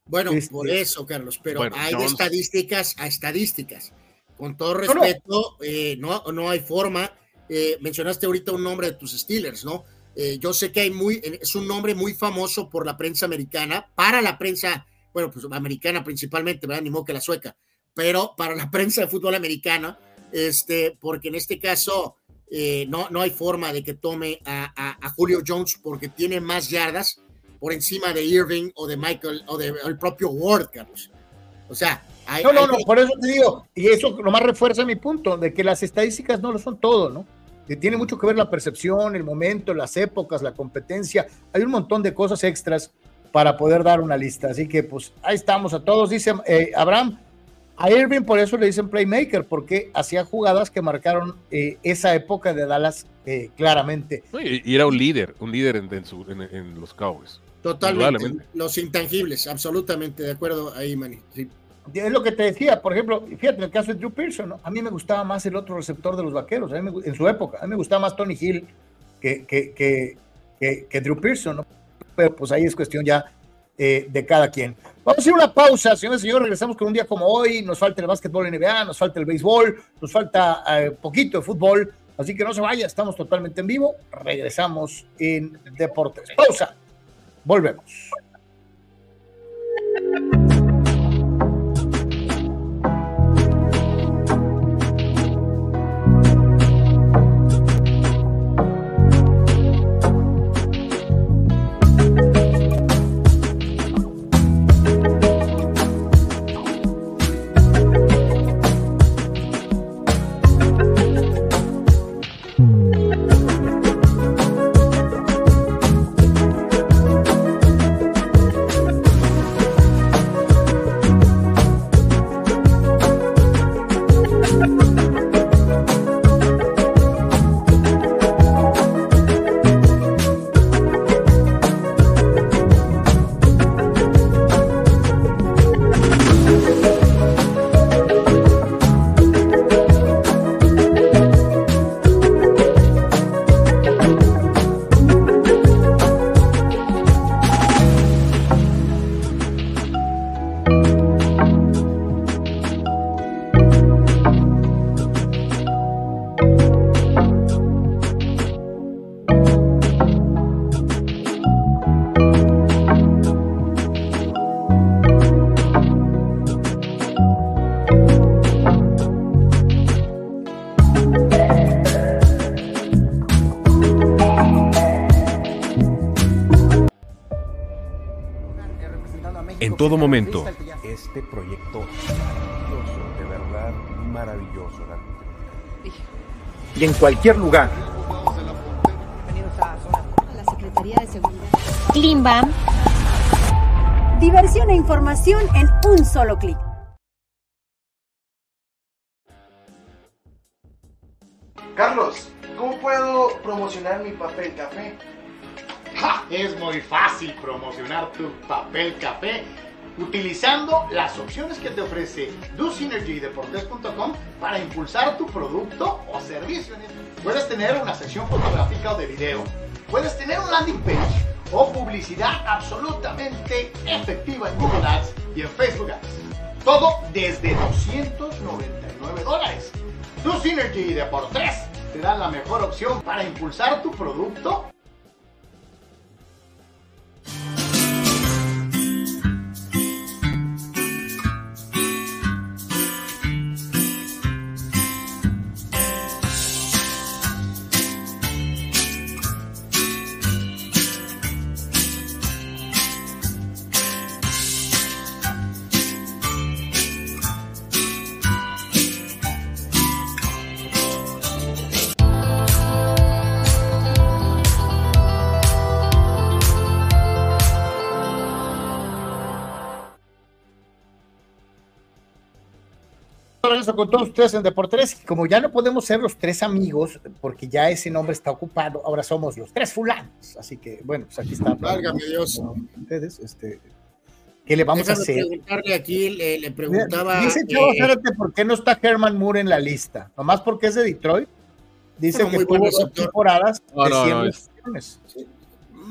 S2: Bueno, por este, eso, Carlos, pero hay estadísticas a estadísticas. Con todo respeto, eh, no, no hay forma. eh, mencionaste ahorita un nombre de tus Steelers, ¿no? Eh, yo sé que hay muy, es un nombre muy famoso por la prensa americana, para la prensa, bueno, pues americana principalmente, ¿verdad? Ni modo que la sueca, pero para la <laughs> prensa de fútbol americana, este, porque en este caso eh, no, no hay forma de que tome a, a, Julio Jones porque tiene más yardas por encima de Irving o de Michael o del propio Ward, Carlos. O sea,
S1: hay, no, no, no, por eso te digo, y eso nomás refuerza mi punto, de que las estadísticas no lo son todo, ¿no? Que tiene mucho que ver la percepción, el momento, las épocas, la competencia, hay un montón de cosas extras para poder dar una lista. Así que pues ahí estamos a todos, dice eh, Abraham, a Irving por eso le dicen playmaker, porque hacía jugadas que marcaron eh, esa época de Dallas eh, claramente.
S3: Y, era un líder, un líder en, los Cowboys.
S2: Totalmente. Los intangibles, absolutamente de acuerdo ahí, Manny.
S1: Es lo que te decía, por ejemplo, fíjate, en el caso de Drew Pearson, a mí me gustaba más el otro receptor de los vaqueros, en su época, a mí me gustaba más Tony Hill que, que, que, que Drew Pearson, ¿no? pero pues ahí es cuestión ya eh, de cada quien. Vamos a hacer una pausa, señores y señores. Regresamos con un día como hoy. Nos falta el básquetbol NBA, nos falta el béisbol, nos falta eh, poquito de fútbol. Así que no se vaya, estamos totalmente en vivo. Regresamos en Deportes. Pausa. Volvemos.
S6: Todo momento.
S7: Este proyecto maravilloso, de verdad maravilloso.
S8: Y en cualquier lugar.
S9: La Secretaría de Seguridad.
S11: Klimbam. Diversión e información en un solo clic.
S4: Carlos, ¿cómo puedo promocionar mi papel café?
S5: Es muy fácil promocionar tu papel café utilizando las opciones que te ofrece DoSynergyDeportes.com para impulsar tu producto o servicio. Puedes tener una sección fotográfica o de video, puedes tener un landing page o publicidad absolutamente efectiva en Google Ads y en Facebook Ads. Todo desde 299 dólares. DoSynergy te da la mejor opción para impulsar tu producto
S1: con todos ustedes en Deportes. Como ya no podemos ser los tres amigos, porque ya ese nombre está ocupado, ahora somos los tres fulanos. Así que, bueno, pues aquí está.
S2: Válgame Dios.
S1: Ustedes, este, ¿qué le vamos a hacer?
S2: preguntarle aquí, le, preguntaba.
S1: Dice Chavo, eh, ¿por qué no está Herman Moore en la lista? Nomás porque es de Detroit. Dice que tuvo dos temporadas
S2: no, de 100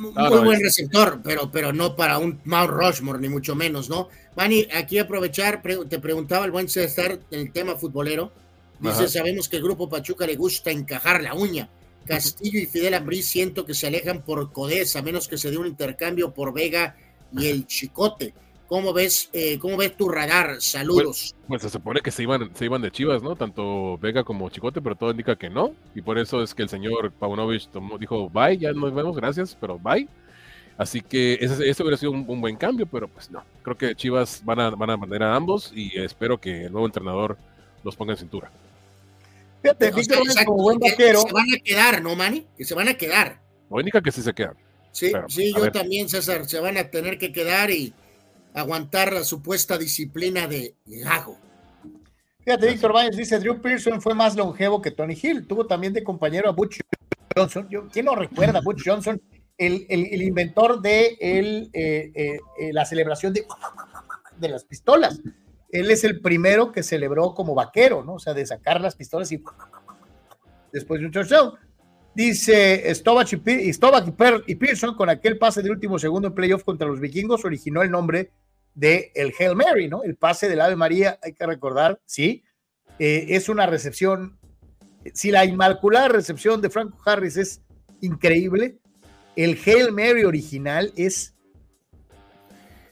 S2: muy buen receptor, pero, pero no para un Mount Rushmore, ni mucho menos, ¿no? Manny, aquí aprovechar, te preguntaba el buen César el tema futbolero. Dice, sabemos que el grupo Pachuca le gusta encajar la uña. Castillo y Fidel Ambrí siento que se alejan por Codés, a menos que se dé un intercambio por Vega y el Chicote. ¿Cómo ves, eh, cómo ves tu radar? Saludos.
S3: Pues, pues, se supone que se iban, se iban de Chivas, ¿no? Tanto Vega como Chicote, pero todo indica que no. Y por eso es que el señor Paunovic tomó, dijo, bye, ya nos vemos, gracias, pero bye. Así que ese, ese hubiera sido un, buen cambio, pero pues no. Creo que Chivas van a, van a mantener a ambos y espero que el nuevo entrenador los ponga en cintura.
S2: Fíjate, Víctor como buen vaquero. se van a quedar, ¿no, Manny? Que se van a quedar.
S3: O indica que sí se quedan.
S2: Sí, sí, yo también, César. Se van a tener que quedar y aguantar la supuesta disciplina de Gago.
S1: Fíjate, Víctor Baños dice, Drew Pearson fue más longevo que Tony Hill. Tuvo también de compañero a Butch Johnson. ¿Quién no recuerda a Butch Johnson? El, el, inventor de el, eh, eh, eh, la celebración de, de las pistolas. Él es el primero que celebró como vaquero, ¿no? O sea, de sacar las pistolas y después de un touchdown. Dice Stovach y, Pearson con aquel pase del último segundo en playoff contra los vikingos originó el nombre de el Hail Mary, ¿no? El pase del Ave María, hay que recordar, sí, eh, es una recepción, si la inmaculada recepción de Franco Harris es increíble, el Hail Mary original es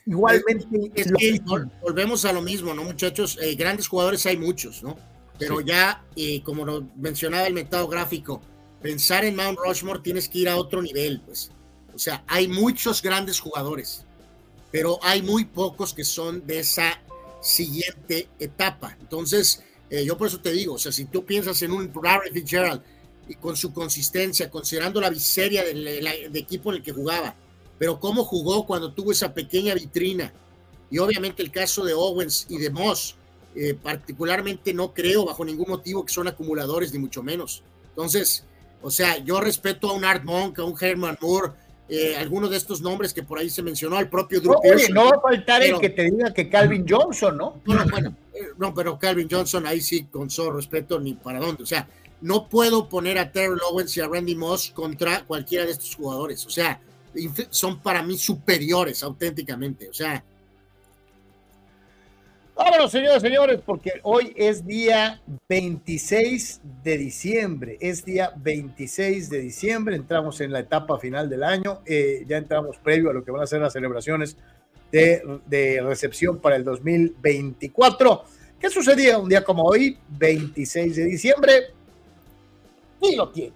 S1: igualmente.
S2: volvemos a lo mismo, ¿no, muchachos? Eh, grandes jugadores hay muchos, ¿no? Pero ya, eh, como lo mencionaba el metado gráfico, pensar en Mount Rushmore tienes que ir a otro nivel, pues. O sea, hay muchos grandes jugadores, pero hay muy pocos que son de esa siguiente etapa. Entonces, eh, yo por eso te digo, o sea, si tú piensas en un Larry Fitzgerald y con su consistencia, considerando la miseria del, equipo en el que jugaba, pero cómo jugó cuando tuvo esa pequeña vitrina, y obviamente el caso de Owens y de Moss, eh, particularmente no creo bajo ningún motivo que son acumuladores, ni mucho menos. Entonces, o sea, yo respeto a un Art Monk, a un Herman Moore, eh, algunos de estos nombres que por ahí se mencionó, al propio
S1: Drew no, no va a faltar el que te diga que Calvin Johnson, ¿no?
S2: Bueno, bueno, eh, no, pero Calvin Johnson ahí sí, con su respeto, ni para dónde. O sea, no puedo poner a Terry Owens y a Randy Moss contra cualquiera de estos jugadores. O sea, son para mí superiores auténticamente. O sea,
S1: Vámonos, señores, señores, porque hoy es día 26 de diciembre. Es día 26 de diciembre. Entramos en la etapa final del año. Eh, ya entramos previo a lo que van a ser las celebraciones de, de, recepción para el 2024. ¿Qué sucedía un día como hoy, 26 de diciembre? Y lo tiene.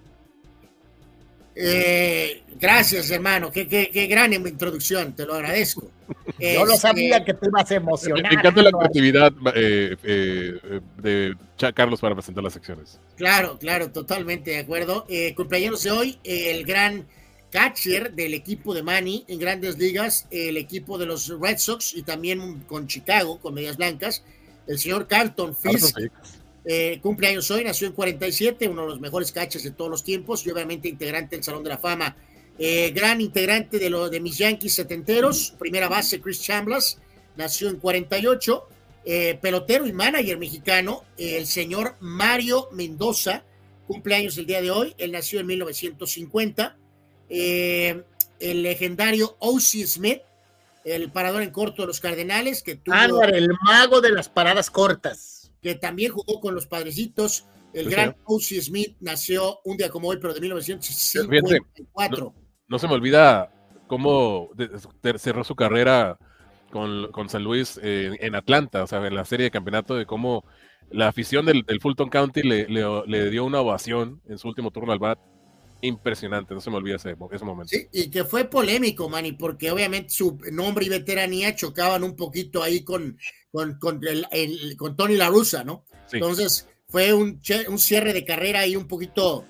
S2: Eh, gracias, hermano. Qué, qué, qué, gran introducción, te lo agradezco. <laughs>
S1: Yo no sabía este, que te ibas a emocionar.
S3: Me encanta la creatividad eh, eh, de Carlos para presentar las secciones.
S2: Claro, claro, totalmente de acuerdo. cumpleaños de hoy, el gran catcher del equipo de Manny en grandes ligas, el equipo de los Red Sox y también con Chicago, con medias blancas, el señor Carlton Fisk. Eh, cumpleaños hoy, nació en 47, uno de los mejores catchers de todos los tiempos y obviamente integrante del Salón de la Fama. Eh, gran integrante de, lo, de mis Yankees setenteros, primera base Chris Chamblas, nació en 48. Eh, pelotero y manager mexicano, el señor Mario Mendoza, cumpleaños el día de hoy, él nació en 1950. el legendario O.C. Smith, el parador en corto de los Cardenales, que tuvo...
S1: el mago de las paradas cortas
S2: que también jugó con los padrecitos. El gran O.C. Smith nació un día como hoy, pero de 1954.
S3: No, se me olvida cómo cerró su carrera con, con San Luis eh, en Atlanta, o sea, en la serie de campeonato, de cómo la afición del, Fulton County le, le, dio una ovación en su último turno al bat. Impresionante, no se me olvida ese, ese momento.
S2: Sí, y que fue polémico, Manny, porque obviamente su nombre y veteranía chocaban un poquito ahí con, con, con, el, con Tony La Russa, ¿no? Entonces fue un, un, cierre de carrera ahí un poquito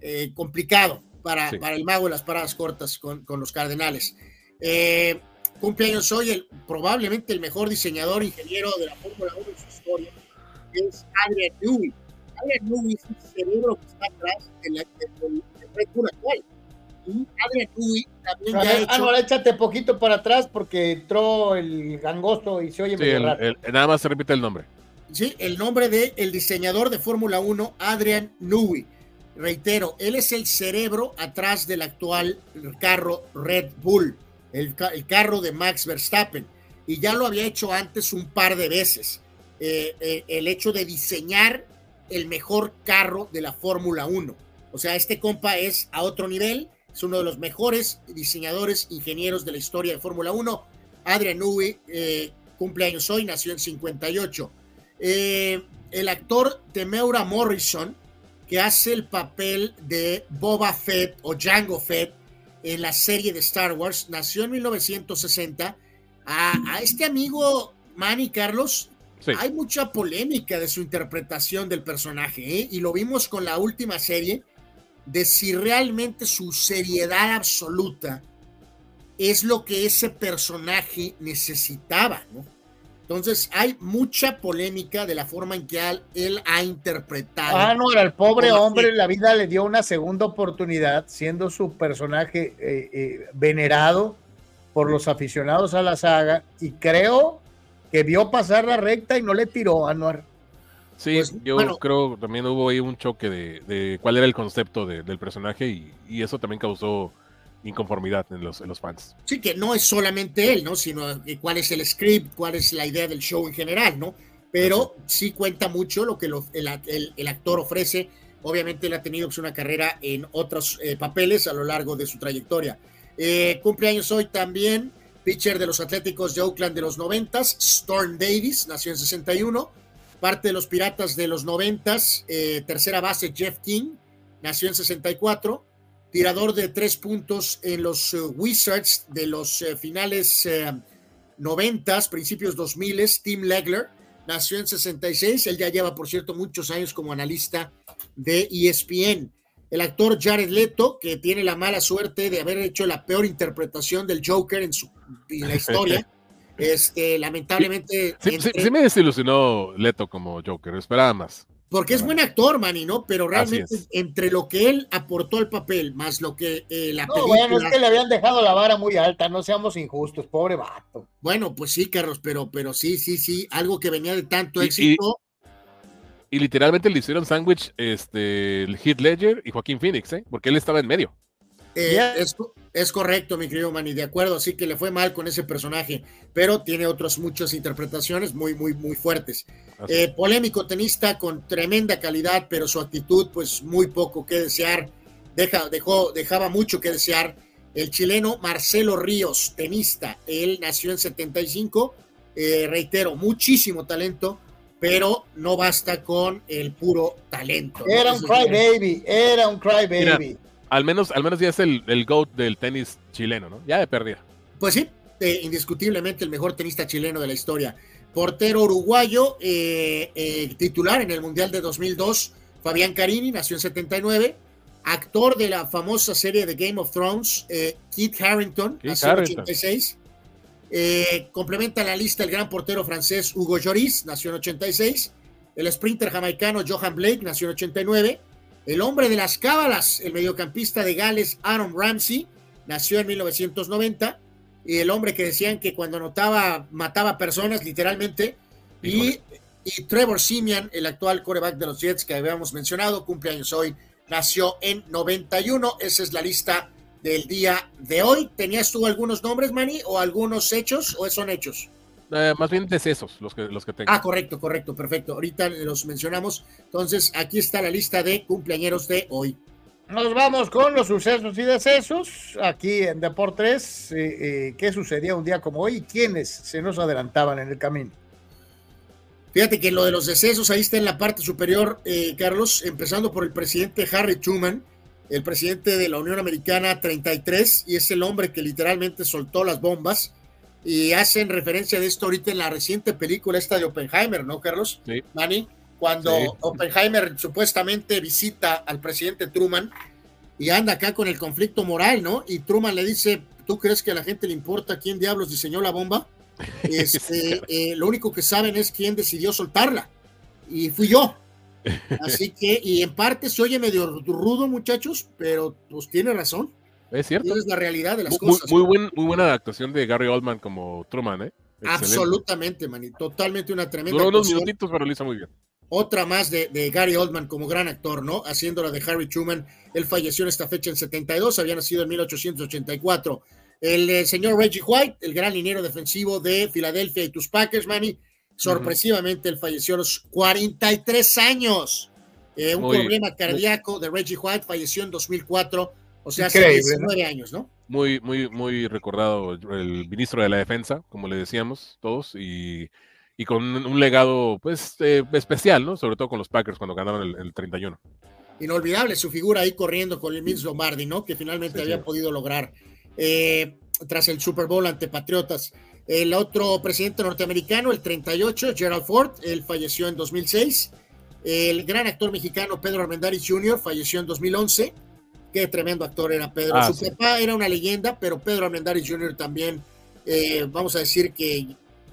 S2: eh, complicado para, para, el mago de las paradas cortas con, con los Cardenales. Eh, cumpleaños hoy el, probablemente el mejor diseñador ingeniero de la Fórmula 1 en su historia, es Adrian Newey. Adrian Newey es el cerebro que está atrás del, del, Actual. Adrian Newey también ya ha hecho...
S1: Ah, no, échate poquito para atrás porque entró el gangoso y se oye
S3: sí, nada más se repite el nombre.
S2: Sí, el nombre del el diseñador de Fórmula 1, Adrian Newey. Reitero, él es el cerebro atrás del actual carro Red Bull, el, el carro de Max Verstappen. Y ya lo había hecho antes un par de veces. Eh, eh, el hecho de diseñar el mejor carro de la Fórmula 1. O sea, este compa es a otro nivel, es uno de los mejores diseñadores, ingenieros de la historia de Fórmula 1. Adrian Newey eh, cumple años hoy, nació en 58. Eh, el actor Temeura Morrison, que hace el papel de Boba Fett o Jango Fett en la serie de Star Wars, nació en 1960. A, este amigo Manny Carlos, hay mucha polémica de su interpretación del personaje, ¿eh? y lo vimos con la última serie, de si realmente su seriedad absoluta es lo que ese personaje necesitaba, ¿no? Entonces hay mucha polémica de la forma en que él ha interpretado.
S1: Ah, no, al pobre hombre la vida le dio una segunda oportunidad, siendo su personaje eh, eh, venerado por los aficionados a la saga, y creo que vio pasar la recta y no le tiró a Anuar.
S3: Sí, pues, yo creo también hubo ahí un choque de, cuál era el concepto del personaje y, y eso también causó inconformidad en los, en los fans.
S2: Sí, que no es solamente él, ¿no? Sino cuál es el script, cuál es la idea del show en general, ¿no? Pero sí cuenta mucho lo que el, actor ofrece. Obviamente él ha tenido pues, una carrera en otros eh, papeles a lo largo de su trayectoria. Eh, cumpleaños hoy también, pitcher de los Atléticos de Oakland de los 90, Storm Davis, nació en 61. Parte de los Piratas de los 90, eh, tercera base Jeff King, nació en 64 tirador de tres puntos en los eh, Wizards de los eh, finales eh, noventas, principios 2000, Tim Legler, nació en 66, él ya lleva, por cierto, muchos años como analista de ESPN. El actor Jared Leto, que tiene la mala suerte de haber hecho la peor interpretación del Joker en, su, la <laughs> historia. Este, lamentablemente.
S3: Sí, me desilusionó Leto como Joker, esperaba más.
S2: Porque es buen actor, Manny, ¿no? Pero realmente entre lo que él aportó al papel, más lo que eh, la
S1: no, Bueno, es que le habían dejado la vara muy alta, no seamos injustos, pobre vato.
S2: Bueno, pues sí, Carlos, pero, pero sí, sí, sí, algo que venía de tanto éxito.
S3: Y, literalmente le hicieron sándwich este, el Heath Ledger y Joaquín Phoenix, ¿eh? Porque él estaba en medio.
S2: Eh, es, correcto, mi querido Manny, de acuerdo, así que le fue mal con ese personaje, pero tiene otras muchas interpretaciones muy, muy, muy fuertes. Eh, polémico tenista con tremenda calidad, pero su actitud, pues muy poco que desear, Deja, dejó, dejaba mucho que desear. El chileno Marcelo Ríos, tenista, él nació en 75, eh, reitero, muchísimo talento, pero no basta con el puro talento.
S1: Era un crybaby, era un crybaby
S3: al menos, al menos ya es el, el GOAT del tenis chileno, ¿no? Ya de pérdida.
S2: Pues sí, eh, indiscutiblemente el mejor tenista chileno de la historia. Portero uruguayo, eh, eh, titular en el Mundial de 2002, Fabián Carini, nació en 79. Actor de la famosa serie de Game of Thrones, Kit Harrington, nació en 86. complementa la lista el gran portero francés Hugo Lloris, nació en 86. El sprinter jamaicano Johan Blake, nació en 89. El hombre de las cábalas, el mediocampista de Gales, Aaron Ramsey, nació en 1990. Y el hombre que decían que cuando anotaba mataba personas, literalmente. Y, Trevor Simian, el actual coreback de los Jets que habíamos mencionado, cumpleaños hoy, nació en 91. Esa es la lista del día de hoy. ¿Tenías tú algunos nombres, Manny, o algunos hechos, o son hechos?
S3: Eh, más bien decesos los que, los que tengo.
S2: Ah, correcto, correcto, perfecto. Ahorita los mencionamos. Entonces, aquí está la lista de cumpleañeros de hoy.
S1: Nos vamos con los sucesos y decesos aquí en Deportes. Eh, eh, ¿Qué sucedía un día como hoy y quiénes se nos adelantaban en el camino?
S2: Fíjate que lo de los decesos ahí está en la parte superior, Carlos, empezando por el presidente Harry Truman, el presidente de la Unión Americana 33, y es el hombre que literalmente soltó las bombas y hacen referencia de esto ahorita en la reciente película esta de Oppenheimer, ¿no, Carlos? Sí. Manny, cuando Oppenheimer supuestamente visita al presidente Truman y anda acá con el conflicto moral, ¿no? Y Truman le dice, ¿tú crees que a la gente le importa quién diablos diseñó la bomba? <laughs> Este, eh, lo único que saben es quién decidió soltarla. Y fui yo. <laughs> Así que, y en parte se oye medio rudo, muchachos, pero pues tiene razón.
S3: Es cierto.
S2: es la realidad de las
S3: muy,
S2: cosas.
S3: Muy, buen, muy buena adaptación de Gary Oldman como Truman, ¿eh?
S2: Absolutamente, man. totalmente una tremenda.
S3: Duró unos minutitos, pero lo hizo muy bien.
S2: Otra más de, de, Gary Oldman como gran actor, ¿no? Haciéndola de Harry Truman. Él falleció en esta fecha en 72, había nacido en 1884. El eh, señor Reggie White, el gran liniero defensivo de Filadelfia y tus Packers, Manny. Sorpresivamente, él falleció a los 43 años. Eh, un
S3: Muy-
S2: problema cardíaco de Reggie White falleció en 2004, o sea, hace
S1: Increíble,
S2: 19 años, ¿no?
S3: Muy, muy, muy recordado el ministro de la defensa, como le decíamos todos, y, y con un, un legado, pues, eh, especial, ¿no? Sobre todo con los Packers cuando ganaron el, el 31.
S2: Inolvidable su figura ahí corriendo con el Vince Lombardi, ¿no? Que finalmente
S3: Sí,
S2: había
S3: sí.
S2: podido lograr eh, tras el Super Bowl ante Patriotas. El otro presidente norteamericano, el 38, Gerald Ford, él falleció en 2006. El gran actor mexicano Pedro Armendáriz Jr. falleció en 2011. Qué tremendo actor era Pedro.
S3: Ah,
S2: Su
S3: sí.
S2: papá era una leyenda, pero Pedro Armendáriz Jr. también, eh, vamos a decir que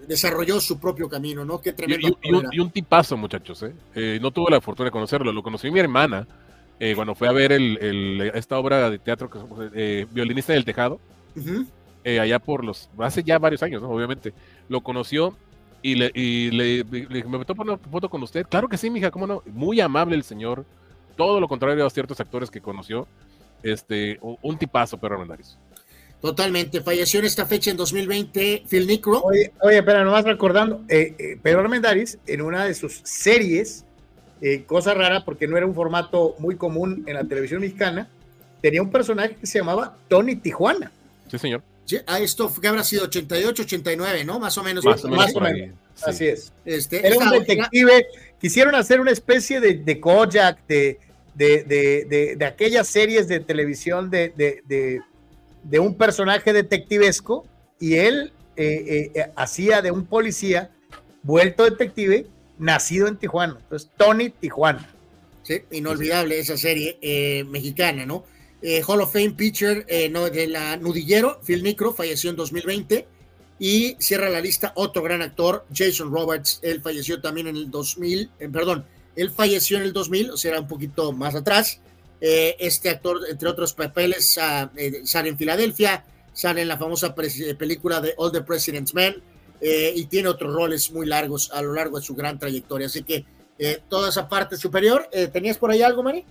S2: desarrolló su propio camino, ¿no? Qué tremendo
S3: y- y
S2: actor
S3: un,
S2: era.
S3: y un tipazo, muchachos, ¿eh? Eh, No tuve la fortuna de conocerlo, lo conocí mi hermana eh, cuando fue a ver el, el- esta obra de teatro, que eh, Violinista del Tejado, eh, allá por los, hace ya varios años, ¿no? Obviamente. Lo conoció y le, le, ¿me meto por una foto con usted? Claro que sí, mija, ¿cómo no? Muy amable el señor, todo lo contrario a ciertos actores que conoció. Este, un, tipazo, Pedro Armendáriz.
S2: Totalmente. Falleció en esta fecha en 2020 Phil Nicro.
S1: Oye, oye, pero nomás recordando, eh, eh, Pedro Armendáriz, en una de sus series, eh, cosa rara porque no era un formato muy común en la televisión mexicana, tenía un personaje que se llamaba Tony Tijuana.
S3: Sí, señor.
S2: Sí, a esto que habrá sido 88, 89, ¿no? Más o menos.
S3: Más o menos
S1: más o menos.
S3: sí.
S1: Así es.
S2: Este,
S1: Era un detective. Quisieron hacer una especie de, de Kojak, de, de, de, de- aquellas series de televisión de, un personaje detectivesco y él eh, eh, eh, hacía de un policía vuelto detective nacido en Tijuana. Entonces, Tony Tijuana.
S2: Sí, inolvidable esa serie eh, mexicana, ¿no? Hall of Fame pitcher no, de la Nudillero, Phil Nicro, falleció en 2020. Y cierra la lista otro gran actor, Jason Roberts. Él falleció también en el 2000, eh, perdón, él falleció en el 2000, o sea, era un poquito más atrás. Eh, este actor, entre otros papeles, ah, eh, sale en Filadelfia, sale en la famosa eh, película de All the President's Men eh, y tiene otros roles muy largos a lo largo de su gran trayectoria. Así que toda esa parte superior. ¿Tenías por ahí algo, Mari?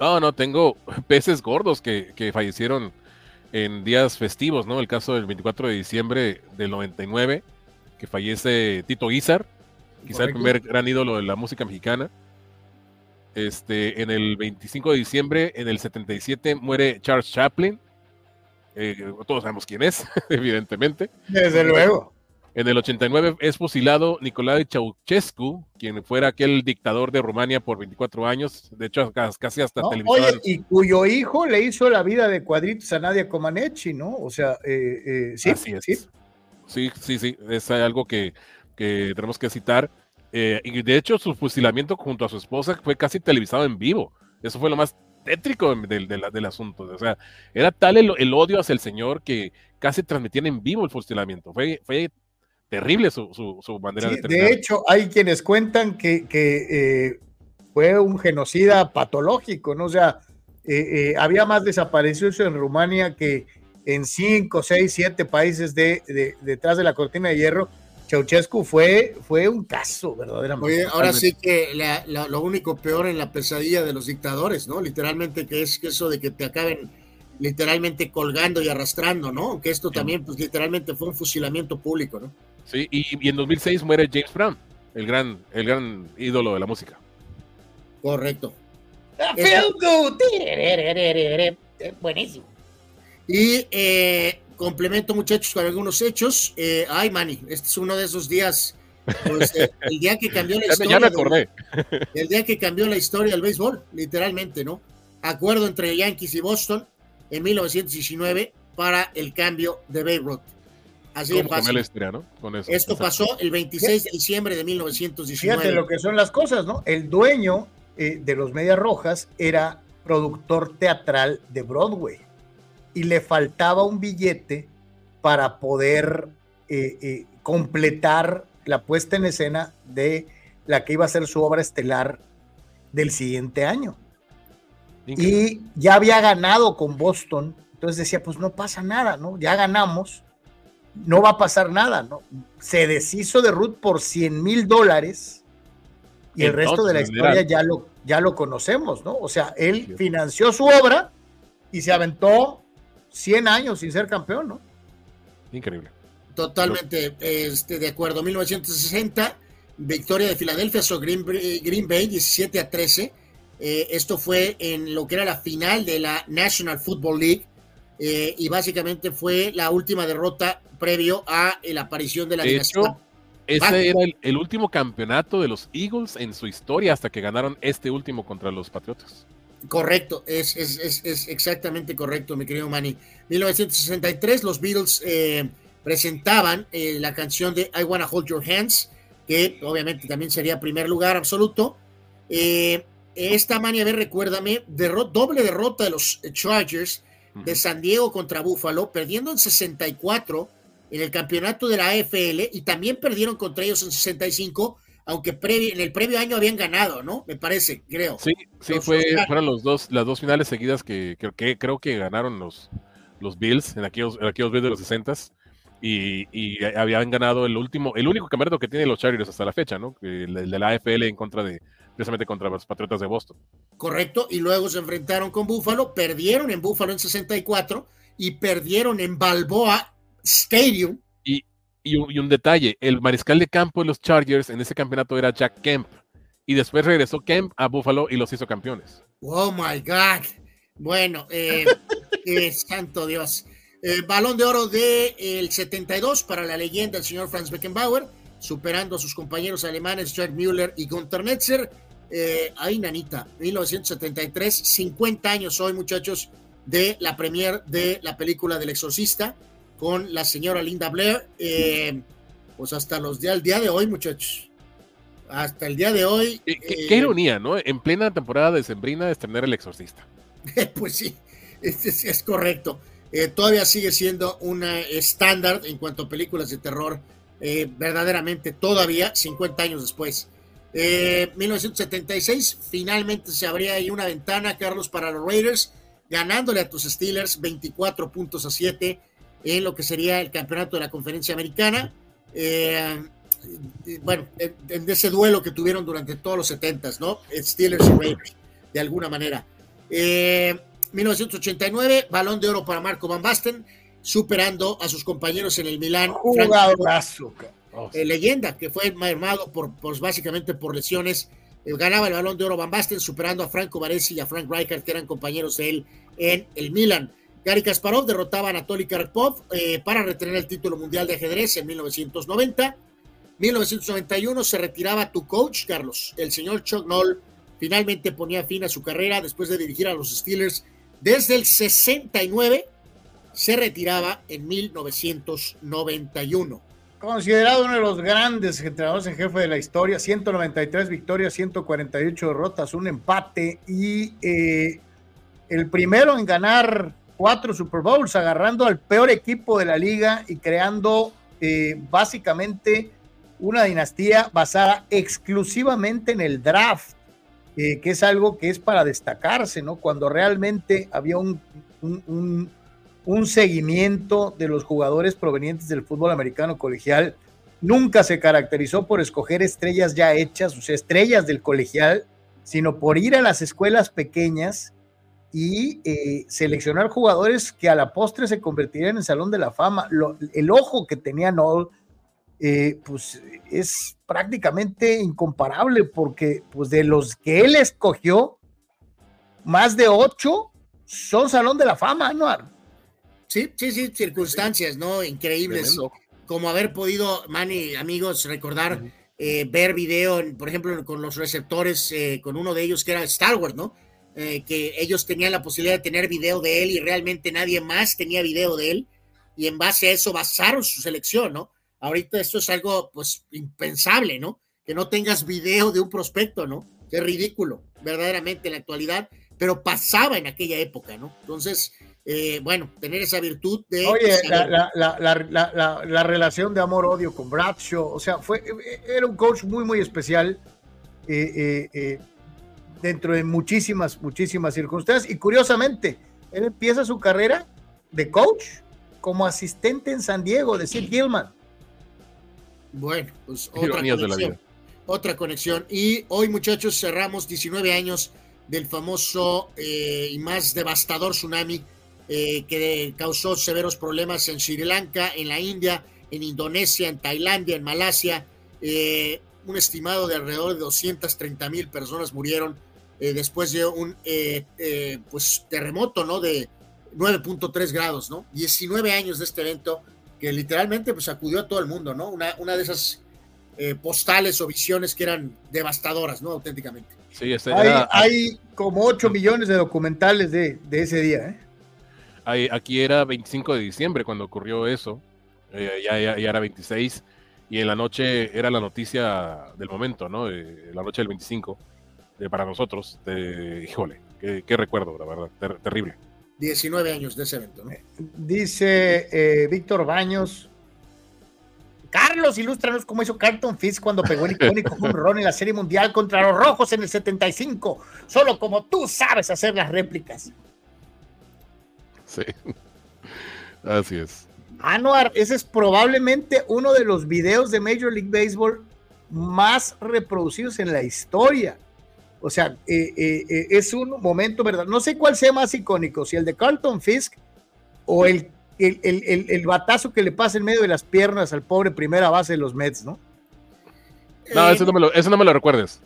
S3: No, no, tengo <laughs> peces gordos que, que fallecieron en días festivos, ¿no? El caso del 24 de diciembre del 99, que fallece Tito Guizar, quizá el primer gran ídolo de la música mexicana. Este, en el 25 de diciembre, en el 77, muere Charles Chaplin. Eh, todos sabemos quién es, <laughs> evidentemente.
S1: Desde luego.
S3: En el 89 es fusilado Nicolae Ceausescu, quien fuera aquel dictador de Rumania por 24 años. De hecho, ca- casi hasta
S1: ¿no? Oye, y cuyo hijo le hizo la vida de cuadritos a Nadia Comaneci, ¿no? O sea, eh, eh, sí,
S3: Así es.
S1: sí.
S3: Sí, sí, sí, es algo que, que tenemos que citar. Eh, y de hecho, su fusilamiento junto a su esposa fue casi televisado en vivo. Eso fue lo más tétrico del, del- del asunto. O sea, era tal el, el odio hacia el señor que casi transmitían en vivo el fusilamiento. Fue, fue terrible su, su, su manera
S1: Sí,
S3: de terminar.
S1: de hecho, hay quienes cuentan que, que, eh, fue un genocida patológico, ¿no? O sea, eh, eh, había más desaparecidos en Rumania que en cinco, seis, siete países de, de- detrás de la cortina de hierro. Ceausescu fue, fue un caso, verdaderamente.
S2: Oye, ahora sí que la- la- lo único peor en la pesadilla de los dictadores, ¿no? Literalmente que es que eso de que te acaben literalmente colgando y arrastrando, ¿no? Aunque esto también, pues literalmente fue un fusilamiento público, ¿no?
S3: Sí, y, y en 2006 muere James Brown, el gran, el gran ídolo de la música.
S2: Correcto.
S12: Feel good. Buenísimo.
S2: Y eh, complemento, muchachos, con algunos hechos. Eh, ay, Manny, este es uno de esos días, pues, eh, <laughs> el día que cambió la historia.
S3: ya me
S2: del-
S3: acordé.
S2: el día que cambió la historia del béisbol, literalmente, ¿no? Acuerdo entre Yankees y Boston en 1919 para el cambio de Babe Ruth. Así de
S3: ¿Cómo cambió
S2: fácil.
S3: no? Con eso.
S2: Esto
S3: Exacto.
S2: pasó el 26 de diciembre de 1919.
S1: Fíjate lo que son las cosas, ¿no? El dueño eh, de los Medias Rojas era productor teatral de Broadway y le faltaba un billete para poder eh, eh, completar la puesta en escena de la que iba a ser su obra estelar del siguiente año. Y ya había ganado con Boston, entonces decía, pues no pasa nada, ¿no? Ya ganamos, no va a pasar nada, ¿no? Se deshizo de Ruth por 100 mil dólares y el resto de la historia ya lo, ya lo conocemos, ¿no? O sea, él financió su obra y se aventó 100 años sin ser campeón, ¿no?
S3: Increíble.
S2: Totalmente este, de acuerdo. 1960, victoria de Filadelfia sobre Green, Green Bay 17 a 13. Eh, esto fue en lo que era la final de la National Football League eh, y básicamente fue la última derrota previo a la aparición de la
S3: De
S2: dinastía.
S3: hecho, ese era el, el último campeonato de los Eagles en su historia hasta que ganaron este último contra los Patriotas.
S2: Correcto, es, es, es, es exactamente correcto, mi querido Manny. 1963, los Beatles eh, presentaban eh, la canción de I Wanna Hold Your Hands, que obviamente también sería primer lugar absoluto. Eh, esta Manny, a ver, recuérdame, derro- doble derrota de los Chargers de San Diego contra Buffalo, perdiendo en 64 en el campeonato de la AFL y también perdieron contra ellos en 65, aunque en el previo año habían ganado, ¿no? Me parece, creo.
S3: Sí, sí,
S2: Los-
S3: fue,
S2: los-
S3: fueron los dos, las dos finales seguidas que, que- que creo que ganaron los, los Bills en aquellos, en aquellos Bills de los 60 y, y habían ganado el último, el único campeonato que tienen los Chargers hasta la fecha, ¿no? El, el de la AFL en contra de, precisamente contra los Patriotas de Boston.
S2: Correcto, y luego se enfrentaron con Buffalo, perdieron en Buffalo en 64 y perdieron en Balboa Stadium.
S3: Y, y, un, detalle, el mariscal de campo de los Chargers en ese campeonato era Jack Kemp. Y después regresó Kemp a Buffalo y los hizo campeones.
S2: Oh my God. Bueno, eh, <laughs> eh, santo Dios. Eh, balón de oro del el 72 para la leyenda, el señor Franz Beckenbauer, superando a sus compañeros alemanes Jack Müller y Gunther Netzer. Eh, ahí, nanita, 1973, 50 años hoy, muchachos, de la premier de la película del exorcista con la señora Linda Blair. Eh, pues hasta los días, el día de hoy, muchachos. Hasta el día de hoy.
S3: Qué,
S2: eh,
S3: qué ironía, ¿no? En plena temporada de Sembrina estrenar El Exorcista. <laughs>
S2: pues sí, es, es- es correcto. Eh, todavía sigue siendo una estándar en cuanto a películas de terror, eh, verdaderamente todavía, 50 años después. Eh, 1976, finalmente se abría ahí una ventana, Carlos, para los Raiders, ganándole a tus Steelers 24 puntos a 7 en lo que sería el campeonato de la conferencia americana. Eh, bueno, en, en ese duelo que tuvieron durante todos los 70s, ¿no? Steelers y Raiders, de alguna manera. Eh, 1989, balón de oro para Marco Van Basten, superando a sus compañeros en el Milán.
S1: Jugadorazo,
S2: eh, leyenda, que fue mermado por, pues básicamente por lesiones. Eh, ganaba el balón de oro Van Basten, superando a Franco Baresi y a Frank Rijkaard, que eran compañeros de él en el Milan. Gary Kasparov derrotaba a Anatoly Karpov eh, para retener el título mundial de ajedrez en 1990. 1991 se retiraba tu coach, Carlos. El señor Chuck Noll finalmente ponía fin a su carrera después de dirigir a los Steelers desde el 69. Se retiraba en 1991.
S1: Considerado uno de los grandes entrenadores en jefe de la historia, 193 victorias, 148 derrotas, un empate y eh, el primero en ganar cuatro Super Bowls, agarrando al peor equipo de la liga y creando eh, básicamente una dinastía basada exclusivamente en el draft, eh, que es algo que es para destacarse, ¿no? Cuando realmente había un, un, un, un seguimiento de los jugadores provenientes del fútbol americano colegial, nunca se caracterizó por escoger estrellas ya hechas, o sea, estrellas del colegial, sino por ir a las escuelas pequeñas y eh, seleccionar jugadores que a la postre se convertirían en el Salón de la Fama. Lo- el ojo que tenía Noel, eh, pues es prácticamente incomparable porque pues de los que él escogió, más de ocho son Salón de la Fama, Anuar.
S2: Sí, sí, sí, circunstancias, ¿no? Increíbles.
S3: Tremendo.
S2: Como haber podido, Manny, amigos, recordar, eh, ver video, por ejemplo, con los receptores, eh, con uno de ellos que era Star Wars, ¿no? Eh, que ellos tenían la posibilidad de tener video de él y realmente nadie más tenía video de él. Y en base a eso basaron su selección, ¿no? Ahorita esto es algo, pues, impensable, ¿no? Que no tengas video de un prospecto, ¿no? Qué ridículo, verdaderamente en la actualidad, pero pasaba en aquella época, ¿no? Entonces, eh, bueno, tener esa virtud de...
S1: Oye, la, la- la- la- la- la- la relación de amor-odio con Bradshaw, o sea, fue, era un coach muy, muy especial eh, eh, eh, dentro de muchísimas, muchísimas circunstancias. Y curiosamente, él empieza su carrera de coach como asistente en San Diego de Sid Gilman.
S2: Bueno, pues otra
S3: Ironías de la
S2: conexión.
S3: vida.
S2: Otra conexión. Y hoy, muchachos, cerramos 19 años del famoso eh, y más devastador tsunami eh, que causó severos problemas en Sri Lanka, en la India, en Indonesia, en Tailandia, en Malasia. Eh, un estimado de alrededor de 230 mil personas murieron eh, después de un pues, terremoto, ¿no? De 9.3 grados, ¿no? 19 años de este evento que literalmente pues acudió a todo el mundo, ¿no? Una, una de esas postales o visiones que eran devastadoras, ¿no? Auténticamente.
S1: Sí, hay, hay, como 8 millones de documentales de, de ese día, ¿eh?
S3: aquí era 25 de diciembre cuando ocurrió eso, eh, ya, ya, era 26, y en la noche era la noticia del momento, ¿no? Eh, la noche del 25, eh, para nosotros, híjole, qué, recuerdo, la verdad, terrible.
S2: 19 años de ese evento, ¿no?
S1: Dice Víctor Baños. Carlos, ilústranos cómo hizo Carlton Fisk cuando pegó el icónico <laughs> home run en la Serie Mundial contra los Rojos en el 75. Solo como tú sabes hacer las réplicas.
S3: Sí. Así es.
S1: Anuar, ese es probablemente uno de los videos de Major League Baseball más reproducidos en la historia. O sea, eh, eh, eh, es un momento, ¿verdad? No sé cuál sea más icónico, si el de Carlton Fisk o el, el, batazo que le pasa en medio de las piernas al pobre primera base de los Mets, ¿no?
S3: No, eso no me lo, eso no me lo recuerdes.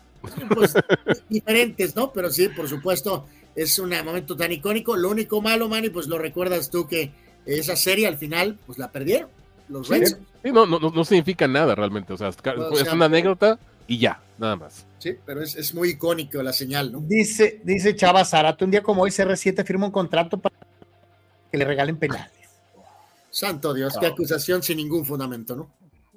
S2: Pues, <laughs> diferentes, ¿no? Pero sí, por supuesto, es un momento tan icónico. Lo único malo, Manny, pues lo recuerdas tú que esa serie al final, pues la perdieron. Los Reds.
S3: Sí, no, no, no, significa nada realmente. O sea, es una anécdota y ya, nada más.
S2: Sí, pero es, es, muy icónico la señal, ¿no?
S1: Dice, dice Chava Zarato, un día como hoy CR7 firma un contrato para que le regalen penales.
S2: Santo Dios, qué acusación sin ningún fundamento, ¿no?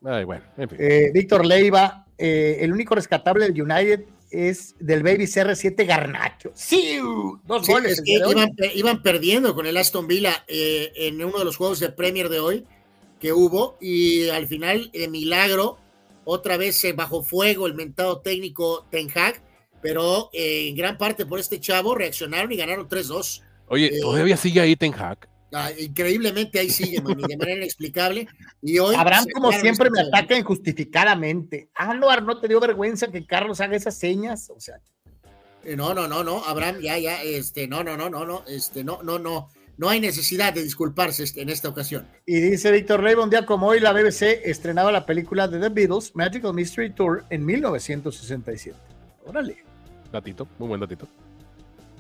S3: Ay, bueno, en fin.
S1: Eh, Víctor Leiva, eh, el único rescatable del United es del Baby CR7 Garnacho. Sí, dos goles.
S2: iban, perdiendo con el Aston Villa eh, en uno de los juegos de Premier de hoy que hubo y al final, de milagro, otra vez se bajó fuego el mentado técnico Ten Hag, pero eh, en gran parte por este chavo reaccionaron y ganaron 3-2.
S3: Oye, eh, ¿todavía sigue ahí Ten Hag?
S2: Ah, increíblemente ahí sigue, de manera inexplicable. Y hoy
S1: Abraham, como siempre, me ataca injustificadamente. Anuar, ¿no te dio vergüenza que Carlos haga esas señas? O sea.
S2: Eh, no, no, no, no, Abraham, ya, ya, este, no, no, no, no, no, este, no, no, no. No hay necesidad de disculparse este, en esta ocasión.
S1: Y dice Víctor Rey, un día como hoy la BBC estrenaba la película de The Beatles, Magical Mystery Tour, en 1967. Órale.
S3: Datito, muy buen datito.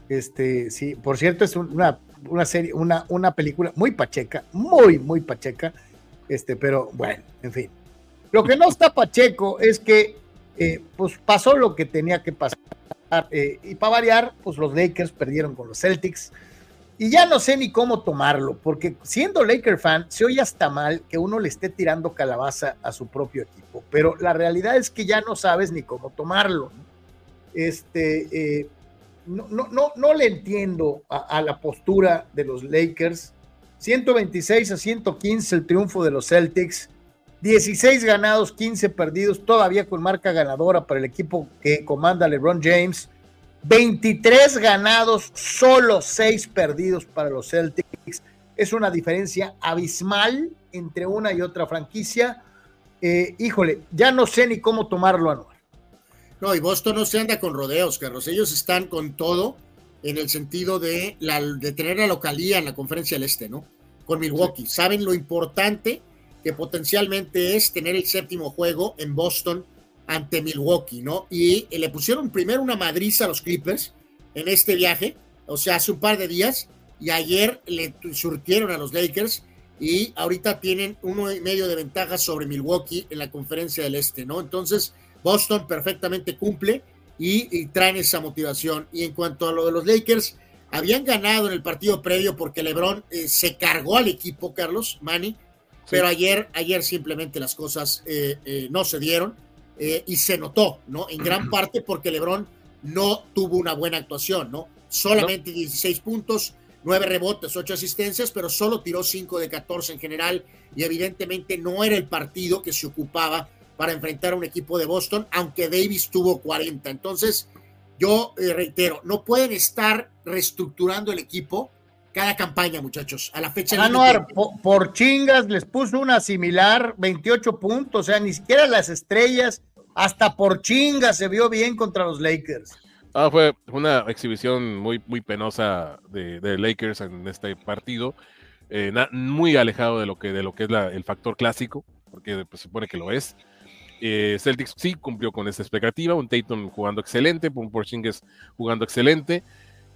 S1: Este, sí, por cierto, es una una serie, una, una película muy pacheca, muy, muy pacheca, este, pero bueno, en fin. Lo que no está pacheco es que eh, pues pasó lo que tenía que pasar eh, y para variar, pues los Lakers perdieron con los Celtics y ya no sé ni cómo tomarlo, porque siendo Laker fan, se oye hasta mal que uno le esté tirando calabaza a su propio equipo, pero la realidad es que ya no sabes ni cómo tomarlo. Este, eh, no, no, no, no le entiendo a, la postura de los Lakers. 126 a 115 el triunfo de los Celtics. 16 ganados, 15 perdidos, todavía con marca ganadora para el equipo que comanda LeBron James. 23 ganados, solo 6 perdidos para los Celtics. Es una diferencia abismal entre una y otra franquicia. Eh, híjole, ya no sé ni cómo tomarlo, Anual.
S2: No, y Boston no se anda con rodeos, Carlos. Ellos están con todo en el sentido de, la, de tener la localía en la conferencia del Este, ¿no? Con Milwaukee. Saben lo importante que potencialmente es tener el séptimo juego en Boston ante Milwaukee, ¿no? Y le pusieron primero una madriza a los Clippers en este viaje, o sea, hace un par de días, y ayer le surtieron a los Lakers y ahorita tienen uno y medio de ventaja sobre Milwaukee en la conferencia del Este, ¿no? Entonces, Boston perfectamente cumple y, traen esa motivación. Y en cuanto a lo de los Lakers, habían ganado en el partido previo porque LeBron eh, se cargó al equipo, Carlos Manny, pero ayer, ayer simplemente las cosas eh, eh, no se dieron y se notó, ¿no? En <clears throat> gran parte porque LeBron no tuvo una buena actuación, ¿no? Solamente 16 puntos, 9 rebotes, 8 asistencias, pero solo tiró 5 de 14 en general y evidentemente no era el partido que se ocupaba para enfrentar a un equipo de Boston, aunque Davis tuvo 40. Entonces, yo eh, reitero, no pueden estar reestructurando el equipo cada campaña, muchachos, a la fecha.
S1: Anuar, por, por, chingas les puso una similar, 28 puntos, o sea, ni siquiera las estrellas, hasta por chingas se vio bien contra los Lakers.
S3: Ah, fue una exhibición muy, muy penosa de, Lakers en este partido, eh, muy alejado de lo que, de lo que es el factor clásico, porque pues, se supone que lo es. Eh, Celtics sí cumplió con esa expectativa, un Tatum jugando excelente, un Porzingis jugando excelente.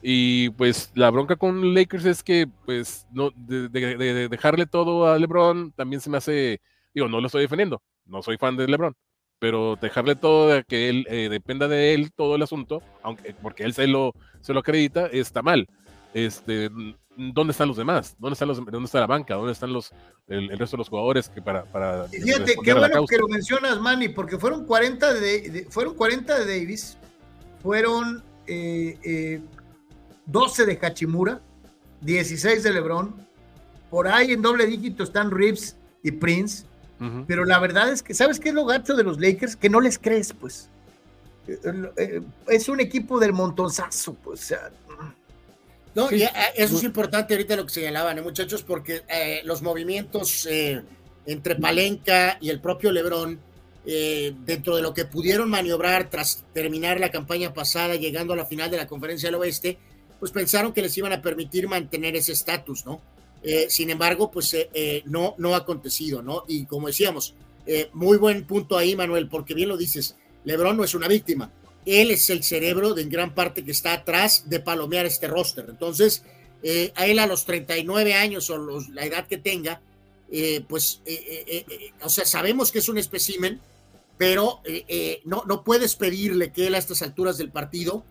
S3: Y pues la bronca con Lakers es que, pues, no, de, dejarle todo a LeBron también se me hace, digo, no lo estoy defendiendo, no soy fan de LeBron, pero dejarle todo de que él eh, dependa de él todo el asunto, aunque porque él se lo, se lo acredita, está mal. Este, ¿dónde están los demás? ¿Dónde, están los, ¿Dónde está la banca? ¿Dónde están los, el, resto de los jugadores que para... para
S1: fíjate, qué bueno que lo mencionas, Manny, porque fueron 40 de, fueron 40 de Davis, fueron 12 eh, eh, de Hachimura, 16 de LeBron, por ahí en doble dígito están Reeves y Prince, pero la verdad es que, ¿sabes qué es lo gacho de los Lakers? Que no les crees, pues. Eh, es un equipo del montonzazo, pues, o sea,
S2: no, y eh, eso es importante ahorita lo que señalaban, ¿eh, muchachos, porque eh, los movimientos entre Palenca y el propio Lebrón, dentro de lo que pudieron maniobrar tras terminar la campaña pasada, llegando a la final de la Conferencia del Oeste, pues pensaron que les iban a permitir mantener ese estatus, ¿no? Sin embargo, pues no, no ha acontecido, ¿no? Y como decíamos, muy buen punto ahí, Manuel, porque bien lo dices, Lebrón no es una víctima él es el cerebro de gran parte que está atrás de palomear este roster. Entonces, eh, a él a los 39 años o la edad que tenga, eh, pues, eh, o sea, sabemos que es un espécimen, pero no, no puedes pedirle que él a estas alturas del partido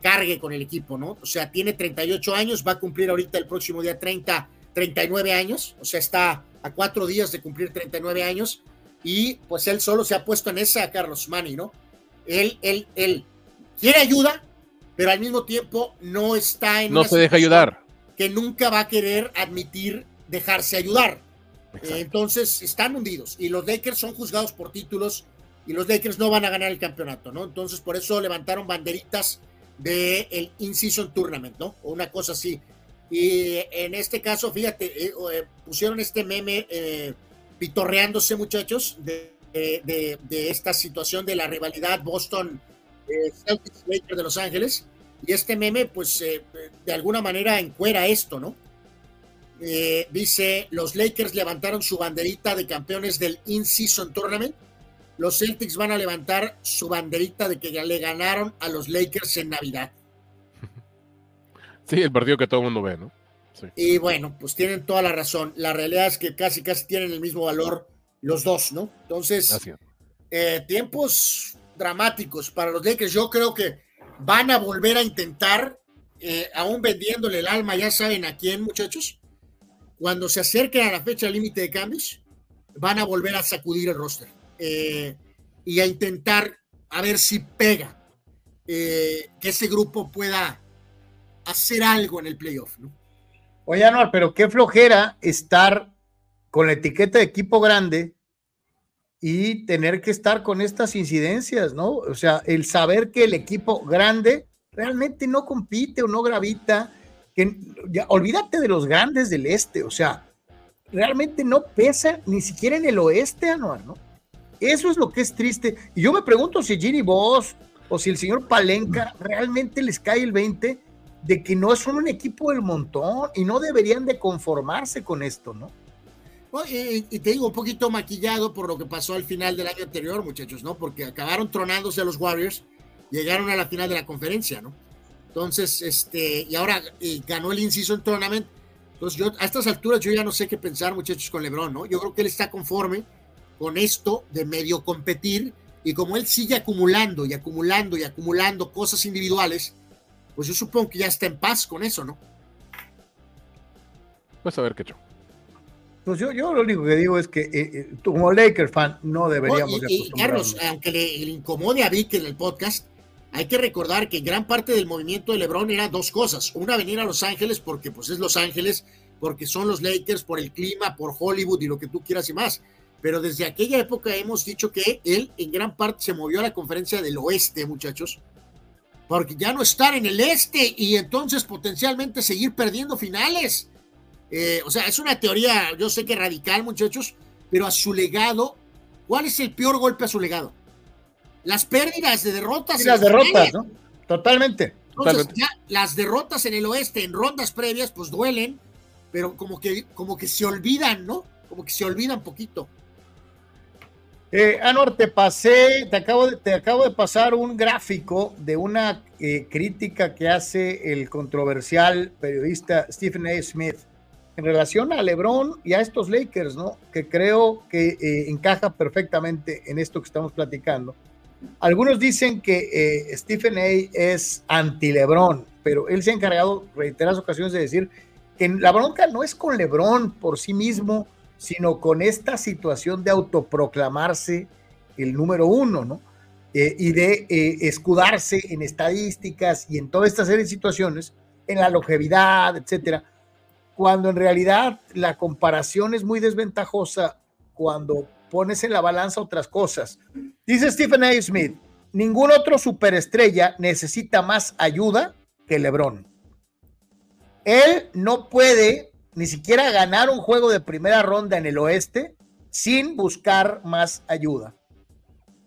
S2: cargue con el equipo, ¿no? O sea, tiene 38 años, va a cumplir ahorita el próximo día 30, 39 años, o sea, está a cuatro días de cumplir 39 años, y pues él solo se ha puesto en esa, Carlos Mani, ¿no? él, él, él quiere ayuda, pero al mismo tiempo no está en...
S3: No se deja ayudar.
S2: Que nunca va a querer admitir dejarse ayudar. entonces están hundidos y los Lakers son juzgados por títulos y los Lakers no van a ganar el campeonato, ¿no? Entonces por eso levantaron banderitas del el In-Season Tournament, ¿no? O una cosa así. Y en este caso, fíjate, eh, eh, pusieron este meme eh, pitorreándose, muchachos, de de, esta situación de la rivalidad Boston eh, Celtics de Los Ángeles. Y este meme, pues, eh, de alguna manera encuera esto, ¿no? Dice, los Lakers levantaron su banderita de campeones del In-Season Tournament. Los Celtics van a levantar su banderita de que le ganaron a los Lakers en Navidad. <laughs>
S3: Sí, el partido que todo el mundo ve, ¿no?
S2: Y bueno, pues tienen toda la razón. La realidad es que casi, casi tienen el mismo valor los dos, ¿no? Entonces, eh, tiempos dramáticos para los Lakers. Yo creo que van a volver a intentar, eh, aún vendiéndole el alma, ya saben a quién, muchachos. Cuando se acerquen a la fecha límite de cambios, van a volver a sacudir el roster eh, y a intentar a ver si pega que ese grupo pueda hacer algo en el playoff, ¿no?
S1: Oye, Anuar, pero qué flojera estar con la etiqueta de equipo grande y tener que estar con estas incidencias, ¿no? O sea, el saber que el equipo grande realmente no compite o no gravita, que olvídate de los grandes del este, o sea, realmente no pesa ni siquiera en el oeste anual, ¿no? Eso es lo que es triste. Y yo me pregunto si Ginny Boss o si el señor Palenca realmente les cae el 20 de que no son un equipo del montón y no deberían de conformarse con esto, ¿no?
S2: Y, te digo, un poquito maquillado por lo que pasó al final del año anterior, muchachos, ¿no? Porque acabaron tronándose a los Warriors, llegaron a la final de la conferencia, ¿no? Entonces, este, y ahora ganó el inciso en tournament. Entonces, yo a estas alturas yo ya no sé qué pensar, muchachos, con LeBron, ¿no? Yo creo que él está conforme con esto de medio competir y como él sigue acumulando y acumulando y acumulando cosas individuales, pues yo supongo que ya está en paz con eso, ¿no?
S3: Pues a ver qué yo.
S1: Pues yo, yo lo único que digo es que eh, eh como Lakers fan no deberíamos.
S2: y, Carlos, aunque le, incomode a Vic en el podcast, hay que recordar que gran parte del movimiento de LeBron era dos cosas. Una, venir a Los Ángeles porque pues es Los Ángeles, porque son los Lakers, por el clima, por Hollywood y lo que tú quieras y más. Pero desde aquella época hemos dicho que él en gran parte se movió a la conferencia del oeste, muchachos, porque ya no estar en el este y entonces potencialmente seguir perdiendo finales. Eh, o sea, es una teoría, yo sé que radical, muchachos, pero a su legado, ¿cuál es el peor golpe a su legado? Las pérdidas de derrotas.
S1: Sí, las derrotas, ¿no? Totalmente.
S2: Entonces, ya las derrotas en el oeste, en rondas previas, pues duelen, pero como que, como que se olvidan, ¿no? Como que se olvidan poquito.
S1: Eh, Anor, te pasé, te acabo, de, te acabo de pasar un gráfico de una eh, crítica que hace el controversial periodista Stephen A. Smith en relación a LeBron y a estos Lakers, ¿no? Que creo que eh, encaja perfectamente en esto que estamos platicando. Algunos dicen que eh, Stephen A. es anti-LeBron, pero él se ha encargado reiteradas ocasiones de decir que la bronca no es con LeBron por sí mismo, sino con esta situación de autoproclamarse el número uno, ¿no? Eh, y de escudarse en estadísticas y en toda esta serie de situaciones, en la longevidad, etcétera cuando en realidad la comparación es muy desventajosa cuando pones en la balanza otras cosas. Dice Stephen A. Smith, ningún otro superestrella necesita más ayuda que LeBron. Él no puede ni siquiera ganar un juego de primera ronda en el oeste sin buscar más ayuda.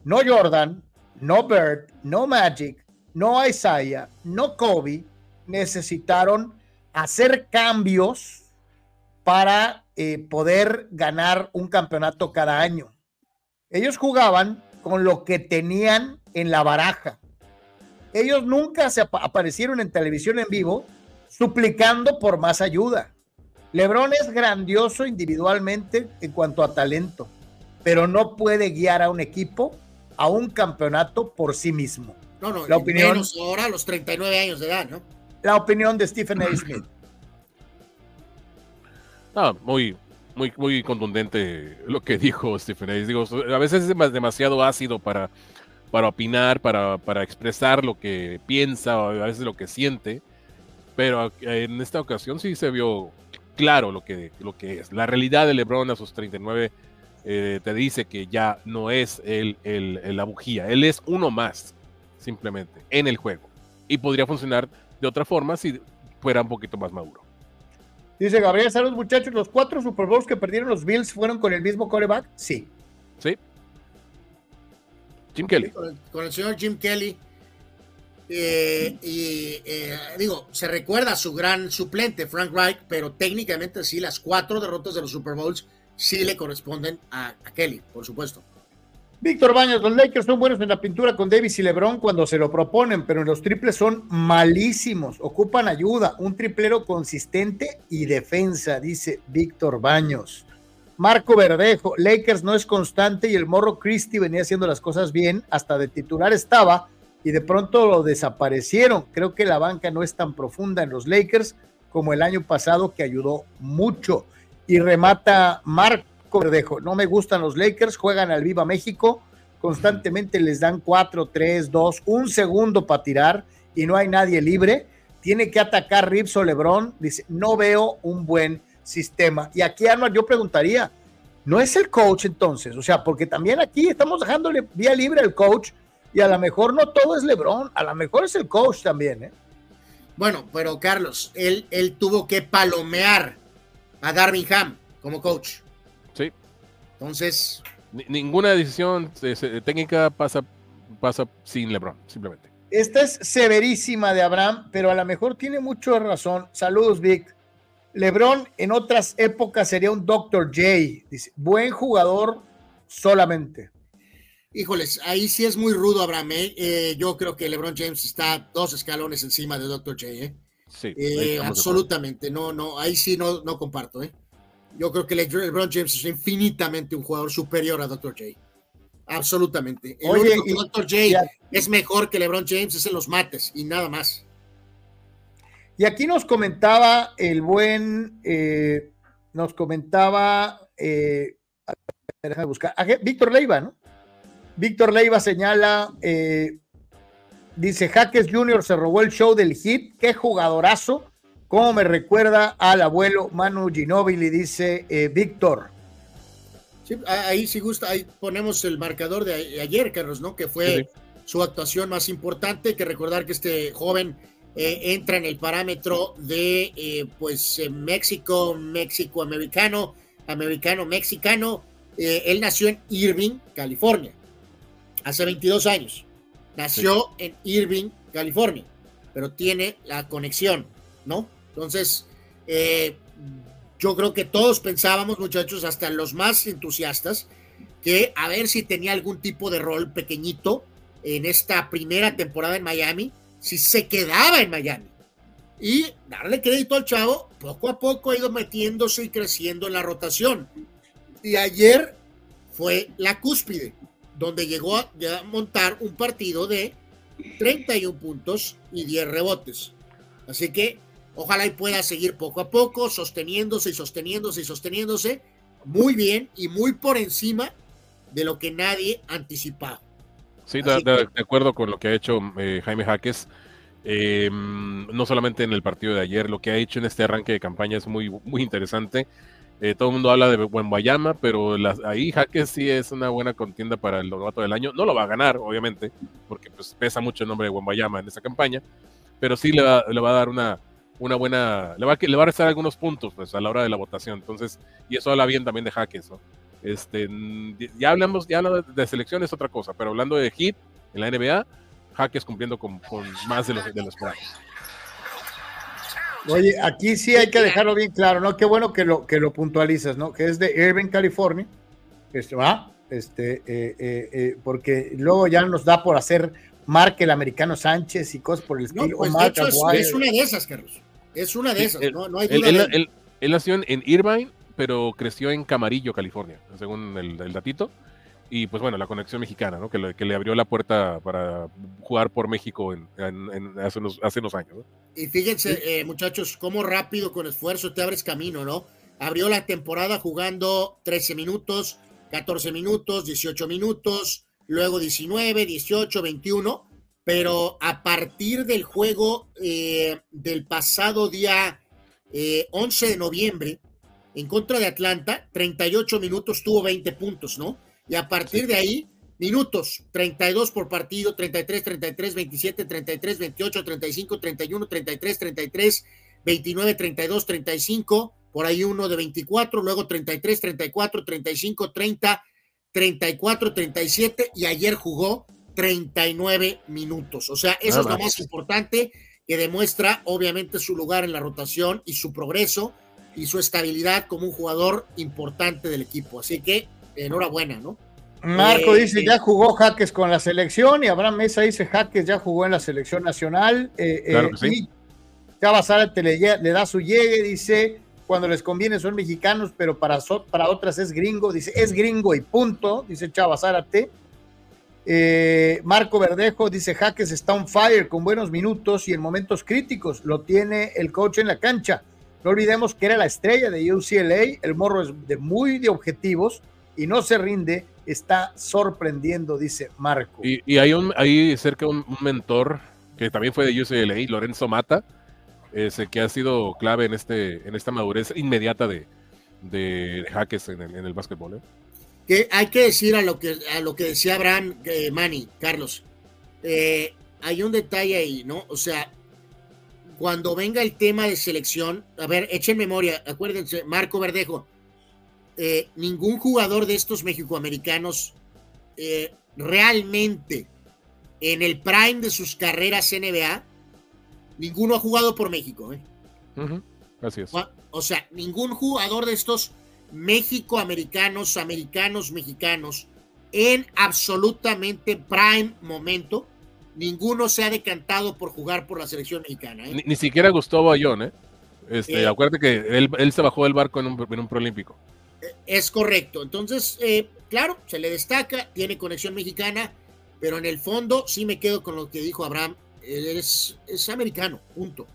S1: No Jordan, no Bird, no Magic, no Isaiah, no Kobe necesitaron hacer cambios para eh, poder ganar un campeonato cada año. Ellos jugaban con lo que tenían en la baraja. Ellos nunca se aparecieron en televisión en vivo suplicando por más ayuda. Lebron es grandioso individualmente en cuanto a talento, pero no puede guiar a un equipo a un campeonato por sí mismo.
S2: No, no, la opinión, menos ahora a los 39 años de edad, ¿no?
S1: la opinión de Stephen A. Smith. <clears throat>
S3: Ah, muy, muy, muy contundente lo que dijo Stephen A. Digo, a veces es demasiado ácido para, para opinar, para, para expresar lo que piensa o a veces lo que siente, pero en esta ocasión sí se vio claro lo que, lo que es. La realidad de LeBron a sus 39 eh, te dice que ya no es el, el, la bujía, él es uno más, simplemente, en el juego. Y podría funcionar de otra forma si fuera un poquito más maduro.
S1: Dice Gabriel, saludos muchachos, los cuatro Super Bowls que perdieron los Bills fueron con el mismo coreback. Sí.
S3: Sí. Jim Kelly.
S2: Con el, señor Jim Kelly. Eh, y eh, digo, se recuerda a su gran suplente, Frank Reich, pero técnicamente sí, las cuatro derrotas de los Super Bowls sí le corresponden a Kelly, por supuesto.
S1: Víctor Baños, los Lakers son buenos en la pintura con Davis y LeBron cuando se lo proponen, pero en los triples son malísimos, ocupan ayuda, un triplero consistente y defensa, dice Víctor Baños. Marco Verdejo, Lakers no es constante y el morro Christie venía haciendo las cosas bien, hasta de titular estaba y de pronto lo desaparecieron. Creo que la banca no es tan profunda en los Lakers como el año pasado que ayudó mucho. Y remata Marco Verdejo. No me gustan los Lakers, juegan al Viva México, constantemente les dan 4, 3, 2, un segundo para tirar y no hay nadie libre. Tiene que atacar Rips o Lebron. Dice, no veo un buen sistema. Y aquí, Arnold, yo preguntaría, ¿no es el coach entonces? O sea, porque también aquí estamos dejándole vía libre al coach y a lo mejor no todo es Lebron, a lo mejor es el coach también, ¿eh?
S2: Bueno, pero Carlos, él, él tuvo que palomear a Darvin Ham como coach. Entonces.
S3: ninguna decisión técnica pasa, pasa sin LeBron, simplemente.
S1: Esta es severísima de Abraham, pero a lo mejor tiene mucho razón. Saludos, Vic. LeBron en otras épocas sería un Dr. J. Dice, buen jugador solamente.
S2: Híjoles, ahí sí es muy rudo, Abraham. ¿eh? Eh, yo creo que LeBron James está dos escalones encima de Dr. J. ¿eh? Sí, absolutamente. No, no, ahí sí no, no comparto. ¿eh? Yo creo que LeBron James es infinitamente un jugador superior a Dr. J. Absolutamente. El único que Dr. J es mejor que LeBron James es en los mates y nada más.
S1: Y aquí nos comentaba el buen, eh, nos comentaba, eh, déjame buscar, Víctor Leiva, ¿no? Víctor Leiva señala, eh, dice, Jaques Jr. se robó el show del hit, qué jugadorazo ¿Cómo me recuerda al abuelo Manu Ginóbili? Dice eh, Víctor.
S2: Sí, ahí si gusta, ahí ponemos el marcador de ayer, Carlos, ¿no? Que fue su actuación más importante. Hay que recordar que este joven eh, entra en el parámetro de, eh, pues, México, México americano, americano, mexicano. él nació en Irving, California, hace 22 años. Nació en Irving, California, pero tiene la conexión, ¿no? Entonces, eh, yo creo que todos pensábamos, muchachos, hasta los más entusiastas, que a ver si tenía algún tipo de rol pequeñito en esta primera temporada en Miami, si se quedaba en Miami. Y darle crédito al chavo, poco a poco ha ido metiéndose y creciendo en la rotación. Y ayer fue la cúspide, donde llegó a, a montar un partido de 31 puntos y 10 rebotes. Así que ojalá y pueda seguir poco a poco, sosteniéndose y sosteniéndose y sosteniéndose muy bien y muy por encima de lo que nadie anticipaba.
S3: Sí, de, acuerdo con lo que ha hecho eh, Jaime Jaques. Eh, no solamente en el partido de ayer, lo que ha hecho en este arranque de campaña es muy, muy interesante. Eh, todo el mundo habla de Wembayama, pero las, ahí Jaques sí es una buena contienda para el novato del año. No lo va a ganar, obviamente, porque pues, pesa mucho el nombre de Wembayama en esa campaña, pero sí le va, a dar una, buena, le va, le va a restar algunos puntos pues, a la hora de la votación. Entonces, y eso habla bien también de Jaques, ¿no? Este, ya hablamos, ya hablamos de selección es otra cosa, pero hablando de hit en la NBA, Jaques cumpliendo con, más de los de los.
S1: Oye, aquí sí hay que dejarlo bien claro, ¿no? Qué bueno que lo, que lo puntualizas, ¿no? Que es de Irving, California. Este, ¿va? Este, eh, eh, eh, porque luego ya nos da por hacer marque el americano Sánchez y cosas por el estilo.
S2: No, pues de hecho es, es, una de esas, Carlos. Es una de esas,
S3: él,
S2: no, no hay
S3: él,
S2: duda.
S3: él, él nació en Irvine, pero creció en Camarillo, California, según el, el datito. Y pues bueno, la conexión mexicana, ¿no? Que le, que le abrió la puerta para jugar por México en, en, en hace, unos, hace unos años. ¿no?
S2: Y fíjense, eh, muchachos, cómo rápido con esfuerzo te abres camino, ¿no? Abrió la temporada jugando 13 minutos, 14 minutos, 18 minutos, luego 19, 18, 21, pero a partir del juego eh, del pasado día eh, 11 de noviembre, en contra de Atlanta, 38 minutos, tuvo 20 puntos, ¿no? Y a partir de ahí, minutos, 32 por partido, 33, 33, 27, 33, 28, 35, 31, 33, 33, 29, 32, 35, por ahí uno de 24, luego 33, 34, 35, 30, 34, 37 y ayer jugó 39 minutos. O sea, eso es lo más importante que demuestra obviamente su lugar en la rotación y su progreso y su estabilidad como un jugador importante del equipo. Así que enhorabuena, ¿no?
S1: Marco eh, dice, eh, ya jugó Jaques con la selección y Abraham Mesa dice, Jaques ya jugó en la selección nacional. Eh,
S3: claro que sí.
S1: Y Chava Zárate le, le, da su llegue, dice, cuando les conviene son mexicanos, pero para, so, para otras es gringo, dice, es gringo y punto, dice Chava Zárate. Eh, Marco Verdejo dice, Jaques está on fire con buenos minutos y en momentos críticos, lo tiene el coach en la cancha. No olvidemos que era la estrella de UCLA, el morro es de muy de objetivos y no se rinde, está sorprendiendo, dice Marco.
S3: Y, y hay, un, hay cerca un, un, mentor que también fue de UCLA, Lorenzo Mata, ese que ha sido clave en, este, en esta madurez inmediata de, de, de Jaques en el, en el básquetbol. ¿eh?
S2: Que hay que decir a lo que, a lo que decía Abraham eh, Manny, Carlos, eh, hay un detalle ahí, ¿no? O sea, cuando venga el tema de selección, a ver, echen memoria, acuérdense, Marco Verdejo, eh, ningún jugador de estos mexicoamericanos eh, realmente en el prime de sus carreras NBA, ninguno ha jugado por México. ¿eh?
S3: Uh -huh. Así es.
S2: O, o, sea, ningún jugador de estos mexicoamericanos, americanos, mexicanos, en absolutamente prime momento, ninguno se ha decantado por jugar por la selección mexicana. ¿eh?
S3: Ni, ni, siquiera Gustavo Ayón, ¿eh? Este, acuérdate que él, él, se bajó del barco en un, en un proolímpico.
S2: Es correcto. Entonces, eh, claro, se le destaca, tiene conexión mexicana, pero en el fondo sí me quedo con lo que dijo Abraham. Es, es americano, punto.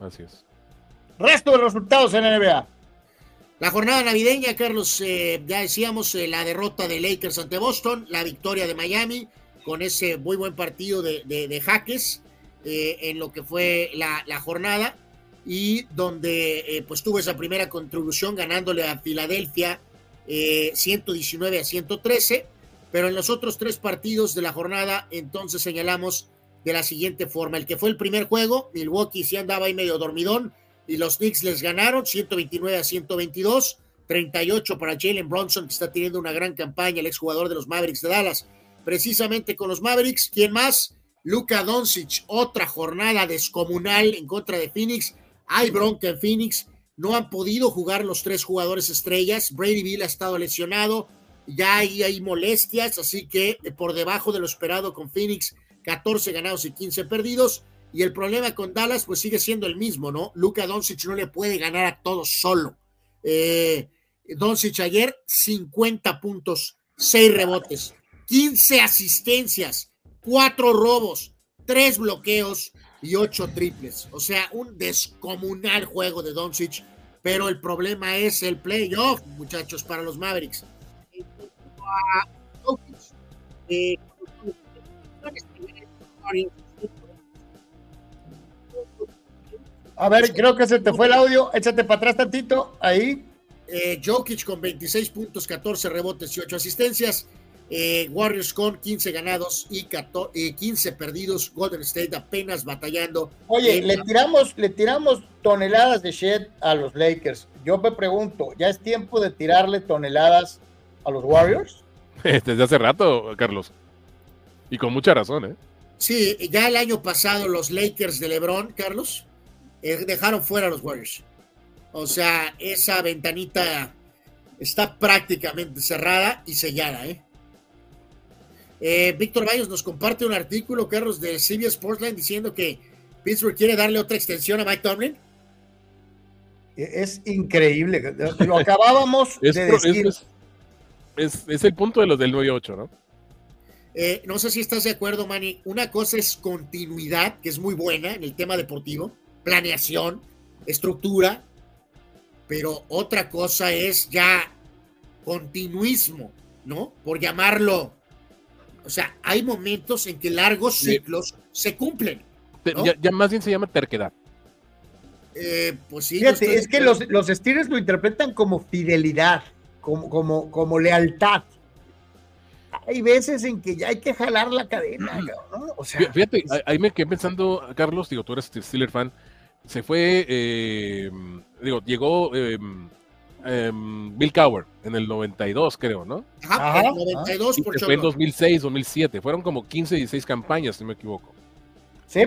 S3: Así es.
S1: Resto de resultados en la NBA.
S2: La jornada navideña, Carlos, eh, ya decíamos eh, la derrota de Lakers ante Boston, la victoria de Miami con ese muy buen partido de, de, de jaques eh, en lo que fue la, la jornada y donde eh, pues tuvo esa primera contribución ganándole a Filadelfia eh, 119 a 113, pero en los otros tres partidos de la jornada entonces señalamos de la siguiente forma, el que fue el primer juego, Milwaukee sí andaba ahí medio dormidón y los Knicks les ganaron 129 a 122, 38 para Jalen Bronson que está teniendo una gran campaña, el exjugador de los Mavericks de Dallas, precisamente con los Mavericks, ¿quién más? Luka Doncic, otra jornada descomunal en contra de Phoenix, hay bronca en Phoenix. No han podido jugar los tres jugadores estrellas. Brady Bill ha estado lesionado. ya hay, molestias, así que eh, por debajo de lo esperado con Phoenix, 14 ganados y 15 perdidos. Y el problema con Dallas, pues sigue siendo el mismo, ¿no? Luka Doncic no le puede ganar a todos solo. Eh, Doncic ayer, 50 puntos, 6 rebotes, 15 asistencias, 4 robos, 3 bloqueos y 8 triples. O sea, un descomunal juego de Doncic, pero el problema es el playoff, muchachos, para los Mavericks.
S1: A ver, creo que se te fue el audio. Échate para atrás tantito. Ahí.
S2: Eh, Jokic con 26 puntos, 14 rebotes y 8 asistencias. Eh, Warriors con 15 ganados y 15 perdidos. Golden State apenas batallando.
S1: Oye, le tiramos, le tiramos toneladas de shed a los Lakers. Yo me pregunto, ¿ya es tiempo de tirarle toneladas a los Warriors? <laughs>
S3: Desde hace rato, Carlos. Y con mucha razón, ¿eh?
S2: Sí, ya el año pasado los Lakers de LeBron, Carlos, eh, dejaron fuera a los Warriors. O sea, esa ventanita está prácticamente cerrada y sellada, ¿eh? Eh Víctor Baños nos comparte un artículo, Carlos, de CBS Sportsline diciendo que Pittsburgh quiere darle otra extensión a Mike Tomlin.
S1: E-, es increíble. Lo acabábamos <laughs> de decir.
S3: Es, es, el punto de los del 9 8, ¿no?
S2: Eh, no sé si estás de acuerdo, Manny. Una cosa es continuidad, que es muy buena en el tema deportivo planeación, estructura, pero otra cosa es ya continuismo, ¿no? Por llamarlo. O sea, hay momentos en que largos ciclos se cumplen.
S3: Ya, más bien se llama terquedad.
S2: Eh, pues sí.
S1: Fíjate, es que los, los Steelers lo interpretan como fidelidad, como, como, como lealtad hay veces en que ya hay que jalar la cadena, ¿no? O sea,
S3: fíjate, ahí me quedé pensando, Carlos, digo, tú eres Steeler fan, se fue, eh, digo, llegó eh, Bill Cower en el 92, creo, ¿no?
S2: Ajá, Ajá 92
S3: por fue en 2006, 2007, fueron como 15, 16 campañas, si no me equivoco.
S1: Sí.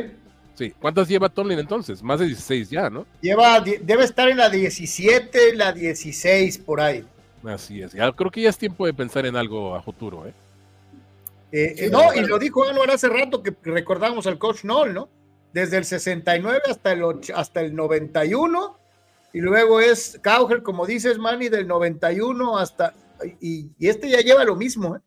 S3: Sí, ¿cuántas lleva Tomlin entonces? Más de 16 ya, ¿no?
S1: Lleva, debe estar en la 17, la 16, por ahí.
S3: Así es, ya, creo que ya es tiempo de pensar en algo a futuro, ¿eh?
S1: eh, eh no, y lo dijo Anuar hace rato que recordamos al coach Noll, ¿no? desde el 69 hasta el, hasta el 91, y luego es Cauger, como dices, Manny, del 91 hasta, y, este ya lleva lo mismo, ¿eh?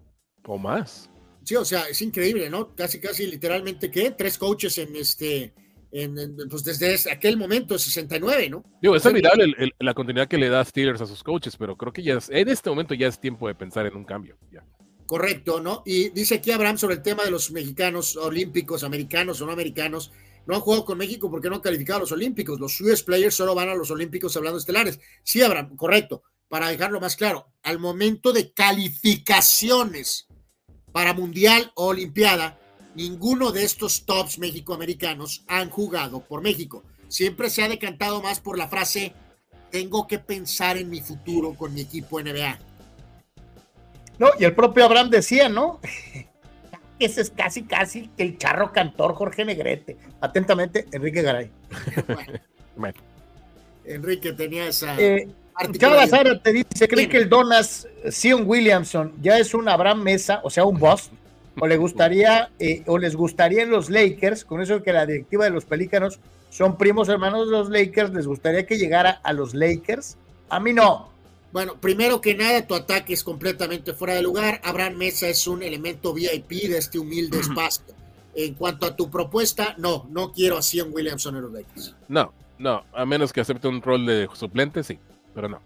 S3: O más.
S2: Sí, o sea, es increíble, ¿no? Casi, casi literalmente, ¿qué? Tres coaches en este, en, pues desde aquel momento, 69, ¿no?
S3: Digo, es admirable la continuidad que le da Steelers a sus coaches, pero creo que ya en este momento ya es tiempo de pensar en un cambio. Ya.
S2: Correcto, ¿no? Y dice aquí Abraham sobre el tema de los mexicanos olímpicos, americanos o no americanos, no han jugado con México porque no han calificado a los Olímpicos. Los US Players solo van a los Olímpicos hablando estelares. Sí, Abraham, correcto. Para dejarlo más claro, al momento de calificaciones para Mundial o Olimpiada, ninguno de estos tops mexicoamericanos han jugado por México. Siempre se ha decantado más por la frase, tengo que pensar en mi futuro con mi equipo NBA.
S1: No, y el propio Abraham decía, ¿no? Ese es casi, casi el charro cantor Jorge Negrete. Atentamente, Enrique Garay. <laughs>
S2: bueno. Enrique tenía esa.
S1: Eh, Chava Sara te dice: ¿Cree que el Donas, Sion Williamson, ya es un Abraham Mesa, o sea, un boss? ¿O le gustaría, eh, o les gustaría en los Lakers, con eso que la directiva de los Pelícanos son primos hermanos de los Lakers, les gustaría que llegara a los Lakers? A mí no.
S2: Bueno, primero que nada, tu ataque es completamente fuera de lugar. Abraham Mesa es un elemento VIP de este humilde espacio. En cuanto a tu propuesta, no, no quiero a Sion Williamson en los Lakers.
S3: No, no, a menos que acepte un rol de suplente, sí, pero no.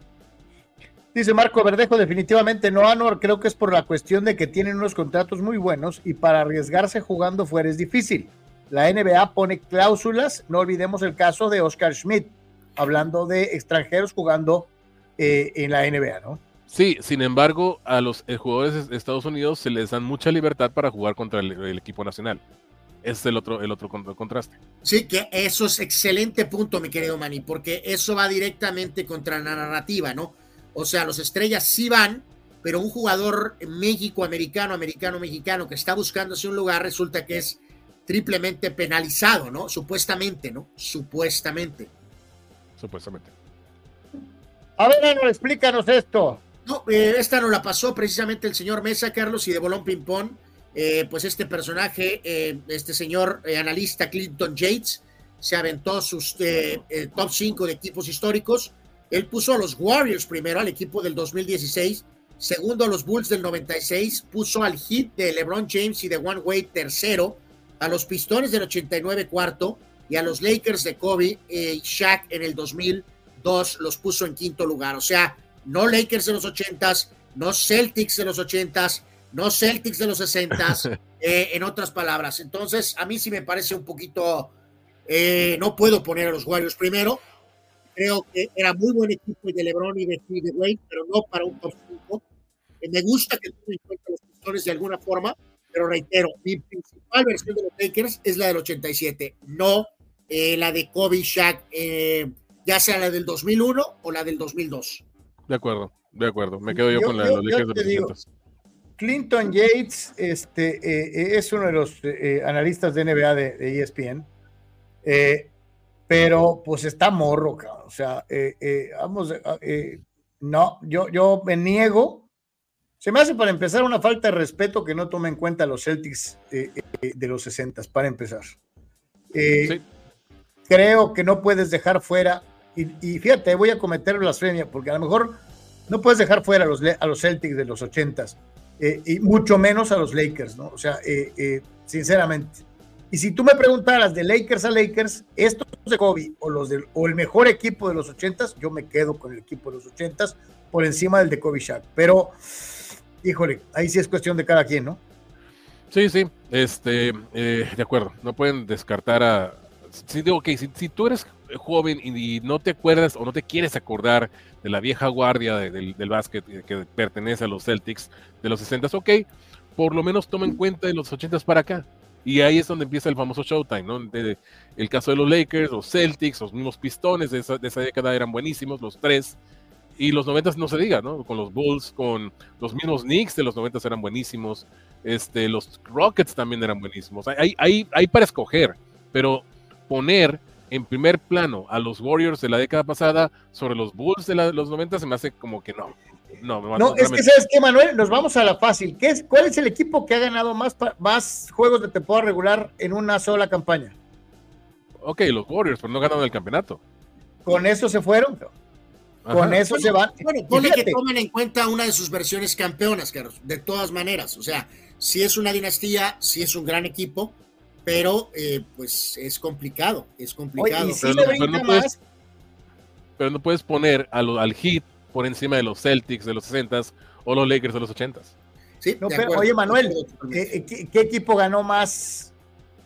S1: Dice Marco Verdejo, definitivamente no, Anor. Creo que es por la cuestión de que tienen unos contratos muy buenos y para arriesgarse jugando fuera es difícil. La NBA pone cláusulas, no olvidemos el caso de Oscar Schmidt, hablando de extranjeros jugando eh, en la NBA, ¿no?
S3: Sí, sin embargo, a los eh, jugadores de Estados Unidos se les dan mucha libertad para jugar contra el, equipo nacional. Ese es el otro, el otro contraste.
S2: Sí, que eso es excelente punto, mi querido Manny, porque eso va directamente contra la narrativa, ¿no? O sea, los estrellas sí van, pero un jugador México-americano, americano-mexicano que está buscándose un lugar resulta que es triplemente penalizado, ¿no? Supuestamente, ¿no? Supuestamente.
S3: Supuestamente.
S1: A ver, Ano, explícanos esto.
S2: No, eh, esta no la pasó precisamente el señor Mesa, Carlos, y de Bolón Ping-Pong. Eh, pues este personaje, eh, este señor analista Clinton Yates, se aventó sus top 5 de equipos históricos. Él puso a los Warriors primero, al equipo del 2016, segundo a los Bulls del 96, puso al Heat de LeBron James y de One Wade tercero, a los Pistones del 89 cuarto y a los Lakers de Kobe y Shaq en el 2002 los puso en quinto lugar. O sea, no Lakers de los 80s, no Celtics de los 80s, no Celtics de los 60s, <laughs> eh, en otras palabras. Entonces, a mí sí me parece un poquito, eh, no puedo poner a los Warriors primero. Creo que era muy buen equipo de LeBron y de, de Wade, pero no para un top 5. Eh, me gusta que tomen en cuenta los pistones de alguna forma, pero reitero, mi principal versión de los Lakers es la del 87, no eh, la de Kobe Shaq, eh, ya sea la del 2001 o la del 2002.
S3: De acuerdo, de acuerdo. Me quedo yo,
S1: Yo-
S3: con la de los Lakers de
S1: te
S3: los
S1: digo,
S3: 200.
S1: Clinton Yates este, eh, es uno de los eh, analistas de NBA de, de ESPN, eh, pero pues está morro, cabrón. o sea, eh, eh, vamos, eh, eh, no, yo, yo me niego. Se me hace para empezar una falta de respeto que no tome en cuenta los Celtics eh, eh, de los 60 para empezar. Eh, Creo que no puedes dejar fuera, y, y fíjate, voy a cometer blasfemia, porque a lo mejor no puedes dejar fuera a los, a los Celtics de los 80s, eh, y mucho menos a los Lakers, ¿no? O sea, eh, eh, sinceramente. Y si tú me preguntaras de Lakers a Lakers, estos de Kobe o, los del, o el mejor equipo de los 80s, yo me quedo con el equipo de los 80s por encima del de Kobe Shaq. Pero, híjole, ahí sí es cuestión de cada quien, ¿no?
S3: Sí, sí, este, eh, de acuerdo. No pueden descartar a. Sí, digo, ok, si, si tú eres joven y, y no te acuerdas o no te quieres acordar de la vieja guardia de- del, del básquet que, que pertenece a los Celtics de los 60s, ok, por lo menos toma en cuenta de los 80s para acá. Y ahí es donde empieza el famoso Showtime, ¿no? De- el caso de los Lakers, los Celtics, los mismos Pistones de esa, de esa década eran buenísimos, los tres. Y los 90 no se diga, ¿no? Con los Bulls, con los mismos Knicks de los 90 eran buenísimos. Este, los Rockets también eran buenísimos. Hay, hay, hay para escoger, pero poner en primer plano a los Warriors de la década pasada sobre los Bulls de la- los 90 se me hace como que no. No, me
S1: No, es que sabes que Manuel, nos vamos a la fácil. ¿Qué es, ¿Cuál es el equipo que ha ganado más, más juegos de temporada regular en una sola campaña?
S3: Ok, los Warriors, pero no ganaron el campeonato.
S1: Con eso se fueron. Con
S3: Ajá.
S1: eso se van.
S2: Bueno, ponle que tomen en cuenta una de sus versiones campeonas, Carlos, de todas maneras. O sea, si es una dinastía, si es un gran equipo, pero eh, pues es complicado, es complicado.
S3: pero, no, pero no puedes, pero no puedes poner a lo- al Heat por encima de los Celtics de los 60s o los Lakers de los 80s.
S2: Sí,
S1: No, pero,
S2: acuerdo,
S1: oye, Manuel, eh, ¿qué, qué equipo ganó más?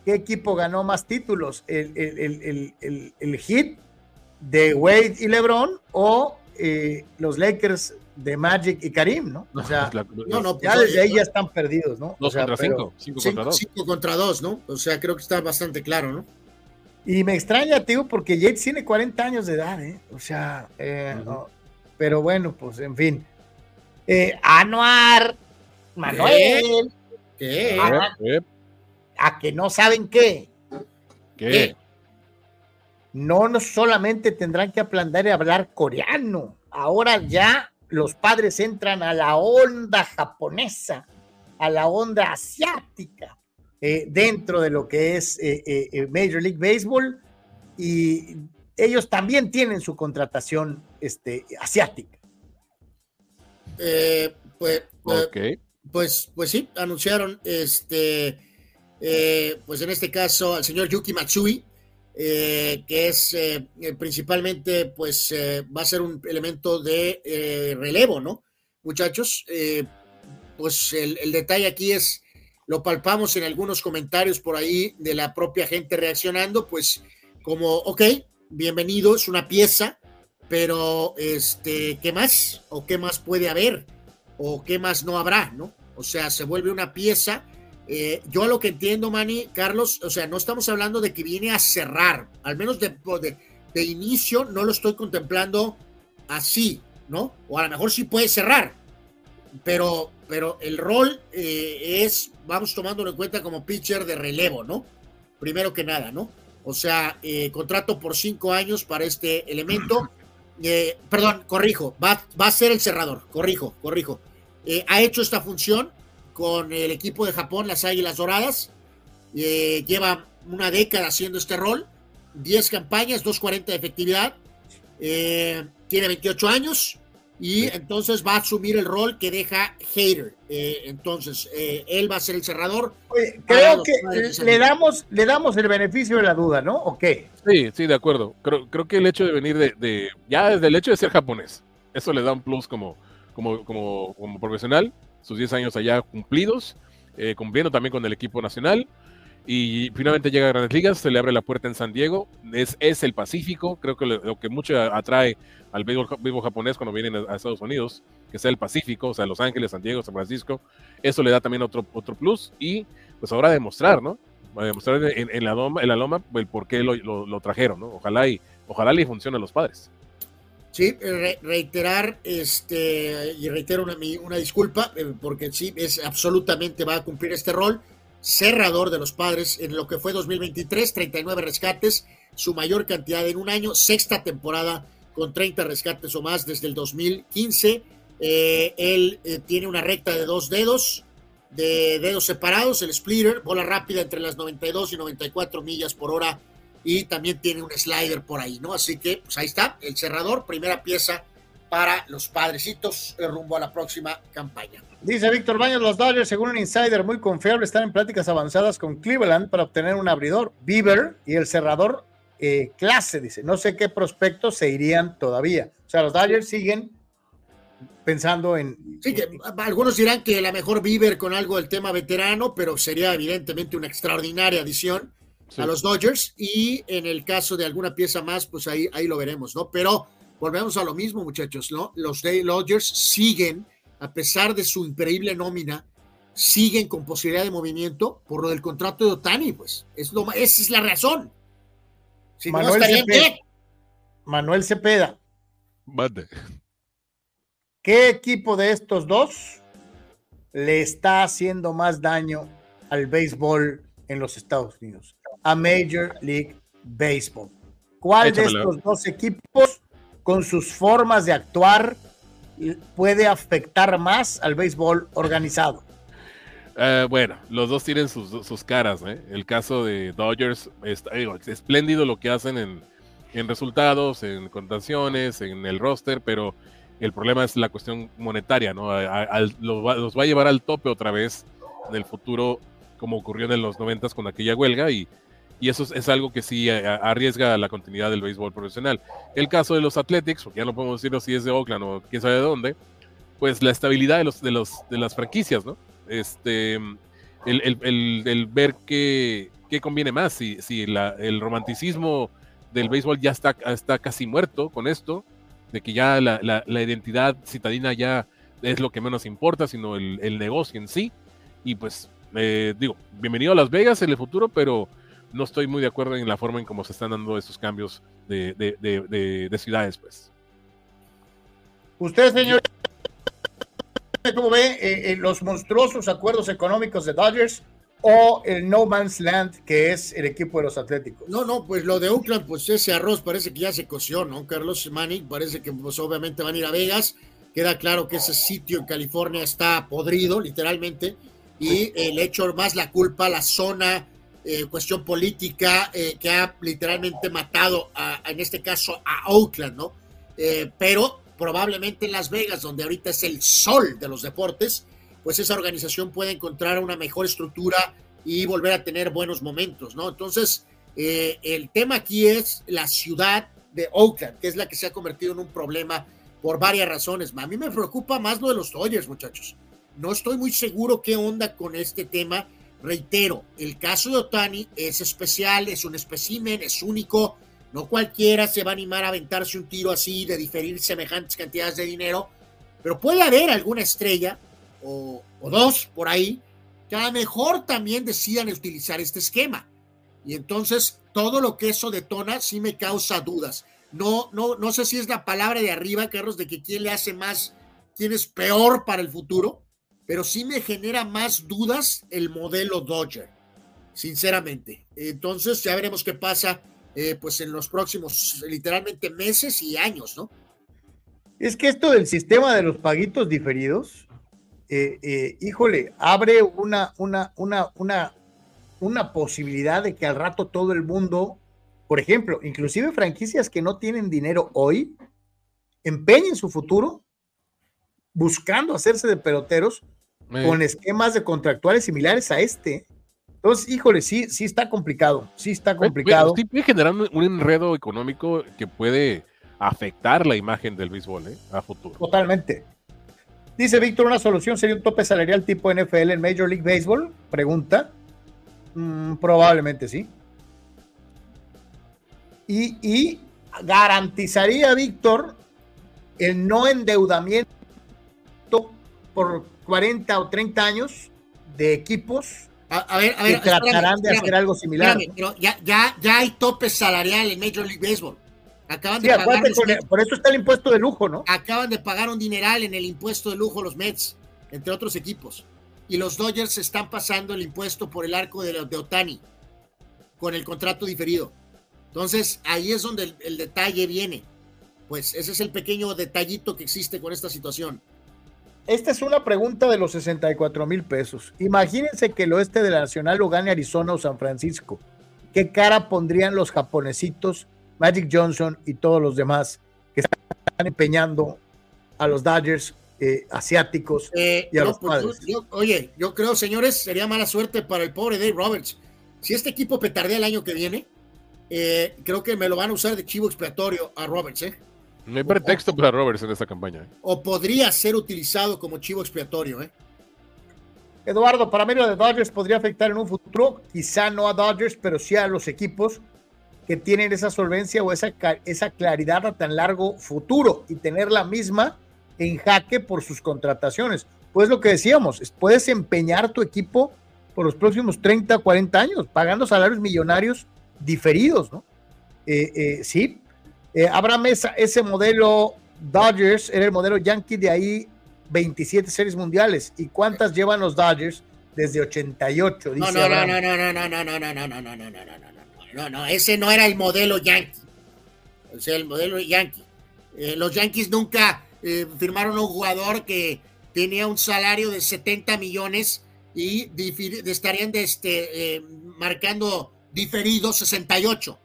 S1: ¿Qué equipo ganó más títulos? ¿El, el, el, el, el- el Heat de Wade y LeBron o eh, los Lakers de Magic y Karim, ¿no? O sea,
S2: No, no,
S1: ya
S2: pues,
S1: desde ahí ya están perdidos, ¿no? O
S3: Dos
S1: sea,
S3: contra
S1: pero-
S3: cinco, cinco
S2: cinco,
S3: contra dos.
S2: cinco contra dos, ¿no? O sea, creo que está bastante claro, ¿no?
S1: Y me extraña, tío, porque Yates tiene 40 años de edad, ¿eh? O sea, eh, no, pero bueno, pues en fin. Eh, Anuar, Manuel,
S2: ¿Qué?
S1: A que no saben qué.
S3: ¿Qué?
S1: No, no solamente tendrán que aprender a hablar coreano, ahora ya los padres entran a la onda japonesa, a la onda asiática, eh, dentro de lo que es eh, eh, Major League Baseball y ellos también tienen su contratación este, asiática.
S2: Eh, pues, pues, pues sí, anunciaron este, eh, pues en este caso al señor Yuki Matsui, eh, que es eh, eh, principalmente, pues va a ser un elemento de relevo, ¿no? Muchachos, pues el, el detalle aquí es, lo palpamos en algunos comentarios por ahí de la propia gente reaccionando, pues como, ok, bienvenido, es una pieza, pero este, ¿qué más? ¿O qué más puede haber? ¿O qué más no habrá? ¿no? O sea, se vuelve una pieza. Eh, yo a lo que entiendo, Manny, Carlos, o sea, no estamos hablando de que viene a cerrar, al menos de, de, de inicio no lo estoy contemplando así, ¿no? O a lo mejor sí puede cerrar, pero, pero el rol eh, es, vamos tomándolo en cuenta como pitcher de relevo, ¿no? Primero que nada, ¿no? O sea, eh, contrato por cinco años para este elemento. eh, perdón, corrijo, va, va, a ser el cerrador, corrijo, corrijo. Ha hecho esta función con el equipo de Japón, las Águilas Doradas. Eh, lleva una década haciendo este rol, 10 campañas, 2.40 de efectividad. tiene 28 años y entonces va a asumir el rol que deja Hater. entonces, él va a ser el cerrador.
S1: creo que le damos, le damos el beneficio de la duda, ¿no? ¿O qué?
S3: Sí, sí, de acuerdo. Creo, creo que el hecho de venir de, de, ya desde el hecho de ser japonés, eso le da un plus como, como, como, como profesional, sus 10 años allá cumplidos, eh, cumpliendo también con el equipo nacional. Y finalmente llega a Grandes Ligas, se le abre la puerta en San Diego. Es, es el Pacífico, creo que lo, que mucho atrae al béisbol, japonés cuando vienen a, Estados Unidos, que sea el Pacífico, o sea, Los Ángeles, San Diego, San Francisco. Eso le da también otro, otro plus. Y pues ahora demostrar, ¿no? demostrar en, la loma, el por qué lo, lo, trajeron, ¿no? Ojalá y ojalá le funcione a los padres.
S2: Sí, reiterar, este, y reitero una, una disculpa, eh, porque sí, es absolutamente va a cumplir este rol. Cerrador de los padres en lo que fue 2023, 39 rescates, su mayor cantidad en un año, sexta temporada con 30 rescates o más desde el 2015. Eh, él eh, tiene una recta de dos dedos, de dedos separados, el splitter, bola rápida entre las 92 y 94 millas por hora y también tiene un slider por ahí, ¿no? Así que, pues ahí está, el cerrador, primera pieza para los padrecitos eh, rumbo a la próxima campaña.
S1: Dice Víctor Baños, los Dodgers, según un insider muy confiable, están en pláticas avanzadas con Cleveland para obtener un abridor, Bieber, y el cerrador eh, clase, dice. No sé qué prospectos se irían todavía. O sea, los Dodgers siguen pensando en...
S2: Sí, que algunos dirán que la mejor Bieber con algo del tema veterano, pero sería evidentemente una extraordinaria adición a los Dodgers y en el caso de alguna pieza más, pues ahí, ahí lo veremos, ¿no? Pero volvemos a lo mismo, muchachos, ¿no? Los Dodgers siguen, a pesar de su increíble nómina, siguen con posibilidad de movimiento por lo del contrato de Otani, pues. Es lo, esa es la razón.
S1: Si Manuel, Cepeda. Manuel Cepeda. ¿Qué equipo de estos dos le está haciendo más daño al béisbol en los Estados Unidos? A Major League Baseball. ¿Cuál de estos dos equipos, con sus formas de actuar, puede afectar más al béisbol organizado?
S3: Eh, bueno, los dos tienen sus, caras. ¿eh? El caso de Dodgers, es espléndido lo que hacen en, en resultados, en contaciones, en el roster, pero el problema es la cuestión monetaria, ¿no? los, va, a llevar al tope otra vez en el futuro, como ocurrió en los 90 con aquella huelga, y, y eso es, algo que sí arriesga la continuidad del béisbol profesional. El caso de los Athletics, porque ya no podemos decirlo si es de Oakland o quién sabe de dónde, pues la estabilidad de, los, de, los, de las franquicias, ¿no? Este, el, ver qué, qué, conviene más, si, si el romanticismo del béisbol ya está, está casi muerto con esto, de que ya la, la, identidad citadina ya es lo que menos importa, sino el, el negocio en sí. Y pues, eh, digo, bienvenido a Las Vegas en el futuro, pero no estoy muy de acuerdo en la forma en cómo se están dando esos cambios de, de, de, de ciudades, pues.
S1: Usted, señor, ¿cómo ve eh, eh, los monstruosos acuerdos económicos de Dodgers o el No Man's Land, que es el equipo de los Atléticos.
S2: No, no, pues lo de Oakland, pues ese arroz parece que ya se coció, ¿no? Carlos Manning parece que pues obviamente van a ir a Vegas. Queda claro que ese sitio en California está podrido, literalmente, y el hecho más la culpa, la zona, eh, cuestión política eh, que ha literalmente matado, a, en este caso, a Oakland, ¿no? Eh, pero probablemente en Las Vegas, donde ahorita es el sol de los deportes, pues esa organización puede encontrar una mejor estructura y volver a tener buenos momentos, ¿no? Entonces, eh, el tema aquí es la ciudad de Oakland, que es la que se ha convertido en un problema por varias razones. A mí me preocupa más lo de los Dodgers, muchachos. No estoy muy seguro qué onda con este tema. Reitero, el caso de Otani es especial, es un espécimen, es único. No cualquiera se va a animar a aventarse un tiro así de diferir semejantes cantidades de dinero, pero puede haber alguna estrella o, dos por ahí, que a lo mejor también decidan utilizar este esquema. Y entonces todo lo que eso detona sí me causa dudas. No, no, no sé si es la palabra de arriba, Carlos, de que quién le hace más, quién es peor para el futuro, pero sí me genera más dudas el modelo Dodger, sinceramente. Entonces ya veremos qué pasa, eh, pues en los próximos, literalmente meses y años, ¿no?
S1: Es que esto del sistema de los paguitos diferidos, eh, eh, híjole, abre una, una, una, una, una posibilidad de que al rato todo el mundo, por ejemplo, inclusive franquicias que no tienen dinero hoy, empeñen su futuro buscando hacerse de peloteros
S3: Eh,
S1: con esquemas de contractuales similares a este. Entonces, híjole, sí, sí está complicado, sí está complicado.
S3: Sí puede generar un un enredo económico que puede afectar la imagen del béisbol ¿eh? a futuro.
S1: Totalmente. Dice Víctor, ¿una solución sería un tope salarial tipo NFL en Major League Baseball? Pregunta. Mm, probablemente sí. Y, y garantizaría, Víctor, el no endeudamiento por 40 o 30 años de equipos
S2: A, a ver, a ver,
S1: que tratarán
S2: espérame,
S1: de hacer
S2: espérame,
S1: algo similar.
S2: espérame, pero ya, ya, ya hay tope salarial en Major League Baseball. Acaban
S1: Sí,
S2: de pagar
S1: con- por eso está el impuesto de lujo, ¿no?
S2: acaban de pagar un dineral en el impuesto de lujo los Mets, entre otros equipos. Y los Dodgers están pasando el impuesto por el arco de, de Otani con el contrato diferido. Entonces, ahí es donde el, el detalle viene. Pues ese es el pequeño detallito que existe con esta situación.
S1: Esta es una pregunta de los 64 mil pesos. Imagínense que el oeste de la Nacional lo gane Arizona o San Francisco. ¿Qué cara pondrían los japonesitos, Magic Johnson y todos los demás que están empeñando a los Dodgers eh, asiáticos
S2: Eh,
S1: y a
S2: no,
S1: los
S2: pues,
S1: padres?
S2: yo- oye, yo creo, señores, sería mala suerte para el pobre Dave Roberts. Si este equipo petardea el año que viene, eh, creo que me lo van a usar de chivo expiatorio a Roberts, ¿eh?
S3: No hay pretexto para Roberts en esta campaña. ¿eh?
S2: O podría ser utilizado como chivo expiatorio, ¿eh?
S1: Eduardo, para mí lo de Dodgers podría afectar en un futuro, quizá no a Dodgers, pero sí a los equipos que tienen esa solvencia o esa, esa claridad a tan largo futuro y tener la misma en jaque por sus contrataciones. Pues lo que decíamos, es- puedes empeñar tu equipo por los próximos 30, 40 años, pagando salarios millonarios diferidos, ¿no? Eh, eh, sí, eh, Abraham, esa- ese modelo Dodgers era el modelo Yankee de ahí 27 series mundiales. ¿Y cuántas llevan los Dodgers desde 88?
S2: No,
S1: Dice
S2: no, no,
S1: Abraham.
S2: no, no, no, no, no, no, no, no, no, no, no, no, no, no, no, no, ese no era el modelo Yankee. O sea, el modelo Yankee. Eh, los Yankees nunca eh, firmaron a un jugador que tenía un salario de 70 millones y estarían de este, eh, marcando diferido 68, ¿no?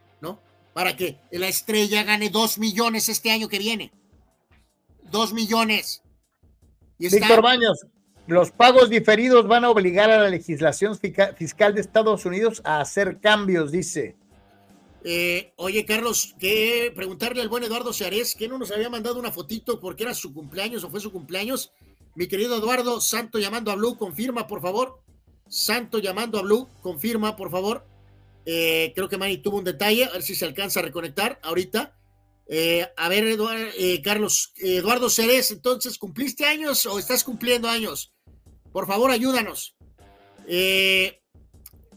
S2: Para que la estrella gane 2 millones este año que viene. 2 millones. Y está-
S1: Víctor Baños, los pagos diferidos van a obligar a la legislación fiscal de Estados Unidos a hacer cambios, dice.
S2: Eh, oye, Carlos, que preguntarle al buen Eduardo Seares que no nos había mandado una fotito porque era su cumpleaños o fue su cumpleaños. Mi querido Eduardo, Santo llamando a Blue, confirma, por favor. Santo llamando a Blue, confirma, por favor. Eh, creo que Manny tuvo un detalle, a ver si se alcanza a reconectar ahorita. Eh, a ver, Eduardo, eh, Carlos, eh, Eduardo Ceres, entonces, ¿cumpliste años o estás cumpliendo años? Por favor, ayúdanos.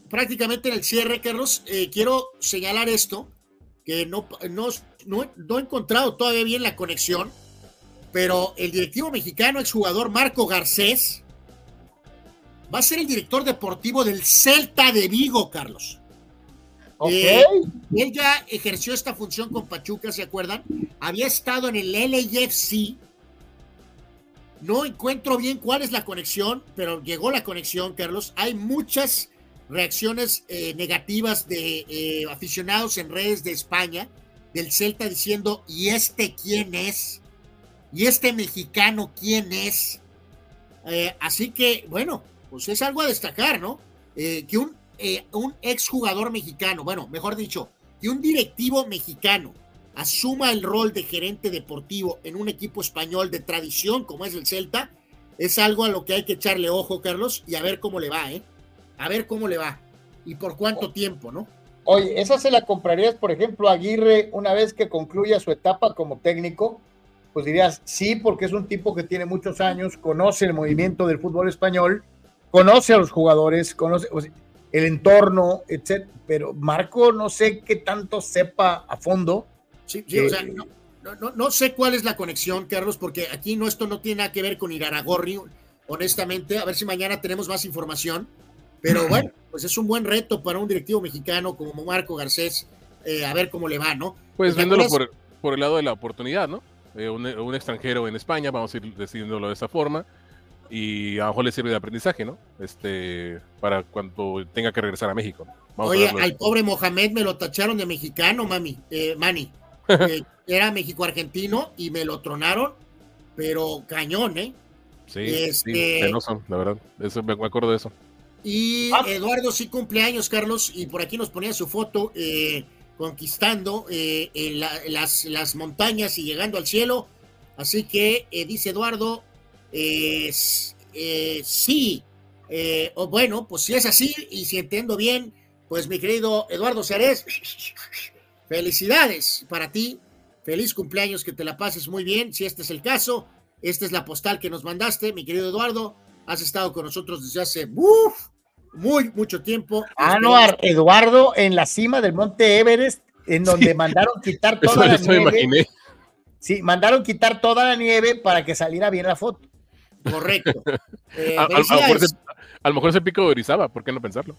S2: Prácticamente en el cierre, Carlos, quiero señalar esto, que no, no, no, no he encontrado todavía bien la conexión, pero el directivo mexicano, exjugador Marco Garcés, va a ser el director deportivo del Celta de Vigo, Carlos.
S1: Ok.
S2: Eh, él ya ejerció esta función con Pachuca, ¿se acuerdan? Había estado en el LAFC. No encuentro bien cuál es la conexión, pero llegó la conexión, Carlos. Hay muchas reacciones eh, negativas de eh, aficionados en redes de España, del Celta, diciendo, ¿y este quién es? ¿Y este mexicano quién es? Eh, así que, bueno, pues es algo a destacar, ¿no? Que un, eh, un exjugador mexicano, bueno, mejor dicho, que un directivo mexicano asuma el rol de gerente deportivo en un equipo español de tradición como es el Celta, es algo a lo que hay que echarle ojo, Carlos, y a ver cómo le va, ¿eh? A ver cómo le va y por cuánto tiempo, ¿no?
S1: Oye, esa se la comprarías, por ejemplo, a Aguirre una vez que concluya su etapa como técnico. Pues dirías, sí, porque es un tipo que tiene muchos años, conoce el movimiento del fútbol español, conoce a los jugadores, conoce o sea, el entorno, etc. Pero Marco no sé qué tanto sepa a fondo.
S2: Sí, sí, o sea, no, no, no, no sé cuál es la conexión, Carlos, porque aquí no, esto no tiene nada que ver con Iraragorri, honestamente. A ver si mañana tenemos más información. Pero <clears throat> bueno, pues es un buen reto para un directivo mexicano como Marco Garcés, eh, a ver cómo le va, ¿no?
S3: Pues
S2: ¿Te
S3: viéndolo por, por el lado de la oportunidad, ¿no? eh, un, un extranjero en España, vamos a ir decidiéndolo de esa forma y a lo mejor le sirve de aprendizaje, ¿no? Este, para cuando tenga que regresar a México.
S2: Vamos Oye, al pobre Mohamed me lo tacharon de mexicano, mami, eh, Mani. <laughs> Eh, era México-argentino y me lo tronaron, pero cañón, ¿eh?
S3: Sí, este... sí, son, la verdad. Eso, me acuerdo de eso.
S2: Y ah. Eduardo sí cumpleaños, Carlos, y por aquí nos ponía su foto eh, conquistando en las, las montañas y llegando al cielo. Así que dice Eduardo, eh, sí, eh, o bueno, pues si es así y si entiendo bien, pues mi querido Eduardo Ceres, felicidades para ti, feliz cumpleaños, que te la pases muy bien, si este es el caso, esta es la postal que nos mandaste, mi querido Eduardo, has estado con nosotros desde hace muy mucho tiempo.
S1: Anuar, Eduardo en la cima del monte Everest, en donde mandaron quitar <laughs> toda la nieve. Sí, mandaron quitar toda la nieve para que saliera bien la foto.
S2: Correcto. <laughs>
S3: Eh, a, lo mejor se pico de Orizaba, ¿por qué no pensarlo?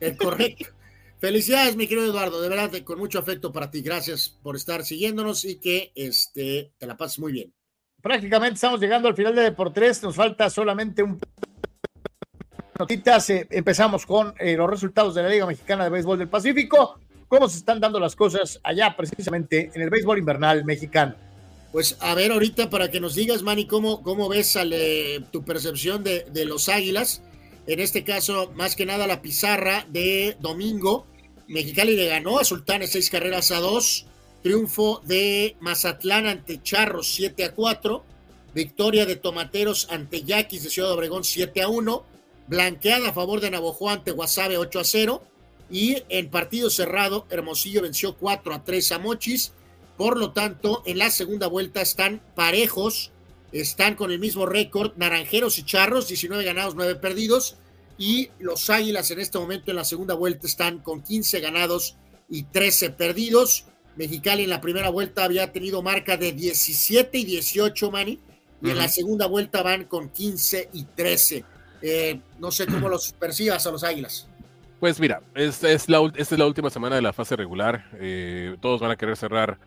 S2: Eh, correcto. <laughs> Felicidades, mi querido Eduardo, de verdad, con mucho afecto para ti. Gracias por estar siguiéndonos y que este, te la pases muy bien.
S1: Prácticamente estamos llegando al final de Deportes, nos falta solamente un notitas. Eh, empezamos con los resultados de la Liga Mexicana de Béisbol del Pacífico. ¿Cómo se están dando las cosas allá precisamente en el béisbol invernal mexicano?
S2: Pues a ver ahorita para que nos digas, Manny, cómo, cómo ves tu percepción de, de, los Águilas. En este caso, más que nada la pizarra de domingo. Mexicali le ganó a Sultanes seis carreras a dos. Triunfo de Mazatlán ante Charros 7 a 4. Victoria de Tomateros ante Yaquis de Ciudad Obregón 7 a 1. Blanqueada a favor de Navojoa ante Guasave 8 a 0. Y en partido cerrado, Hermosillo venció 4 a 3 a Mochis. Por lo tanto, en la segunda vuelta están parejos, están con el mismo récord, Naranjeros y Charros, 19 ganados, 9 perdidos, y los Águilas en este momento en la segunda vuelta están con 15 ganados y 13 perdidos. Mexicali en la primera vuelta había tenido marca de 17 y 18, Manny, y en la segunda vuelta van con 15 y 13. Eh, no sé cómo los percibas a los Águilas.
S3: Pues mira, esta es la, es la última semana de la fase regular. Eh, todos van a querer cerrar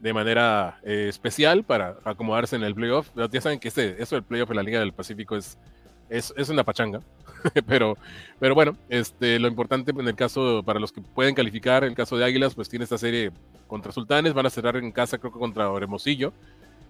S3: de manera eh, especial para acomodarse en el playoff. Ya saben que este, eso del playoff en la Liga del Pacífico es, es, es una pachanga. <laughs> pero, pero bueno, este, lo importante en el caso, para los que pueden calificar, el caso de Águilas, pues tiene esta serie contra Sultanes, van a cerrar en casa creo que contra Hermosillo.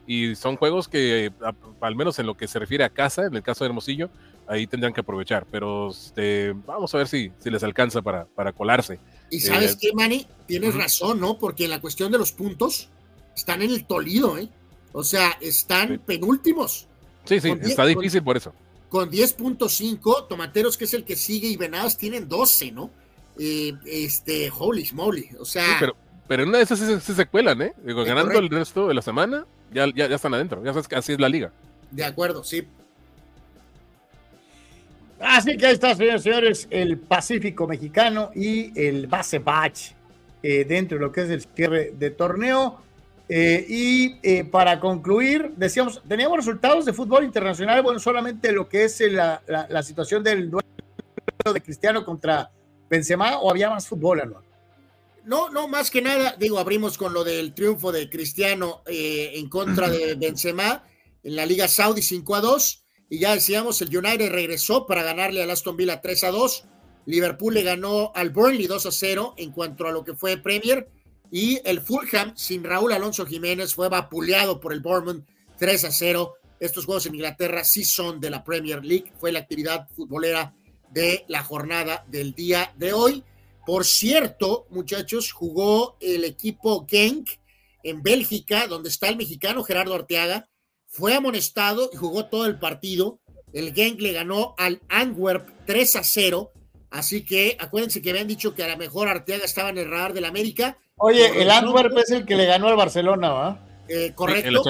S3: Y son juegos que, al menos en lo que se refiere a casa, en el caso de Hermosillo, ahí tendrán que aprovechar. Pero este, vamos a ver si, si les alcanza para, para colarse.
S2: Y sabes eh, qué, Manny, tienes razón, ¿no? Porque en la cuestión de los puntos, están en el Tolido, ¿eh? O sea, están penúltimos.
S3: Sí, sí, está difícil por eso.
S2: Con 10.5, Tomateros, que es el que sigue, y Venados tienen 12, ¿no? Eh, este, holy moly, o sea.
S3: pero, pero en una de esas sí, se cuelan, ¿eh? Digo, ganando el resto de la semana, ya, ya, ya están adentro. Ya sabes que así es la liga.
S2: De acuerdo, sí.
S1: Así que ahí está, señores señores, el Pacífico Mexicano y el base batch eh, dentro de lo que es el cierre de torneo. Eh, y eh, para concluir, decíamos, teníamos resultados de fútbol internacional, bueno, solamente lo que es la, la, situación del duelo de Cristiano contra Benzema, o había más fútbol, ¿no?
S2: No, no, más que nada, digo, abrimos con lo del triunfo de Cristiano eh, en contra de Benzema en la Liga Saudi 5 a 2, y ya decíamos, el United regresó para ganarle al Aston Villa 3 a 2, Liverpool le ganó al Burnley 2 a 0 en cuanto a lo que fue Premier, y el Fulham, sin Raúl Alonso Jiménez, fue vapuleado por el Bournemouth 3 a 0. Estos juegos en Inglaterra sí son de la Premier League. Fue la actividad futbolera de la jornada del día de hoy. Por cierto, muchachos, jugó el equipo Genk en Bélgica, donde está el mexicano Gerardo Arteaga. Fue amonestado y jugó todo el partido. El Genk le ganó al Antwerp 3 a 0. Así que acuérdense que habían dicho que a lo mejor Arteaga estaba en el radar del América
S1: Oye, el Antwerp es el que le ganó al Barcelona, ¿va?
S2: Eh, correcto.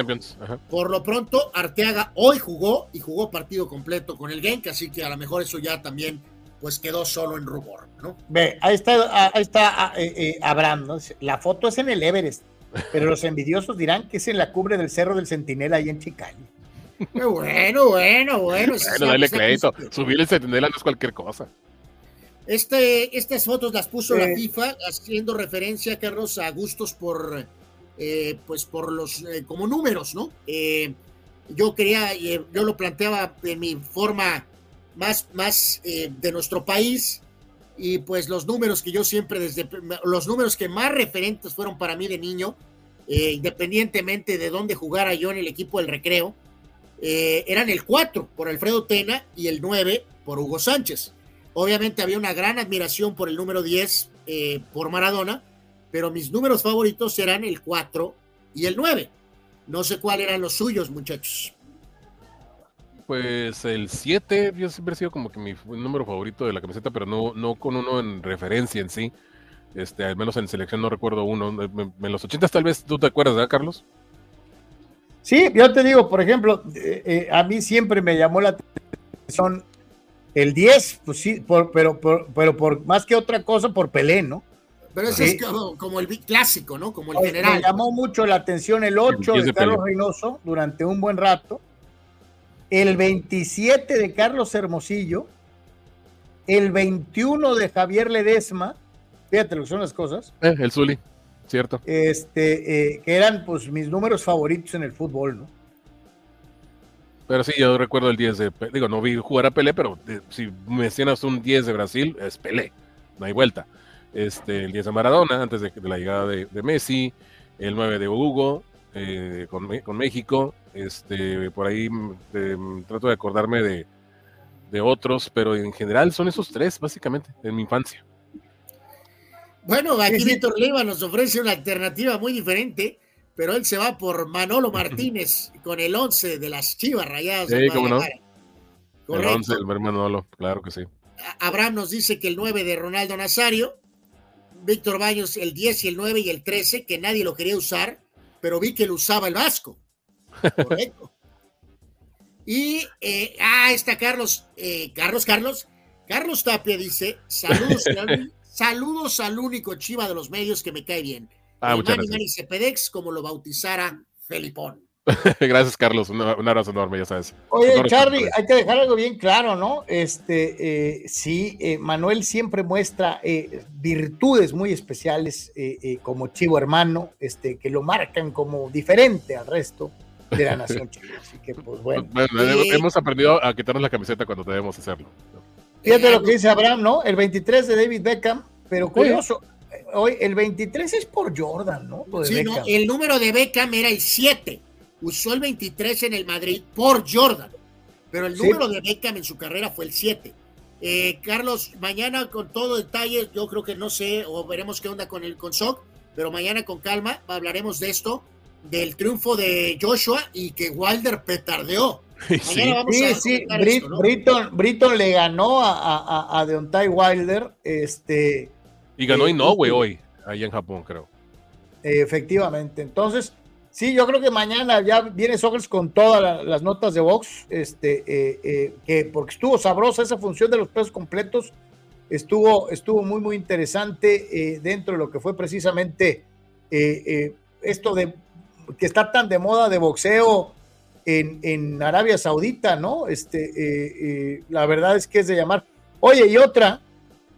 S2: Por lo pronto, Arteaga hoy jugó y jugó partido completo con el Genk, así que a lo mejor eso ya también pues quedó solo en rumor, ¿no?
S1: Ve, ahí está, ahí está eh, eh, Abraham, ¿no? La foto es en el Everest, pero los envidiosos dirán que es en la cumbre del Cerro del Centinela ahí en Chicali.
S2: Bueno, bueno, bueno.
S3: Bueno, dale crédito. Subir el Centinela no es cualquier cosa.
S2: Este, estas fotos las puso la FIFA haciendo referencia, Carlos, a gustos por, eh, pues por los, eh, como números, ¿no? Eh, yo quería, eh, yo lo planteaba en mi forma más, más eh, de nuestro país y pues los números que yo siempre desde, los números que más referentes fueron para mí de niño, independientemente de dónde jugara yo en el equipo del recreo, eran el 4 por Alfredo Tena y el 9 por Hugo Sánchez. Obviamente había una gran admiración por el número 10 eh, por Maradona, pero mis números favoritos eran el 4 y el 9. No sé cuáles eran los suyos, muchachos.
S3: Pues el 7, yo siempre he sido como que mi número favorito de la camiseta, pero no, no con uno en referencia en sí. Este, al menos en selección no recuerdo uno. En los 80 tal vez tú te acuerdas, ¿verdad, Carlos?
S1: Sí, yo te digo, por ejemplo, eh, eh, a mí siempre me llamó la atención el 10, pues sí, por- pero, por, pero por más que otra cosa, por Pelé, ¿no?
S2: Pero ese
S1: Sí.
S2: es como, como el big clásico, ¿no? Como el
S1: Me
S2: general.
S1: llamó mucho la atención el 8
S3: 10
S1: de
S3: de
S1: Carlos
S3: Pelé.
S1: Reynoso durante un buen rato, el 27 de Carlos Hermosillo, el 21 de Javier Ledesma, fíjate lo que son las cosas,
S3: Eh, el Zuli, cierto.
S1: este, eh, que eran pues mis números favoritos en el fútbol, ¿no?
S3: Pero sí, yo recuerdo el 10 de Digo, no vi jugar a Pelé, pero eh, si mencionas un 10 de Brasil, es Pelé. No hay vuelta. Este, el 10 de Maradona, antes de, de la llegada de, de Messi. El 9 de Hugo, eh, con, con México. Este, por ahí mm, eh, mm, trato de acordarme de, de otros, pero en general son esos tres, básicamente, en mi infancia.
S2: Bueno, aquí
S1: Sí, sí.
S2: Víctor Leiva nos ofrece una alternativa muy diferente, pero él se va por Manolo Martínez con el 11 de las Chivas Rayadas.
S3: Sí, cómo no. El
S2: Correcto.
S3: 11, el Manolo, claro que sí.
S2: Abraham nos dice que el 9 de Ronaldo Nazario, Víctor Baños el 10 y el 9 y el 13, que nadie lo quería usar, pero vi que lo usaba el Vasco. <laughs> Correcto. Y, eh, ah, está Carlos, eh, Carlos, Carlos, Carlos Tapia dice, saludos, al- <laughs> saludos al único chiva de los medios que me cae bien.
S3: Ah, muchas
S2: Manny
S3: gracias.
S2: Cepedex, como lo bautizara Felipón. <laughs>
S3: Gracias, Carlos. Un, un abrazo enorme, ya sabes.
S1: Oye, Charlie,
S3: respeto.
S1: hay que dejar algo bien claro, ¿no? Este, eh, sí, eh, Manuel siempre muestra eh, virtudes muy especiales eh, eh, como chivo hermano, este, que lo marcan como diferente al resto de la nación chiva. <laughs> Así que, pues bueno.
S3: Bueno,
S2: Eh,
S3: hemos aprendido a quitarnos la camiseta cuando debemos hacerlo.
S1: Fíjate
S2: Eh,
S1: lo que dice Abraham, ¿no? El 23 de David Beckham, pero curioso, hoy el 23 es por Jordan, ¿no?
S2: Sí, no, el número de Beckham era el 7. Usó el 23 en el Madrid por Jordan. Pero el
S1: Sí.
S2: número de Beckham en su carrera fue el 7. Eh, Carlos, mañana con todo detalle, yo creo que no sé, o veremos qué onda con el con Sock, pero mañana con calma hablaremos de esto, del triunfo de Joshua y que Wilder petardeó. <laughs>
S3: Sí,
S2: Mañana vamos
S1: Sí,
S2: a
S1: sí,
S2: comentar
S1: Brit-
S2: esto, ¿no?
S1: Britton, Britton le ganó a, a, a- a Deontay Wilder, este,
S3: Y ganó
S1: Eh,
S3: Inoue
S1: y-
S3: hoy, allá en Japón, creo.
S1: Efectivamente. Entonces, sí, yo creo que mañana ya viene Socrates con todas la- las notas de box, este, eh, eh, que porque estuvo sabrosa esa función de los pesos completos, estuvo, estuvo muy, muy interesante eh, dentro de lo que fue precisamente eh, esto de que está tan de moda de boxeo en, en Arabia Saudita, ¿no? Este, la verdad es que es de llamar. Oye, y otra,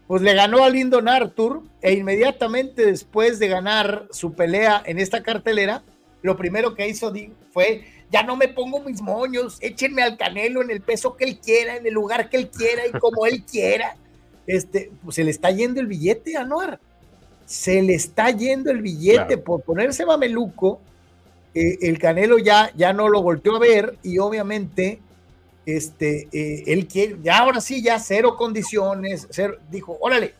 S1: pues le ganó a Lyndon Arthur e inmediatamente después de ganar su pelea en esta cartelera, lo primero que hizo fue, ya no me pongo mis moños, échenme al Canelo en el peso que él quiera, en el lugar que él quiera y como él quiera. Este, pues se le está yendo el billete a Anuar. Se le está yendo el billete
S3: Claro.
S1: por ponerse mameluco. eh, el Canelo ya, ya no lo volteó a ver y obviamente este, eh, él quiere, ya ahora sí, ya cero condiciones, cero, dijo, órale,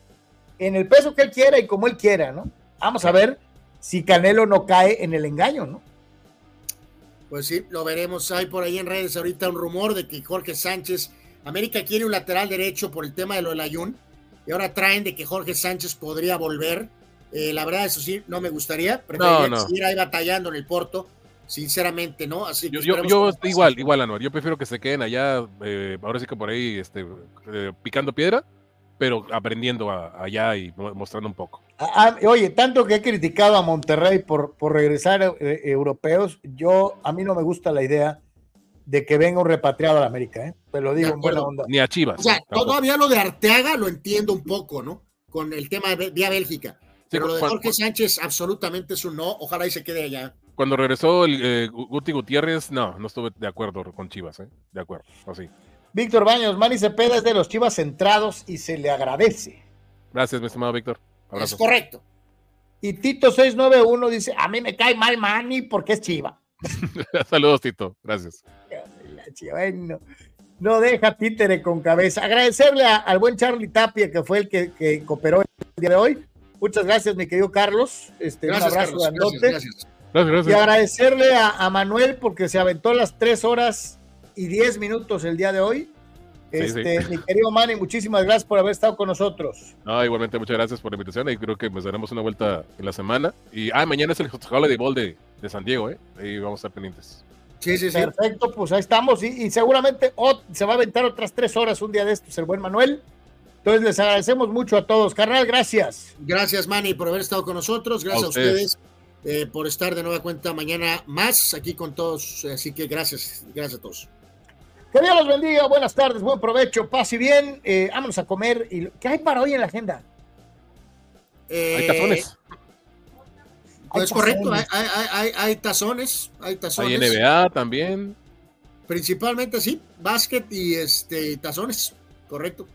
S1: en el peso que él quiera y como él quiera, ¿no? Vamos a ver si Canelo no cae en el engaño, ¿no?
S2: Pues sí, lo veremos. Hay por ahí en redes ahorita un rumor de que Jorge Sánchez, América quiere un lateral derecho por el tema de lo del Ayun, y ahora traen de que Jorge Sánchez podría volver. Eh, la verdad, eso sí, no me gustaría. Preferiría
S3: No, no.
S2: seguir ahí batallando en el Porto, sinceramente, ¿no? Así que
S3: Yo, igual, igual, Anuar. Yo prefiero que se queden allá, eh, ahora sí que por ahí, este, eh, picando piedra, pero aprendiendo a- allá y mo- mostrando un poco.
S1: Ah, ah, oye, tanto que he criticado a Monterrey por, por regresar eh, europeos, yo, a mí no me gusta la idea de que venga un repatriado a la América, ¿eh? Te lo digo en buena onda.
S3: Ni a Chivas.
S2: O sea,
S3: tampoco.
S2: todavía lo de Arteaga lo entiendo un poco, ¿no? Con el tema de vía Bélgica. Pero lo de Jorge Sánchez absolutamente es un no. Ojalá y se quede allá.
S3: Cuando regresó el eh, Gu- Guti Gutiérrez, no, no estuve de acuerdo con Chivas, ¿eh? De acuerdo, así.
S1: Víctor Baños, Manny Cepeda es de los Chivas centrados y se le agradece.
S3: Gracias, mi estimado Víctor.
S2: Es correcto.
S1: Y Tito 691 dice, a mí me cae mal Manny porque es Chiva. <laughs>
S3: Saludos, Tito. Gracias.
S1: La Chiva, bueno, no deja títere con cabeza. Agradecerle a- al buen Charlie Tapia, que fue el que, que cooperó el día de hoy. Muchas gracias, mi querido Carlos. Este,
S2: Gracias,
S1: un abrazo
S2: Carlos.
S1: grandote.
S2: Gracias, gracias.
S3: Gracias,
S1: Y agradecerle a, a Manuel porque se aventó las tres horas y diez minutos el día de hoy. Este,
S3: sí.
S1: Mi querido Manny, muchísimas gracias por haber estado con nosotros.
S3: No, igualmente, muchas gracias por la invitación y creo que nos daremos una vuelta en la semana. Y, ah, mañana es el Holiday Bowl de, de San Diego, ¿eh? Ahí vamos a estar pendientes.
S2: Sí, sí, sí.
S1: Perfecto, pues ahí estamos. Y, y seguramente se va a aventar otras tres horas un día de estos el buen Manuel. Entonces les agradecemos mucho a todos. Carnal, gracias.
S2: Gracias, Manny, por haber estado con nosotros. Gracias
S3: A
S2: a
S3: ustedes.
S2: Eh, por estar de nueva cuenta mañana más aquí con todos. Así que gracias, gracias a todos.
S1: Que Dios los bendiga. Buenas tardes, buen provecho. Paz y bien. Eh, vámonos a comer. Y, ¿Qué hay para hoy en la agenda?
S2: Eh,
S3: Hay tazones.
S2: Pues
S1: Hay
S2: correcto, hay,
S1: tazones.
S2: hay, hay, hay tazones, hay
S3: Hay
S2: tazones.
S3: NBA también.
S2: Principalmente sí, básquet y este tazones, correcto.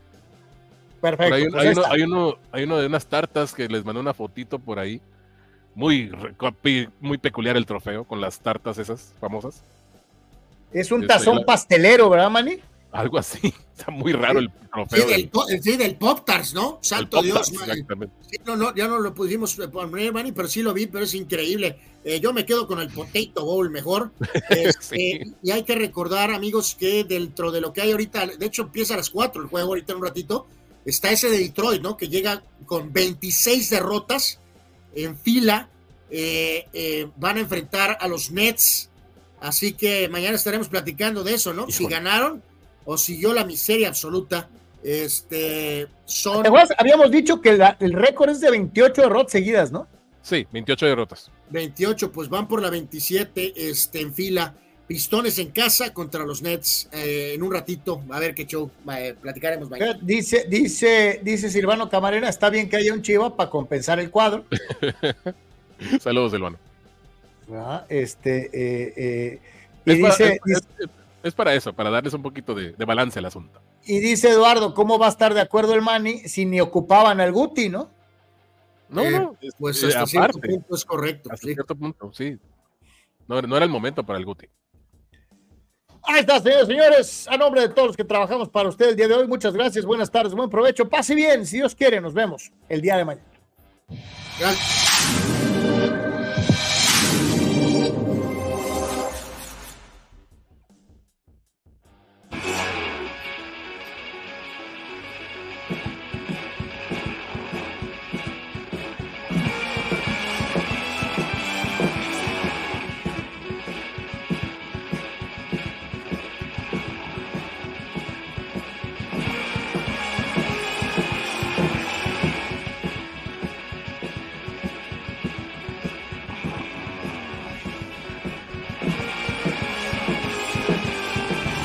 S1: Perfecto.
S3: hay,
S1: pues
S3: hay uno, hay, uno, hay uno de unas tartas que les mandé una fotito por ahí. Muy, muy peculiar el trofeo con las tartas esas famosas.
S1: Es un tazón
S3: la-
S1: pastelero, ¿verdad, Manny?
S3: Algo así. <laughs> Está muy raro el
S2: Sí,
S3: trofeo.
S2: del,
S3: del-
S2: sí, del Pop Tarts, ¿no? Santo
S3: Pop
S2: Dios,
S3: Tarts,
S2: man.
S3: exactamente.
S2: Sí, no, no, ya no lo pudimos poner, Manny, pero sí lo vi, pero es increíble. Eh, yo me quedo con el Potato Bowl mejor. <laughs> Este,
S3: Sí.
S2: Y hay que recordar, amigos, que dentro de lo que hay ahorita, de hecho empieza a las 4 el juego ahorita en un ratito, está ese de Detroit, ¿no? Que llega con 26 derrotas en fila. eh, eh, van a enfrentar a los Nets. Así que mañana estaremos platicando de eso, ¿no? Si ganaron o siguió la miseria absoluta. Este son.
S1: Habíamos dicho que la- el récord es de 28 derrotas seguidas, ¿no?
S3: Sí, 28 derrotas.
S2: 28, pues van por la 27 este, en fila. Pistones en casa contra los Nets eh, en un ratito. A ver qué show eh, platicaremos mañana.
S1: Dice, dice, dice Silvano Camarena, está bien que haya un chiva para compensar el cuadro. <laughs>
S3: Saludos, Silvano.
S1: ¿verdad? Este, eh, eh, y,
S3: Es para,
S1: dice,
S3: es- es- es para eso, para darles un poquito de, de balance al asunto.
S1: y dice Eduardo, ¿cómo va a estar de acuerdo el Mani si ni ocupaban al Guti, no?
S3: No,
S2: Eh,
S3: no, es-
S2: Pues
S3: eh,
S2: hasta cierto punto es correcto.
S3: hasta
S2: sí.
S3: cierto punto, sí. No, no era el momento para el Guti.
S1: Ahí está, señores, señores. A nombre de todos los que trabajamos para usted el día de hoy, muchas gracias, buenas tardes, buen provecho. Pase bien, si Dios quiere, nos vemos el día de mañana.
S2: Gracias.